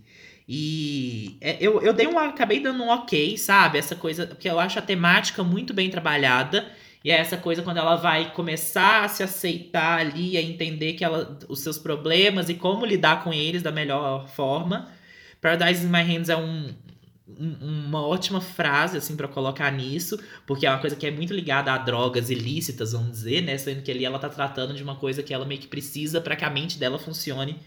E é, eu, eu dei um, acabei dando um ok, sabe? Essa coisa, porque eu acho a temática muito bem trabalhada. E é essa coisa quando ela vai começar a se aceitar ali, a entender que ela, os seus problemas e como lidar com eles da melhor forma. Paradise in My Hands é um, um- uma ótima frase, assim, para colocar nisso, porque é uma coisa que é muito ligada a drogas ilícitas, vamos dizer, né? Sendo que ali ela tá tratando de uma coisa que ela meio que precisa para que a mente dela funcione,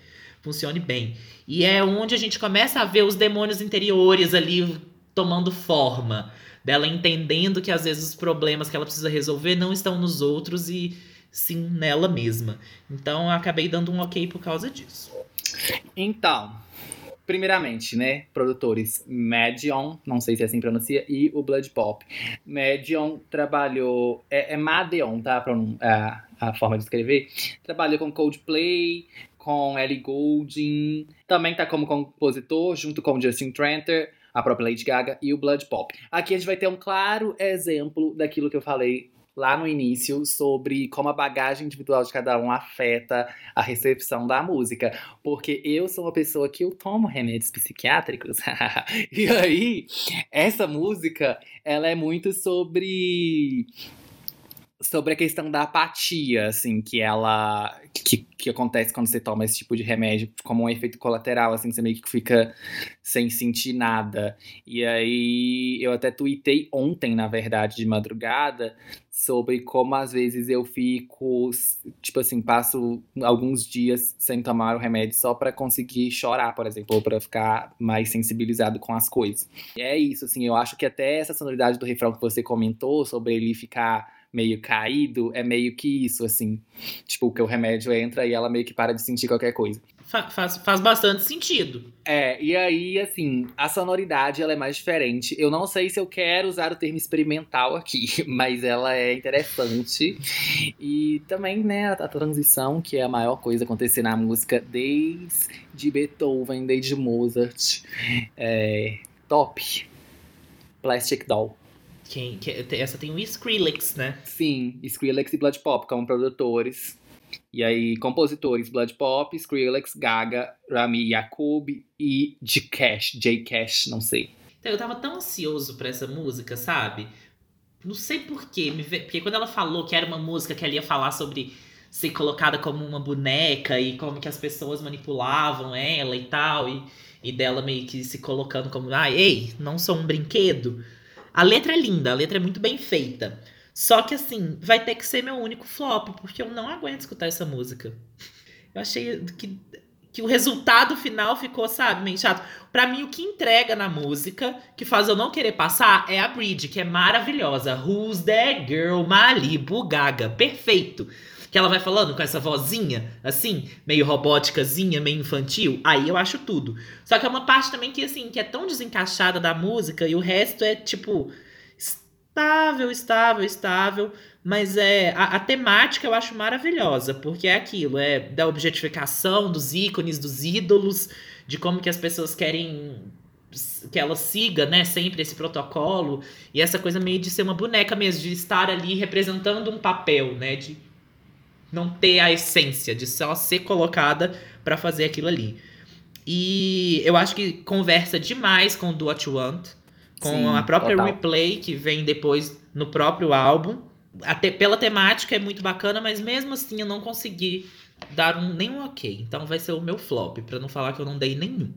funcione bem. E é onde a gente começa a ver os demônios interiores ali tomando forma, dela entendendo que às vezes os problemas que ela precisa resolver não estão nos outros e sim nela mesma. Então eu acabei dando um ok por causa disso. Então, primeiramente, né, produtores Medion, não sei se é assim pronuncia, e o Blood Pop. Medion trabalhou, é, é Madeon, tá, a, pronun- a, a forma de escrever, trabalhou com Coldplay, com Ellie Goulding, também tá como compositor, junto com Justin Tranter, a própria Lady Gaga e o Blood Pop. Aqui a gente vai ter um claro exemplo daquilo que eu falei lá no início sobre como a bagagem individual de cada um afeta a recepção da música. Porque eu sou uma pessoa que eu tomo remédios psiquiátricos. e aí, essa música, ela é muito sobre sobre a questão da apatia, assim, que ela que, que acontece quando você toma esse tipo de remédio, como um efeito colateral, assim, você meio que fica sem sentir nada. E aí eu até tuitei ontem, na verdade, de madrugada, sobre como às vezes eu fico, tipo assim, passo alguns dias sem tomar o remédio só pra conseguir chorar, por exemplo, ou pra ficar mais sensibilizado com as coisas. E é isso, assim, eu acho que até essa sonoridade do refrão que você comentou sobre ele ficar meio caído, é meio que isso, assim. Tipo, que o remédio entra e ela meio que para de sentir qualquer coisa. Fa- faz, faz bastante sentido. É, e aí, assim, a sonoridade ela é mais diferente. Eu não sei se eu quero usar o termo experimental aqui, mas ela é interessante. E também, né, a, a transição, que é a maior coisa acontecer na música desde Beethoven, desde Mozart. É, top. Plastic Doll. Quem, que- essa tem o Skrillex, né? Sim, Skrillex e Blood Pop como produtores. E aí, compositores Blood Pop, Skrillex, Gaga, Rami Yacoub e J Cash, J Cash, não sei. Então, eu tava tão ansioso pra essa música, sabe? Não sei porquê, porque quando ela falou que era uma música que ela ia falar sobre ser colocada como uma boneca e como que as pessoas manipulavam ela e tal, e, e dela meio que se colocando como, ah, ei, não sou um brinquedo. A letra é linda, a letra é muito bem feita. Só que assim, vai ter que ser meu único flop, porque eu não aguento escutar essa música. Eu achei que, que o resultado final ficou, sabe, meio chato. Pra mim, o que entrega na música, que faz eu não querer passar, é a bridge, que é maravilhosa. Who's that girl? Malibu Gaga. Perfeito. Que ela vai falando com essa vozinha, assim, meio robóticazinha, meio infantil. Aí eu acho tudo. Só que é uma parte também que, assim, que é tão desencaixada da música e o resto é, tipo, estável, estável, estável. Mas é a, a, temática eu acho maravilhosa, porque é aquilo, é da objetificação dos ícones, dos ídolos, de como que as pessoas querem que ela siga, né, sempre esse protocolo, e essa coisa meio de ser uma boneca mesmo, de estar ali representando um papel, né, de não ter a essência, de só ser colocada para fazer aquilo ali. E eu acho que conversa demais com Do What You Want, com Sim, a própria total. replay que vem depois no próprio álbum. Até pela temática é muito bacana, mas mesmo assim eu não consegui dar um, nenhum ok. Então vai ser o meu flop, para não falar que eu não dei nenhum.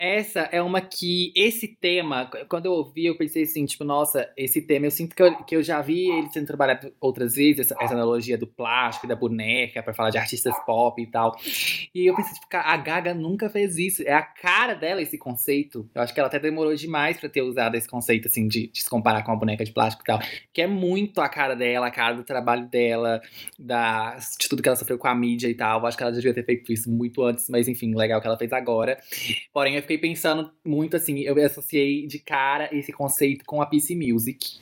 Essa é uma que. Esse tema, quando eu ouvi, eu pensei assim, tipo, nossa, esse tema, eu sinto que eu, que eu já vi ele sendo trabalhado outras vezes, essa, essa analogia do plástico, da boneca, para falar de artistas pop e tal. E eu pensei, tipo, a Gaga nunca fez isso. É a cara dela esse conceito. Eu acho que ela até demorou demais para ter usado esse conceito, assim, de, de, se comparar com a boneca de plástico e tal. Que é muito a cara dela, a cara do trabalho dela, da, de tudo que ela sofreu com a mídia e tal. Eu acho que ela já devia ter feito isso muito antes, mas enfim, legal que ela fez agora. Porém, eu fiquei pensando muito assim, eu associei de cara esse conceito com a PC Music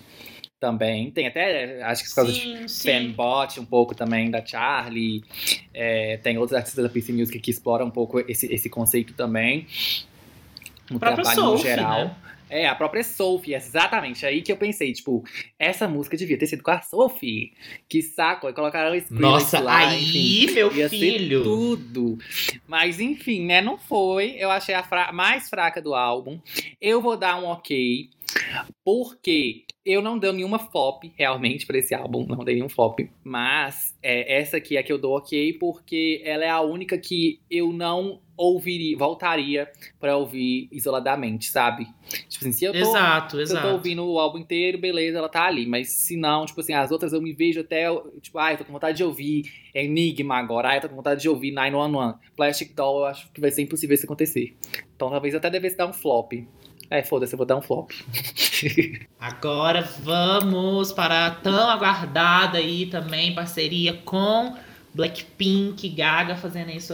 também. Tem até, acho que por causa sim, de sim. Fanbot, um pouco também da Charlie. É, tem outros artistas da PC Music que exploram um pouco esse, esse conceito também. No trabalho Sophie, no geral. Né? É, a própria Sophie, exatamente. Aí que eu pensei, tipo, essa música devia ter sido com a Sophie. Que saco, aí colocaram o Nossa, lá, aí, enfim, meu ia filho. Ser tudo. Mas enfim, né, não foi. Eu achei a fra mais fraca do álbum. Eu vou dar um ok. Porque eu não dei nenhuma flop, realmente, para esse álbum. Não dei nenhum flop. Mas é, essa aqui é que eu dou ok, porque ela é a única que eu não ouviria, voltaria para ouvir isoladamente, sabe? Tipo assim, se eu tô, exato, se exato. eu tô ouvindo o álbum inteiro, beleza, ela tá ali. Mas se não, tipo assim, as outras eu me vejo até, tipo, ah, eu tô com vontade de ouvir Enigma agora, ah, eu tô com vontade de ouvir 911. Plastic Doll, eu acho que vai ser impossível isso acontecer. Então talvez até devesse dar um flop. É, foda-se, eu vou dar um flop. Agora vamos para a tão aguardada aí também parceria com Blackpink, Gaga fazendo isso.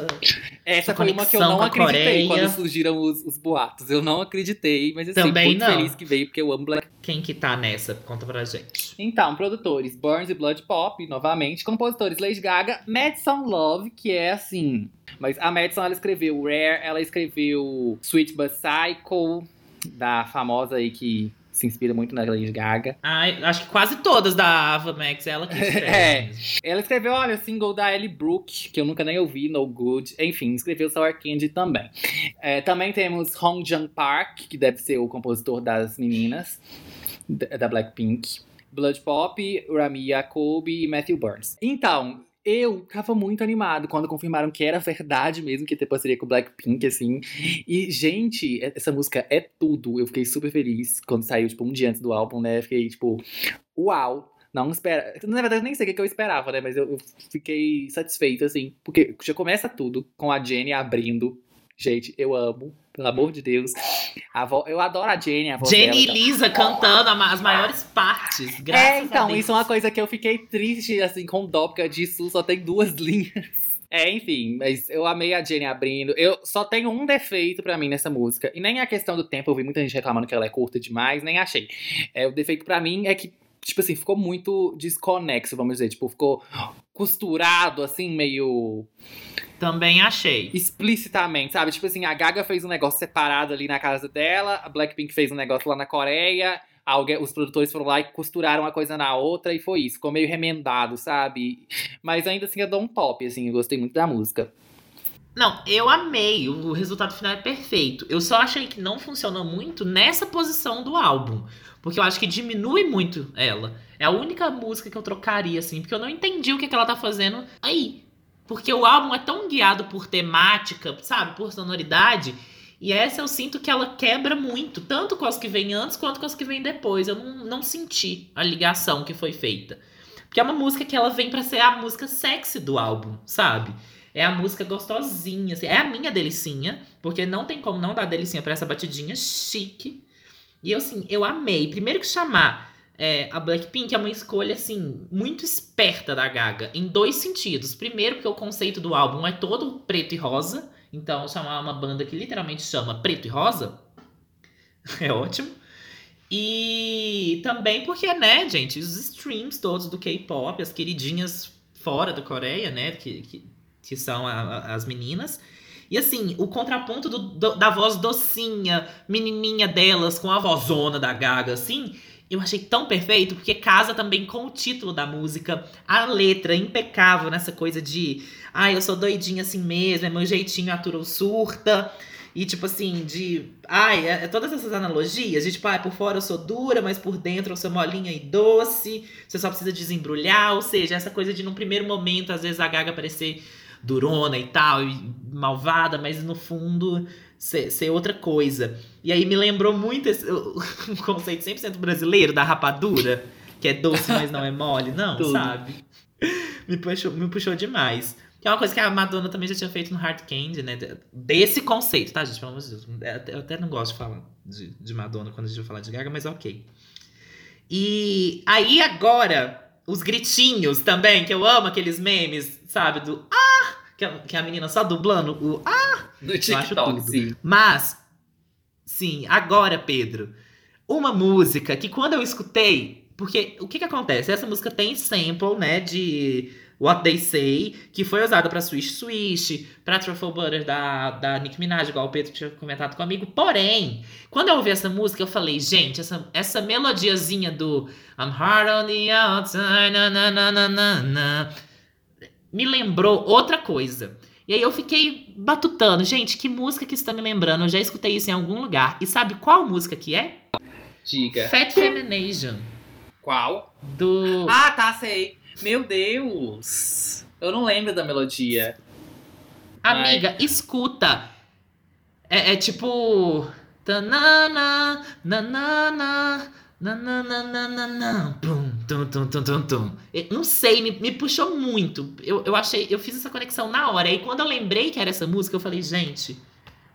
Essa foi uma que eu não acreditei quando surgiram os, os, boatos. Eu não acreditei, mas assim, Também muito não. feliz que veio, porque eu amo Black. Quem que tá nessa? Conta pra gente. Então, produtores, Burns e Blood Pop, novamente. Compositores, Lady Gaga, Madison Love, que é assim... Mas a Madison, ela escreveu Rare, ela escreveu Sweet But Psycho, da famosa aí que se inspira muito na Lady Gaga. Ai, acho que quase todas da Ava Max, ela que escreve. é. Ela escreveu, olha, o single da Ellie Brooke, que eu nunca nem ouvi, No Good. Enfim, escreveu Sour Candy também. É, também temos Hong Jung Park, que deve ser o compositor das meninas, da Blackpink. Blood Pop, Rami Jacobi e Matthew Burns. Então, eu tava muito animado quando confirmaram que era verdade mesmo que ia ter parceria com Blackpink, assim. E, gente, essa música é tudo. Eu fiquei super feliz quando saiu, tipo, um dia antes do álbum, né? Fiquei, tipo, uau! Não espera. Na verdade, nem sei o que eu esperava, né? Mas eu, eu fiquei satisfeito, assim. Porque já começa tudo com a Jenny abrindo. Gente, eu amo pelo amor de Deus. A vo... Eu adoro a Jenny, a voz Jenny dela. e Lisa cantando as maiores partes. Graças é, então, isso é uma coisa que eu fiquei triste, assim, com dó, porque a Jisoo só tem duas linhas. É, enfim, mas eu amei a Jenny abrindo. Eu só tenho um defeito para mim nessa música. E nem a questão do tempo, eu vi muita gente reclamando que ela é curta demais, nem achei. É, o defeito para mim é que, tipo assim, ficou muito desconexo, vamos dizer. Tipo, ficou costurado, assim, meio também achei. Explicitamente, sabe? Tipo assim, a Gaga fez um negócio separado ali na casa dela, a Blackpink fez um negócio lá na Coreia, alguém, os produtores foram lá e costuraram uma coisa na outra e foi isso. Ficou meio remendado, sabe? Mas ainda assim eu dou um top, assim, eu gostei muito da música. Não, eu amei. O resultado final é perfeito. Eu só achei que não funcionou muito nessa posição do álbum. Porque eu acho que diminui muito ela. É a única música que eu trocaria, assim. Porque eu não entendi o que, que ela tá fazendo aí. Porque o álbum é tão guiado por temática, sabe? Por sonoridade. E essa eu sinto que ela quebra muito, tanto com as que vêm antes quanto com as que vêm depois. Eu não, não senti a ligação que foi feita. Porque é uma música que ela vem para ser a música sexy do álbum, sabe? É a música gostosinha, assim, é a minha delicinha, porque não tem como não dar delicinha para essa batidinha chique. E eu, assim, eu amei. Primeiro que chamar é, a Blackpink é uma escolha, assim, muito esperta da Gaga, em dois sentidos. Primeiro, porque o conceito do álbum é todo preto e rosa. Então, chamar uma banda que literalmente chama preto e rosa é ótimo. E também porque, né, gente, os streams todos do K-pop, as queridinhas fora da Coreia, né, que, que, que são a, a, as meninas. E assim, o contraponto do, do, da voz docinha, menininha delas, com a vozona da Gaga, assim, eu achei tão perfeito, porque casa também com o título da música, a letra impecável nessa coisa de, ai, ah, eu sou doidinha assim mesmo, é meu jeitinho atura surta. E tipo assim, de. Ai, é, é, todas essas analogias, de tipo, ai, por fora eu sou dura, mas por dentro eu sou molinha e doce. Você só precisa desembrulhar. Ou seja, essa coisa de num primeiro momento, às vezes a Gaga parecer durona e tal, e malvada, mas no fundo ser, ser outra coisa. E aí me lembrou muito esse, um conceito 100% brasileiro da rapadura, que é doce, mas não é mole. Não, Tudo. sabe? Me puxou, me puxou demais. Que é uma coisa que a Madonna também já tinha feito no Hard Candy, né? Desse conceito, tá, gente? Pelo amor de Deus. Eu até não gosto de falar de, de Madonna quando a gente vai falar de Gaga, mas ok. E aí agora, os gritinhos também, que eu amo aqueles memes, sabe? Do ah! Que a, que a menina só dublando o ah! Do TikTok, sim. Mas, sim, agora, Pedro, uma música que quando eu escutei. Porque o que que acontece? Essa música tem sample, né? De What They Say, que foi usada para Swish Swish, pra Truffle Butter da, da Nicki Minaj, igual o Pedro tinha comentado comigo. Porém, quando eu ouvi essa música, eu falei, gente, essa, essa melodiazinha do I'm hard on the outside, na, na, na, na, na, na, me lembrou outra coisa. E aí eu fiquei batutando, gente, que música que está me lembrando? Eu já escutei isso em algum lugar. E sabe qual música que é? Diga. Fat Femination. Qual? Do. Ah, tá, sei. Meu Deus! Eu não lembro da melodia. Amiga, Ai. escuta. É, é tipo. Tanana, nanana, nanana, pum, tum, tum, tum, tum, tum. não sei, me, me puxou muito. Eu, eu achei, eu fiz essa conexão na hora. E quando eu lembrei que era essa música, eu falei, gente,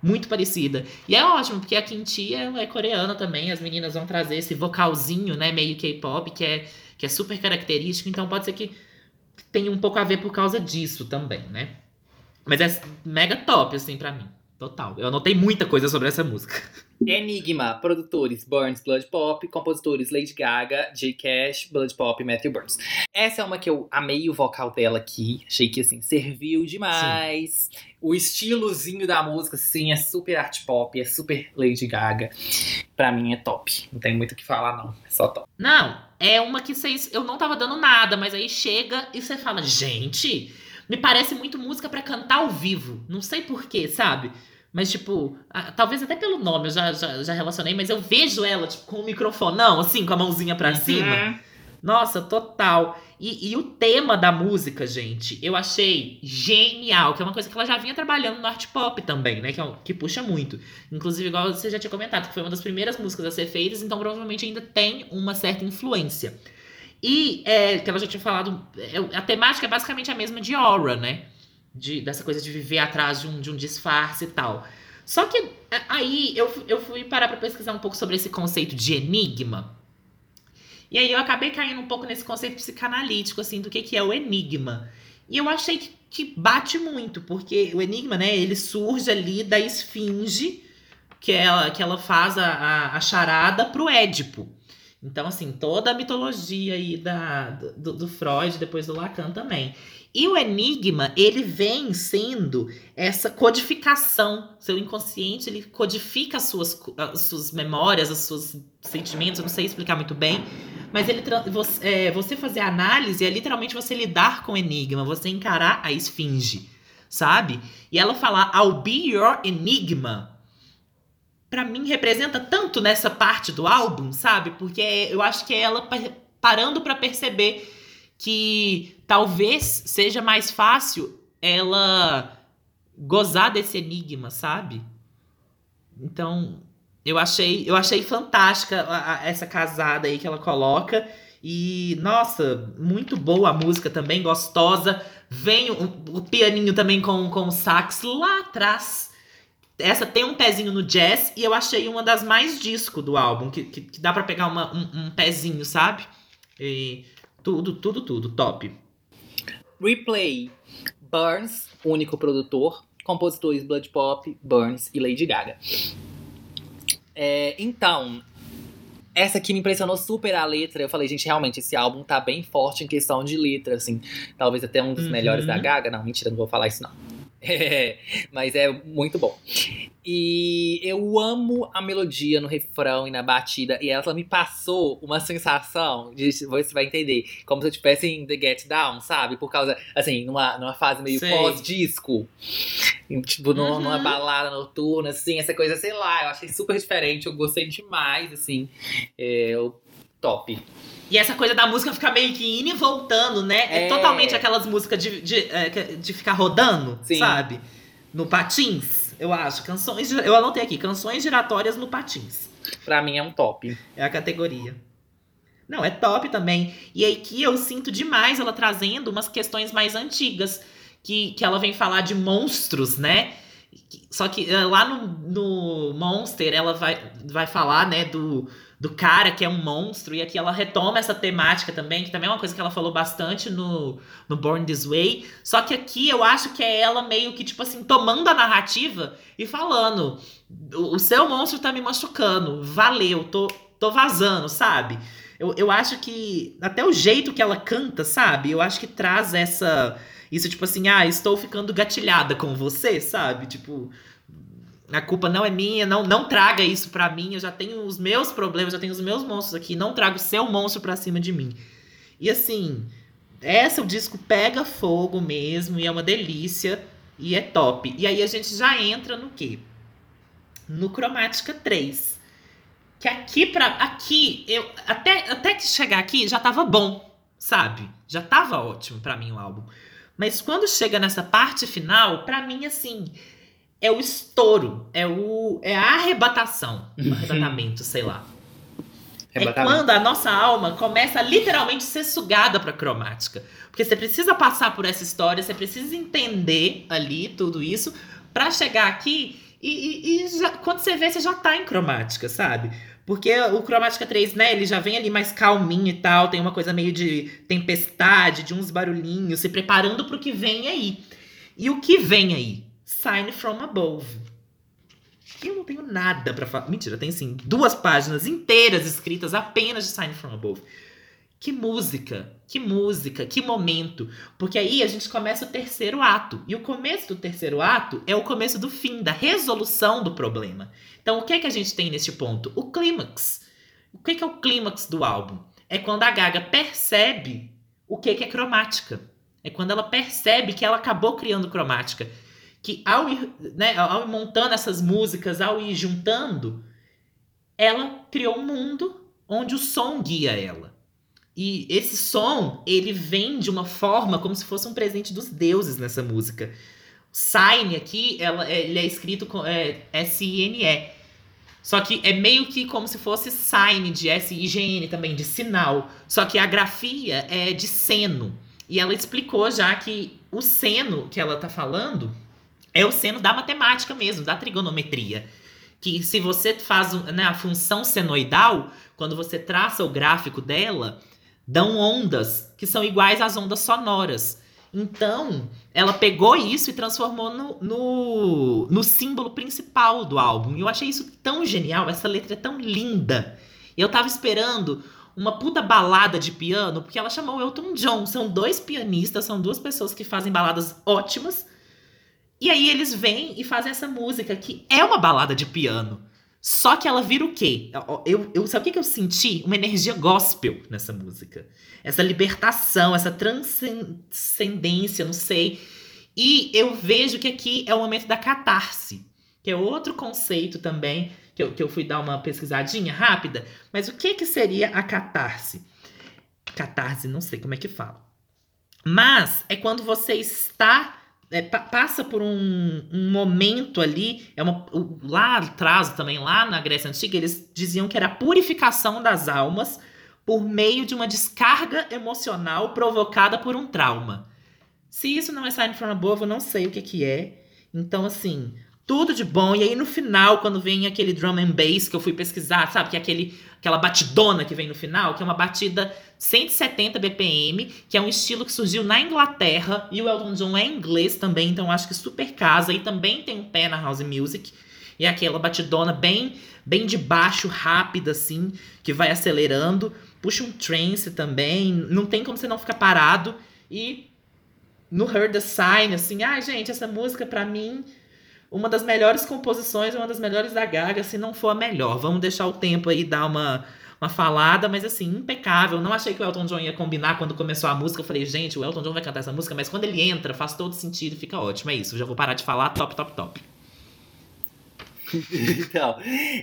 muito parecida. E é ótimo, porque a Kinti é coreana também. As meninas vão trazer esse vocalzinho, né, meio K-pop, que é que é super característico, então pode ser que tenha um pouco a ver por causa disso também, né? Mas é mega top, assim, para mim. Total. Eu anotei muita coisa sobre essa música. Enigma, produtores Burns, Blood Pop, compositores Lady Gaga, J. Cash, Blood Pop e Matthew Burns. Essa é uma que eu amei o vocal dela aqui, achei que assim, serviu demais. Sim. O estilozinho da música, sim, é super art pop, é super Lady Gaga. Pra mim é top. Não tem muito o que falar, não. É só top. Não, é uma que vocês. Eu não tava dando nada, mas aí chega e você fala, gente, me parece muito música para cantar ao vivo. Não sei porquê, sabe? Mas, tipo, a, talvez até pelo nome eu já, já, já, relacionei, mas eu vejo ela, tipo, com o microfonão, assim, com a mãozinha pra uhum. cima. Nossa, total. E, e, o tema da música, gente, eu achei genial, que é uma coisa que ela já vinha trabalhando no art pop também, né? Que, é, que puxa muito. Inclusive, igual você já tinha comentado, que foi uma das primeiras músicas a ser feitas, então provavelmente ainda tem uma certa influência. E é, que ela já tinha falado, é, a temática é basicamente a mesma de Aura, né? de, dessa coisa de viver atrás de um, de um disfarce e tal. Só que é, aí eu, eu fui parar para pesquisar um pouco sobre esse conceito de enigma. E aí eu acabei caindo um pouco nesse conceito psicanalítico, assim, do que, que é o enigma. E eu achei que, que bate muito, porque o enigma, né, ele surge ali da esfinge, que ela, que ela faz a, a, a charada pro Édipo. Então, assim, toda a mitologia aí da, do, do Freud, depois do Lacan também. E o enigma, ele vem sendo essa codificação. Seu inconsciente, ele codifica as suas, as suas memórias, os seus sentimentos, eu não sei explicar muito bem. Mas ele você, é, você fazer análise é literalmente você lidar com o enigma, você encarar a esfinge, sabe? E ela falar, I'll be your enigma. Pra mim, representa tanto nessa parte do álbum, sabe? Porque eu acho que é ela parando para perceber que talvez seja mais fácil ela gozar desse enigma, sabe? Então, eu achei, eu achei fantástica a, a, essa casada aí que ela coloca. E, nossa, muito boa a música também, gostosa. Vem o, o pianinho também com, com o sax lá atrás. Essa tem um pezinho no jazz e eu achei uma das mais disco do álbum, que, que, que dá para pegar uma, um, um, pezinho, sabe? E tudo, tudo, tudo, top. Replay. Burns, único produtor. Compositores Blood Pop, Burns e Lady Gaga. É, então, essa aqui me impressionou super a letra. Eu falei, gente, realmente, esse álbum tá bem forte em questão de letra, assim. Talvez até um dos Uhum. melhores da Gaga. Não, mentira, não vou falar isso, não. É, mas é muito bom. E eu amo a melodia no refrão e na batida. E ela me passou uma sensação de você vai entender. Como se eu estivesse em The Get Down, sabe? Por causa, assim, numa, numa fase meio pós-disco. Tipo, numa, Uhum. numa balada noturna, assim, essa coisa, sei lá, eu achei super diferente. Eu gostei demais, assim. É, o top. E essa coisa da música ficar meio que indo e voltando, né? É, É. totalmente aquelas músicas de, de, é, de ficar rodando, Sim. sabe? No patins, eu acho. Canções. Eu anotei aqui, canções giratórias no patins. Pra mim é um top. É a categoria. Não, é top também. E aí que eu sinto demais ela trazendo umas questões mais antigas. Que, que ela vem falar de monstros, né? Só que eh, lá no, no Monster ela vai, vai falar, né, do, do cara que é um monstro. E aqui ela retoma essa temática também, que também é uma coisa que ela falou bastante no, no Born This Way. Só que aqui eu acho que é ela meio que, tipo assim, tomando a narrativa e falando: o, seu monstro tá me machucando, valeu, tô, tô vazando, sabe? Eu, eu acho que até o jeito que ela canta, sabe? Eu acho que traz essa. Isso, tipo assim, ah, estou ficando gatilhada com você, sabe? Tipo, a culpa não é minha, não, não traga isso pra mim, eu já tenho os meus problemas, já tenho os meus monstros aqui, não traga o seu monstro pra cima de mim. E assim, essa o disco pega fogo mesmo, e é uma delícia, e é top. E aí a gente já entra no quê? No Cromática 3. Que aqui pra. Aqui, eu. Até, até que chegar aqui já tava bom, sabe? Já tava ótimo pra mim o álbum. Mas quando chega nessa parte final, pra mim, assim, é o estouro. É, o, é a arrebatação. O arrebatamento, sei lá. É quando a nossa alma começa a literalmente ser sugada pra cromática. Porque você precisa passar por essa história, você precisa entender ali tudo isso pra chegar aqui e, e- e já- quando você vê, você já tá em cromática, sabe? Porque o Cromática 3, né, ele já vem ali mais calminho e tal, tem uma coisa meio de tempestade, de uns barulhinhos, se preparando pro que vem aí. E o que vem aí? Sign from Above. Eu não tenho nada pra falar. Mentira, tem sim duas páginas inteiras escritas apenas de Sign from Above. Que música, que música, que momento. Porque aí a gente começa o terceiro ato. E o começo do terceiro ato é o começo do fim, da resolução do problema. Então o que é que a gente tem neste ponto? O clímax. O que é, que é o clímax do álbum? É quando a Gaga percebe o que é, que é cromática. É quando ela percebe que ela acabou criando cromática. Que ao ir, né, ao ir montando essas músicas, ao ir juntando, ela criou um mundo onde o som guia ela. E esse som, ele vem de uma forma como se fosse um presente dos deuses nessa música. Sign aqui, ela, ele é escrito com é, S-I-N-E. Só que é meio que como se fosse sign de S-I-G-N também, de sinal. Só que a grafia é de seno. E ela explicou já que o seno que ela tá falando é o seno da matemática mesmo, da trigonometria. Que se você faz né, a função senoidal, quando você traça o gráfico dela, dão ondas que são iguais às ondas sonoras. Então, ela pegou isso e transformou no, no, no símbolo principal do álbum. E eu achei isso tão genial, essa letra é tão linda. Eu tava esperando uma puta balada de piano, porque ela chamou Elton John. São dois pianistas, são duas pessoas que fazem baladas ótimas. E aí eles vêm e fazem essa música que é uma balada de piano. Só que ela vira o quê? Eu, eu, sabe o que, que eu senti? Uma energia gospel nessa música. Essa libertação, essa transcendência, não sei. E eu vejo que aqui é o momento da catarse, que é outro conceito também, que eu, que eu fui dar uma pesquisadinha rápida. Mas o que, que seria a catarse? Catarse, não sei como é que fala. Mas é quando você está é, pa- passa por um, um momento ali, é uma, lá atrás também, lá na Grécia Antiga, eles diziam que era a purificação das almas por meio de uma descarga emocional provocada por um trauma. Se isso não é Sign from Above, eu não sei o que que é. Então, assim, tudo de bom. E aí, no final, quando vem aquele drum and bass que eu fui pesquisar, sabe? Que é aquele, aquela batidona que vem no final, que é uma batida 170 BPM, que é um estilo que surgiu na Inglaterra. E o Elton John é inglês também, então acho que super casa. E também tem um pé na house music. E é aquela batidona bem, bem de baixo, rápida, assim, que vai acelerando. Puxa um trance também. Não tem como você não ficar parado. E no Heard the Sign, assim, ai, gente, essa música pra mim uma das melhores composições, uma das melhores da Gaga, se não for a melhor. Vamos deixar o tempo aí dar uma, uma falada, mas assim, impecável. Não achei que o Elton John ia combinar quando começou a música. Eu falei, gente, o Elton John vai cantar essa música, mas quando ele entra, faz todo sentido, fica ótimo. É isso, já vou parar de falar, top, top, top. então,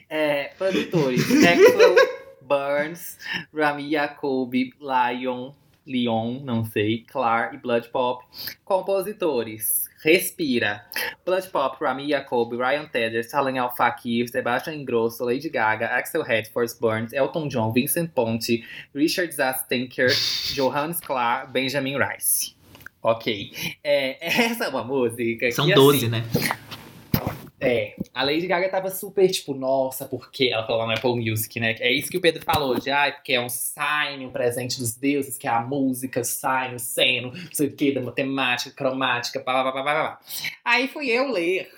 é, produtores: Maxwell Burns, Rami Jacobi, Lion, Leon, não sei, Clar e Blood Pop. Compositores: Respira, Blood Pop, Rami Jacobi, Ryan Tedder, Salem Al Fakir, Sebastian Ingrosso, Lady Gaga, Axel Redford, Burns, Elton John, Vincent Ponte, Richard Zastenker, Johannes Clark, Benjamin Rice. Ok. É, essa é uma música São que, 12, assim, né? É, a Lady Gaga tava super, tipo, nossa, porque ela falou lá no Apple Music, né? É isso que o Pedro falou, de ai, porque é um sign, um presente dos deuses, que é a música, sign, o seno, não sei o que, da matemática, cromática, pá, pá, pá, pá, pá. Aí fui eu ler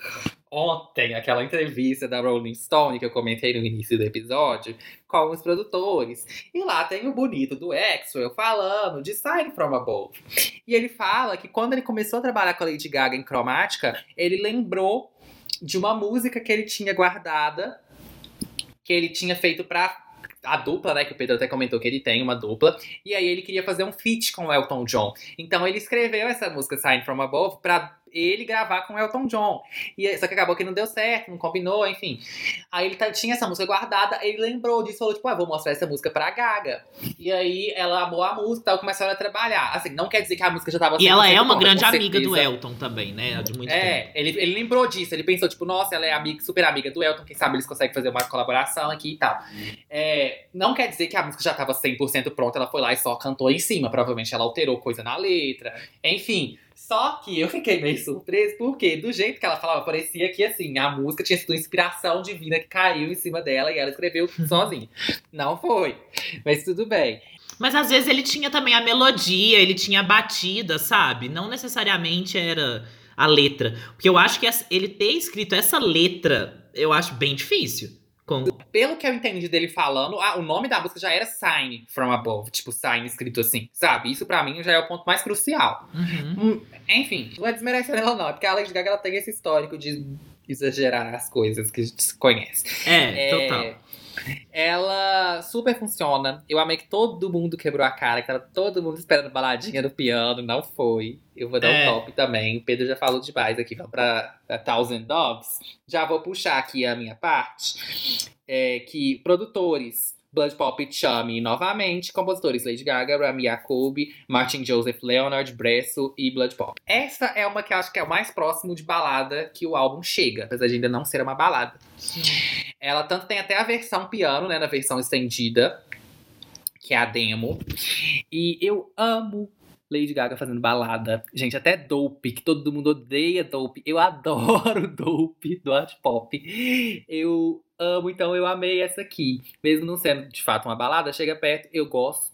ontem aquela entrevista da Rolling Stone que eu comentei no início do episódio com os produtores. E lá tem o bonito do Axwell falando de Sign From Above. E ele fala que quando ele começou a trabalhar com a Lady Gaga em cromática, ele lembrou de uma música que ele tinha guardada, que ele tinha feito pra a dupla, né? Que o Pedro até comentou que ele tem uma dupla. E aí ele queria fazer um feat com o Elton John. Então ele escreveu essa música Sign From Above pra ele gravar com o Elton John. E, só que acabou que não deu certo, não combinou, enfim. Aí ele tá- tinha essa música guardada, ele lembrou disso, falou tipo, ah, vou mostrar essa música pra Gaga. E aí ela amou a música e tal, começaram a trabalhar. Assim, não quer dizer que a música já tava E ela é 100% uma grande amiga do. Elton também, né? De muito tempo. É, ele, ele lembrou disso, ele pensou, tipo, nossa, ela é amiga, super amiga do Elton, quem sabe eles conseguem fazer uma colaboração aqui e tal. É, não quer dizer que a música já tava 100% pronta, ela foi lá e só cantou em cima, provavelmente ela alterou coisa na letra, enfim. Só que eu fiquei meio surpreso, porque do jeito que ela falava, parecia que, assim, a música tinha sido uma inspiração divina que caiu em cima dela e ela escreveu sozinha. Não foi, mas tudo bem. Mas às vezes ele tinha também a melodia, ele tinha a batida, sabe? Não necessariamente era a letra. Porque eu acho que ele ter escrito essa letra, eu acho bem difícil. Pelo que eu entendi dele falando, ah, o nome da música já era Sign From Above, tipo, Sign escrito assim, sabe? Isso pra mim já é o ponto mais crucial. Uhum. Hum, enfim, não é desmerecendo ela não, é porque a Lady Gaga ela tem esse histórico de exagerar as coisas que a gente conhece. É, É, total. Ela super funciona. Eu amei que todo mundo quebrou a cara, que tava todo mundo esperando baladinha no piano. Não foi. Eu vou dar É. um top também. O Pedro já falou demais aqui. Vamos pra, pra Thousand Doves. Já vou puxar aqui a minha parte. É, que produtores. Blood Pop Chummy novamente, compositores Lady Gaga, Rami Jacobi, Martin Joseph, Leonard Bresso e Blood Pop. Essa é uma que eu acho que é o mais próximo de balada que o álbum chega, apesar de ainda não ser uma balada. Ela tanto tem até a versão piano, né, na versão estendida, que é a demo. E eu amo Lady Gaga fazendo balada. Gente, até Dope, que todo mundo odeia Dope. Eu adoro Dope do Art Pop. Eu amo, então eu amei essa aqui. Mesmo não sendo de fato uma balada, chega perto, eu gosto.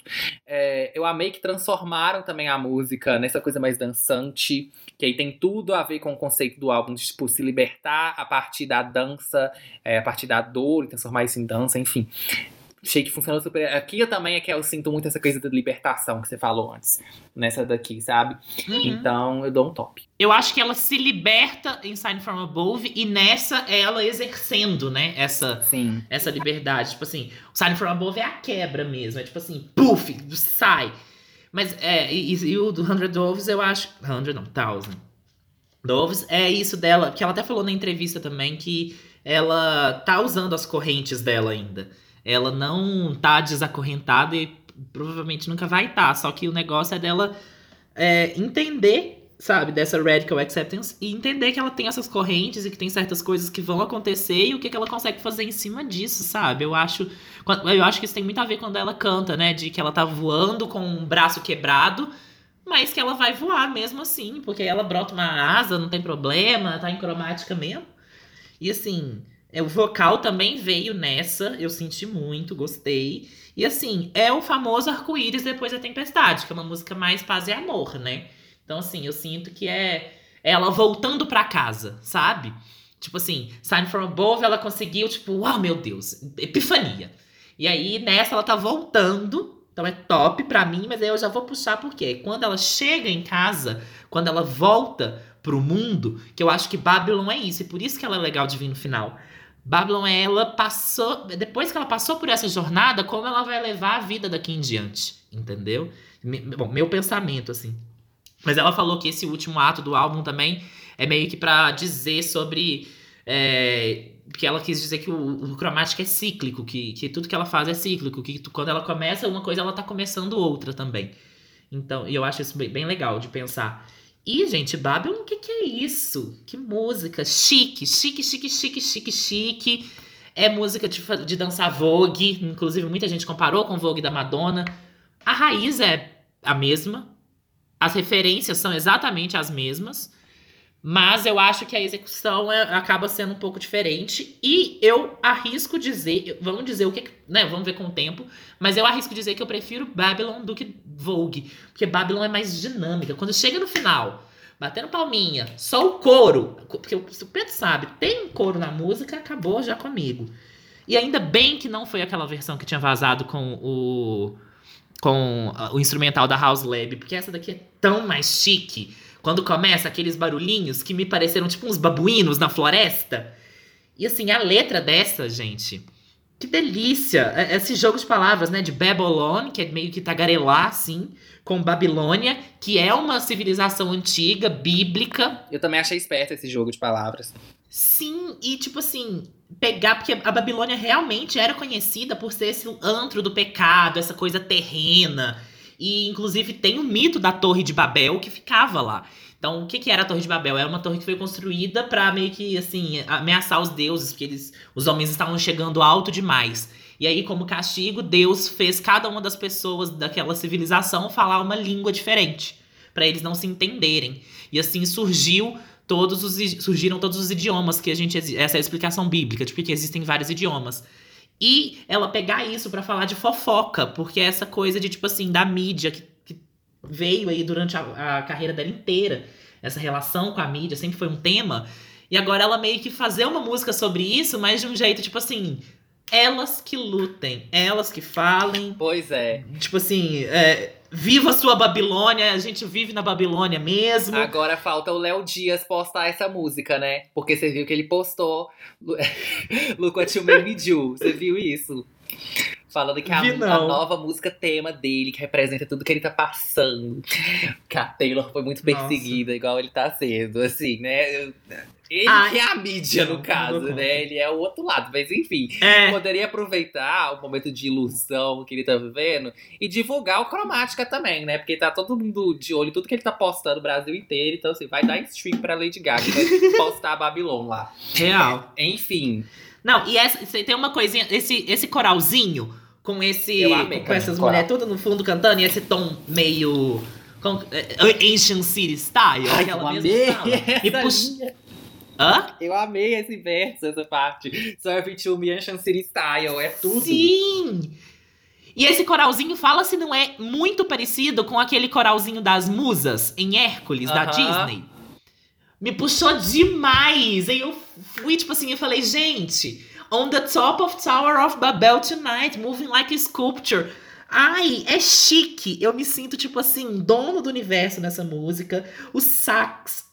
É, eu amei que transformaram também a música nessa coisa mais dançante. Que aí tem tudo a ver com o conceito do álbum, de tipo, se libertar a partir da dança, é, a partir da dor e transformar isso em dança, enfim. Achei que funcionou super. Aqui eu também é que eu sinto muito essa coisa da libertação que você falou antes. Nessa daqui, sabe? Uhum. Então eu dou um top. Eu acho que ela se liberta em Sign From Above e nessa é ela exercendo, né? Essa, Sim. essa liberdade. Tipo assim, o Sign From Above é a quebra mesmo. É tipo assim, puff, sai. Mas é, e, e o do 100 Doves eu acho. 100 não, 1000. Doves é isso dela, que ela até falou na entrevista também que ela tá usando as correntes dela ainda. Ela não tá desacorrentada e provavelmente nunca vai estar. Tá, só que o negócio é dela é, entender, sabe, dessa radical acceptance e entender que ela tem essas correntes e que tem certas coisas que vão acontecer e o que, que ela consegue fazer em cima disso, sabe? Eu acho, eu acho que isso tem muito a ver quando ela canta, né? De que ela tá voando com um braço quebrado, mas que ela vai voar mesmo assim, porque ela brota uma asa, não tem problema, tá em cromática mesmo. E assim, é, o vocal também veio nessa, eu senti muito, gostei. E assim, é o famoso arco-íris depois da tempestade, que é uma música mais paz e amor, né? Então, assim, eu sinto que é ela voltando pra casa, sabe? Tipo assim, Sign from Above, ela conseguiu, tipo, uau, meu Deus, epifania. E aí, nessa, ela tá voltando. Então é top pra mim, mas aí eu já vou puxar porque quando ela chega em casa, quando ela volta pro mundo, que eu acho que Babylon é isso, e por isso que ela é legal de vir no final. Babylon, ela passou. Depois que ela passou por essa jornada, como ela vai levar a vida daqui em diante, entendeu? Me- Bom, meu pensamento, assim. Mas ela falou que esse último ato do álbum também é meio que pra dizer sobre. É, que ela quis dizer que o, o cromático é cíclico, que, que tudo que ela faz é cíclico, que tu- quando ela começa uma coisa, ela tá começando outra também. Então, e eu acho isso bem, bem legal de pensar. E, gente, Babylon, o que, que é isso? Que música chique, chique, chique, chique, chique, chique. É música de, de dançar Vogue, inclusive muita gente comparou com Vogue da Madonna. A raiz é a mesma, as referências são exatamente as mesmas, mas eu acho que a execução é- acaba sendo um pouco diferente. E eu arrisco dizer, vamos dizer o que, né? Vamos ver com o tempo, mas eu arrisco dizer que eu prefiro Babylon do que Vogue, porque Babylon é mais dinâmica. Quando chega no final, batendo palminha, só o coro, porque o Pedro sabe, tem um coro na música, acabou já comigo. E ainda bem que não foi aquela versão que tinha vazado com o com o instrumental da House Lab, porque essa daqui é tão mais chique. Quando começa aqueles barulhinhos que me pareceram tipo uns babuínos na floresta. E assim, a letra dessa, gente, que delícia! É- Esse jogo de palavras, né, de Babylon, que é meio que tagarelar assim, com Babilônia, que é uma civilização antiga, bíblica, Eu também achei esperto esse jogo de palavras. Sim, e tipo assim, pegar, porque a Babilônia realmente era conhecida por ser esse antro do pecado, essa coisa terrena. E inclusive tem o mito da Torre de Babel que ficava lá. Então, o que, que era a Torre de Babel? Era uma torre que foi construída pra meio que assim ameaçar os deuses, porque eles, os homens estavam chegando alto demais. E aí, como castigo, Deus fez cada uma das pessoas daquela civilização falar uma língua diferente, pra eles não se entenderem. E assim surgiu todos os surgiram todos os idiomas que a gente essa é a explicação bíblica de porque existem vários idiomas. E ela pegar isso pra falar de fofoca, porque é essa coisa de tipo assim da mídia que, que veio aí durante a, a carreira dela inteira, essa relação com a mídia sempre foi um tema. E agora ela meio que fazer uma música sobre isso, mas de um jeito tipo assim, elas que lutem, elas que falem, Pois é. tipo assim, é, viva a sua Babilônia, a gente vive na Babilônia mesmo. Agora falta o Léo Dias postar essa música, né? Porque você viu que ele postou Look What You Made Me Do. Você viu isso? Falando que a, a nova música tema dele, que representa tudo que ele tá passando. Que a Taylor foi muito Nossa. perseguida, igual ele tá sendo, assim, né? Ele Ah, que é a mídia, no caso, né? Ele é o outro lado, mas enfim. É. Poderia aproveitar o momento de ilusão que ele tá vivendo e divulgar o Cromática também, né? Porque tá todo mundo de olho tudo que ele tá postando o Brasil inteiro. Então, assim, vai dar stream pra Lady Gaga, vai postar a Babylon lá. Real. Enfim, Não, e essa, tem uma coisinha, esse, esse coralzinho com esse. Amei com essas mulheres tudo no fundo cantando e esse tom meio. Com, é, Ancient City Style, Ai, aquela eu mesma amei. E linha. Hã? eu amei esse verso, essa parte. Serve to me Ancient City Style, é tudo. Sim! E esse coralzinho fala se não é muito parecido com aquele coralzinho das musas em Hércules, da Aham. Disney. Me puxou demais! Aí eu fui, tipo assim, eu falei, gente, on the top of Tower of Babel tonight, moving like a sculpture. Ai, é chique. Eu me sinto, tipo assim, dono do universo nessa música. O sax.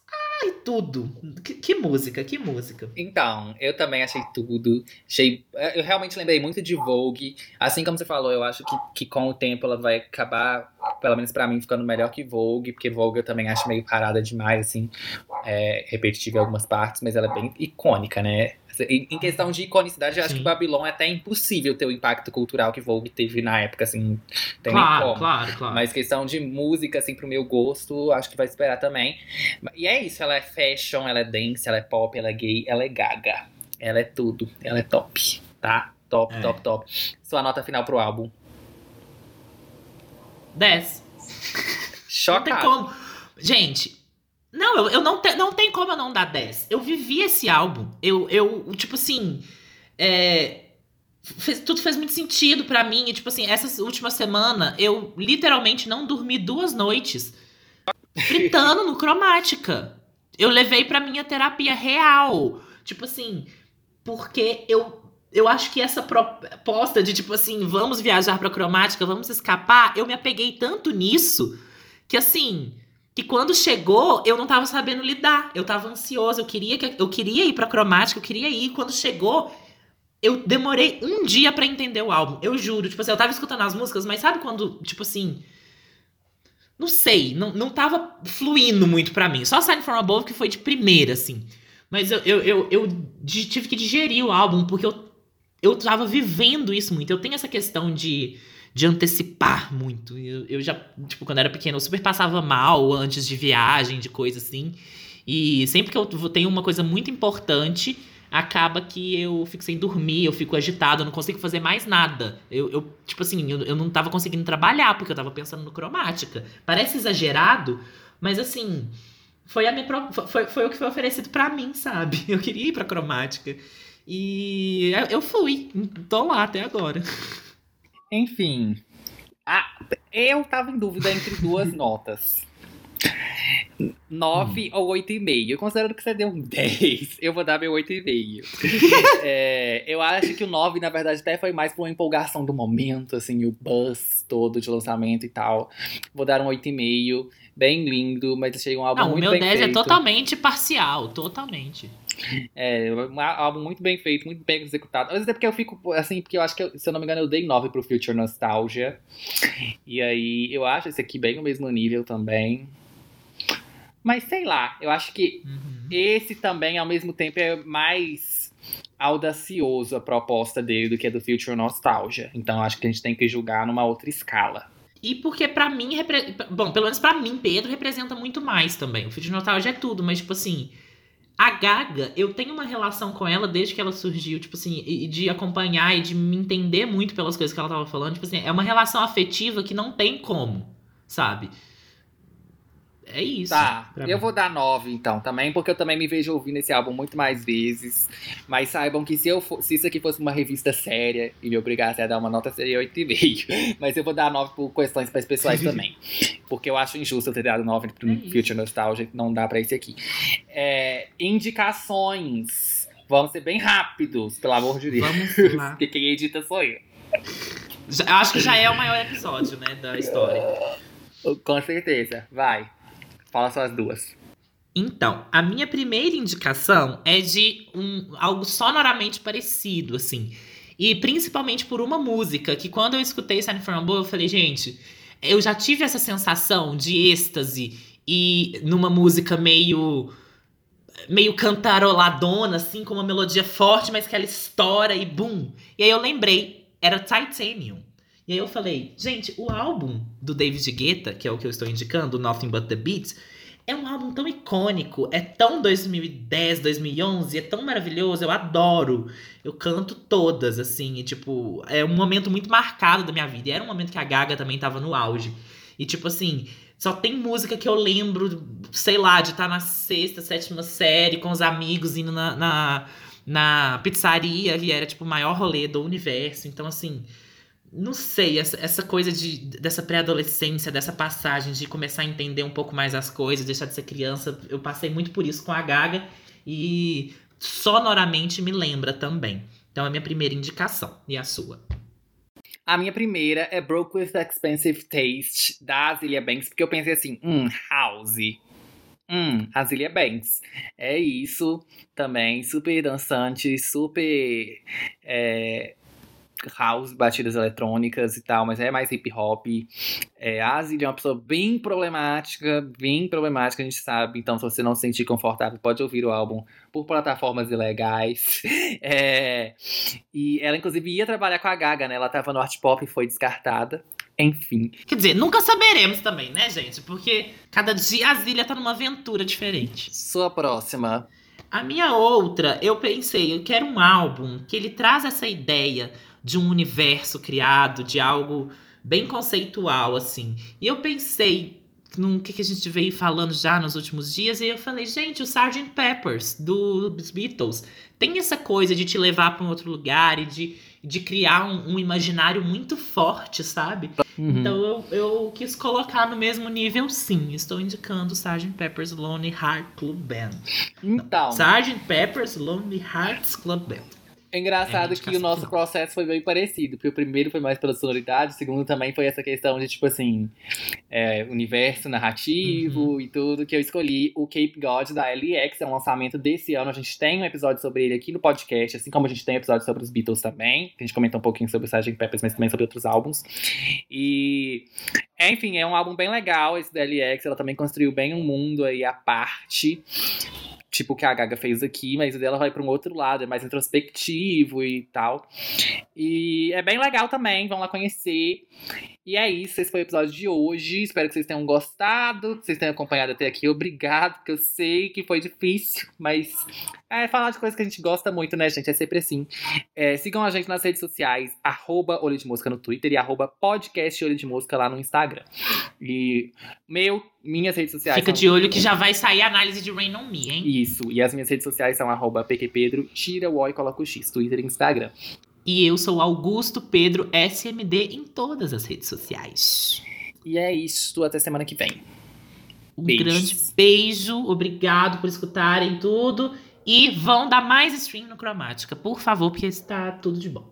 Ai, tudo. Que, que música, que música. Então, eu também achei tudo. Achei, eu realmente lembrei muito de Vogue. Assim como você falou, eu acho que, que com o tempo ela vai acabar, pelo menos pra mim, ficando melhor que Vogue, porque Vogue eu também acho meio parada demais, assim, é, repetitiva em algumas partes, mas ela é bem icônica, né? Em questão de iconicidade, eu acho Sim. que Babylon é até impossível ter o impacto cultural que Vogue teve na época, assim, tem Claro, como. claro, claro. Mas questão de música, assim, pro meu gosto, acho que vai esperar também. E é isso, ela é fashion, ela é dance, ela é pop, ela é gay, ela é gaga. Ela é tudo, ela é top, tá? Top, É. top, top. Sua nota final pro álbum. 10. Não tem Chocado. Gente, não, eu, eu não, te, não tem como eu não dar 10. Eu vivi esse álbum. Eu, eu tipo assim. é, fez- tudo fez muito sentido pra mim. E, tipo assim, essa última semana eu literalmente não dormi duas noites fritando no cromática. eu levei pra minha terapia real. Tipo assim, porque eu eu acho que essa proposta de tipo assim, vamos viajar pra cromática, vamos escapar, eu me apeguei tanto nisso que assim, que quando chegou, eu não tava sabendo lidar. Eu tava ansiosa, eu queria que eu queria ir pra cromática, eu queria ir. Quando chegou, eu demorei um dia para entender o álbum. Eu juro, tipo assim, eu tava escutando as músicas, mas sabe quando, tipo assim, não sei, não, não tava fluindo muito para mim. Só Sign From Above que foi de primeira, assim. Mas eu, eu, eu, eu tive que digerir o álbum, porque eu, eu tava vivendo isso muito. Eu tenho essa questão de, de antecipar muito. Eu, eu já, tipo, quando era pequeno, eu super passava mal antes de viagem, de coisa assim. E sempre que eu tenho uma coisa muito importante, acaba que eu fico sem dormir, eu fico agitado, eu não consigo fazer mais nada. Eu, eu tipo assim, eu, eu não tava conseguindo trabalhar, porque eu tava pensando no cromática. Parece exagerado, mas assim, foi, a minha, foi, foi o que foi oferecido para mim, sabe? Eu queria ir pra cromática. E eu fui, tô lá até agora. Enfim, a, eu tava em dúvida entre duas notas. 9 hum. ou 8,5. Eu considero que você deu um 10. Eu vou dar meu 8,5. é, eu acho que o 9, na verdade, até foi mais por uma empolgação do momento, assim, o buzz todo de lançamento e tal. Vou dar um 8,5. Bem lindo, mas achei um álbum Não, muito bem feito. o meu 10 é totalmente parcial, totalmente. É, um álbum muito bem feito, muito bem executado. Às vezes é porque eu fico, assim, porque eu acho que, eu, se eu não me engano, eu dei 9 pro Future Nostalgia. E aí, eu acho esse aqui bem no mesmo nível também. Mas sei lá, eu acho que uhum. esse também, ao mesmo tempo, é mais audacioso a proposta dele do que a do Future Nostalgia. Então acho que a gente tem que julgar numa outra escala. E porque para mim, repre... bom, pelo menos para mim, Pedro representa muito mais também. O Future Nostalgia é tudo, mas tipo assim, a Gaga, eu tenho uma relação com ela desde que ela surgiu, tipo assim, e de acompanhar e de me entender muito pelas coisas que ela tava falando, tipo assim, é uma relação afetiva que não tem como, sabe? É isso. Tá, eu mim. vou dar nove então também, porque eu também me vejo ouvindo esse álbum muito mais vezes. Mas saibam que se, eu for, se isso aqui fosse uma revista séria e me obrigasse a dar uma nota, seria oito e meio. Mas eu vou dar nove por questões mais pessoais também. Porque eu acho injusto eu ter dado nove pro é Future Nostalgia, não dá pra esse aqui. É, indicações. Vamos ser bem rápidos, pelo amor de Deus. Vamos lá. Porque quem edita sou eu. Já, acho que já é o maior episódio, né, da história. Com certeza, vai. Fala só as duas. Então, a minha primeira indicação é de um, algo sonoramente parecido, assim. E principalmente por uma música que quando eu escutei Sign From Above, eu falei, gente, eu já tive essa sensação de êxtase e numa música meio meio cantaroladona, assim, com uma melodia forte, mas que ela estoura e bum. E aí eu lembrei, era Titanium. Aí eu falei, gente, o álbum do David Guetta, que é o que eu estou indicando, Nothing But The Beats, é um álbum tão icônico, é tão 2010, 2011, é tão maravilhoso, eu adoro. Eu canto todas, assim, e tipo, é um momento muito marcado da minha vida. E era um momento que a Gaga também tava no auge. E tipo assim, só tem música que eu lembro, sei lá, de estar tá na sexta, sétima série com os amigos indo na, na, na pizzaria, e era tipo o maior rolê do universo. Então, assim, não sei, essa, essa coisa de, dessa pré-adolescência, dessa passagem de começar a entender um pouco mais as coisas, deixar de ser criança, eu passei muito por isso com a Gaga e sonoramente me lembra também. Então é a minha primeira indicação. E a sua? A minha primeira é Broke with Expensive Taste, da Azilia Banks, porque eu pensei assim, hum, house. Hum, Azilia Banks. É isso também, super dançante, super. É, house, batidas eletrônicas e tal, mas é mais hip hop. É, a é uma pessoa bem problemática, bem problemática, a gente sabe. Então, se você não se sentir confortável, pode ouvir o álbum por plataformas ilegais. É, e ela, inclusive, ia trabalhar com a Gaga, né? Ela tava no art pop e foi descartada. Enfim. Quer dizer, nunca saberemos também, né, gente? Porque cada dia a Zília tá numa aventura diferente. Sua próxima. A minha outra, eu pensei, eu quero um álbum que ele traz essa ideia de um universo criado, de algo bem conceitual, assim. E eu pensei no que, que a gente veio falando já nos últimos dias, e eu falei, gente, o Sgt. Peppers, dos Beatles, tem essa coisa de te levar para um outro lugar e de, de criar um, um imaginário muito forte, sabe? Uhum. Então eu, eu quis colocar no mesmo nível, sim. Estou indicando Sgt. Pepper's Lonely Heart Club Band. Então, Sgt. Pepper's Lonely Hearts Club Band. É engraçado É, que o nosso final. processo foi bem parecido. Porque o primeiro foi mais pela sonoridade, o segundo também foi essa questão de, tipo assim, é, universo narrativo e tudo, que eu escolhi o Cape God da LX, é um lançamento desse ano. A gente tem um episódio sobre ele aqui no podcast, assim como a gente tem episódio sobre os Beatles também. que A gente comenta um pouquinho sobre o Sgt. Peppers, mas também sobre outros álbuns. E, enfim, é um álbum bem legal esse da LX. Ela também construiu bem um mundo aí à parte. Tipo o que a Gaga fez aqui, mas o dela vai para um outro lado, é mais introspectivo e tal. E é bem legal também, vão lá conhecer. E é isso, esse foi o episódio de hoje. Espero que vocês tenham gostado, que vocês tenham acompanhado até aqui. Obrigado, porque eu sei que foi difícil, mas é falar de coisas que a gente gosta muito, né, gente? É sempre assim. É, sigam a gente nas redes sociais, arroba Olho de Mosca no Twitter e arroba podcast Olho de Mosca lá no Instagram. E meu, minhas redes sociais. Fica são- de olho que já vai sair a análise de Rain On Me, hein? Isso, e as minhas redes sociais são arroba pqpedro, tira o O e coloca o X, Twitter e Instagram. E eu sou Augusto Pedro SMD em todas as redes sociais. E é isso, até semana que vem. Um Beijos. grande beijo, obrigado por escutarem tudo. E vão dar mais stream no Cromática, por favor, porque está tudo de bom.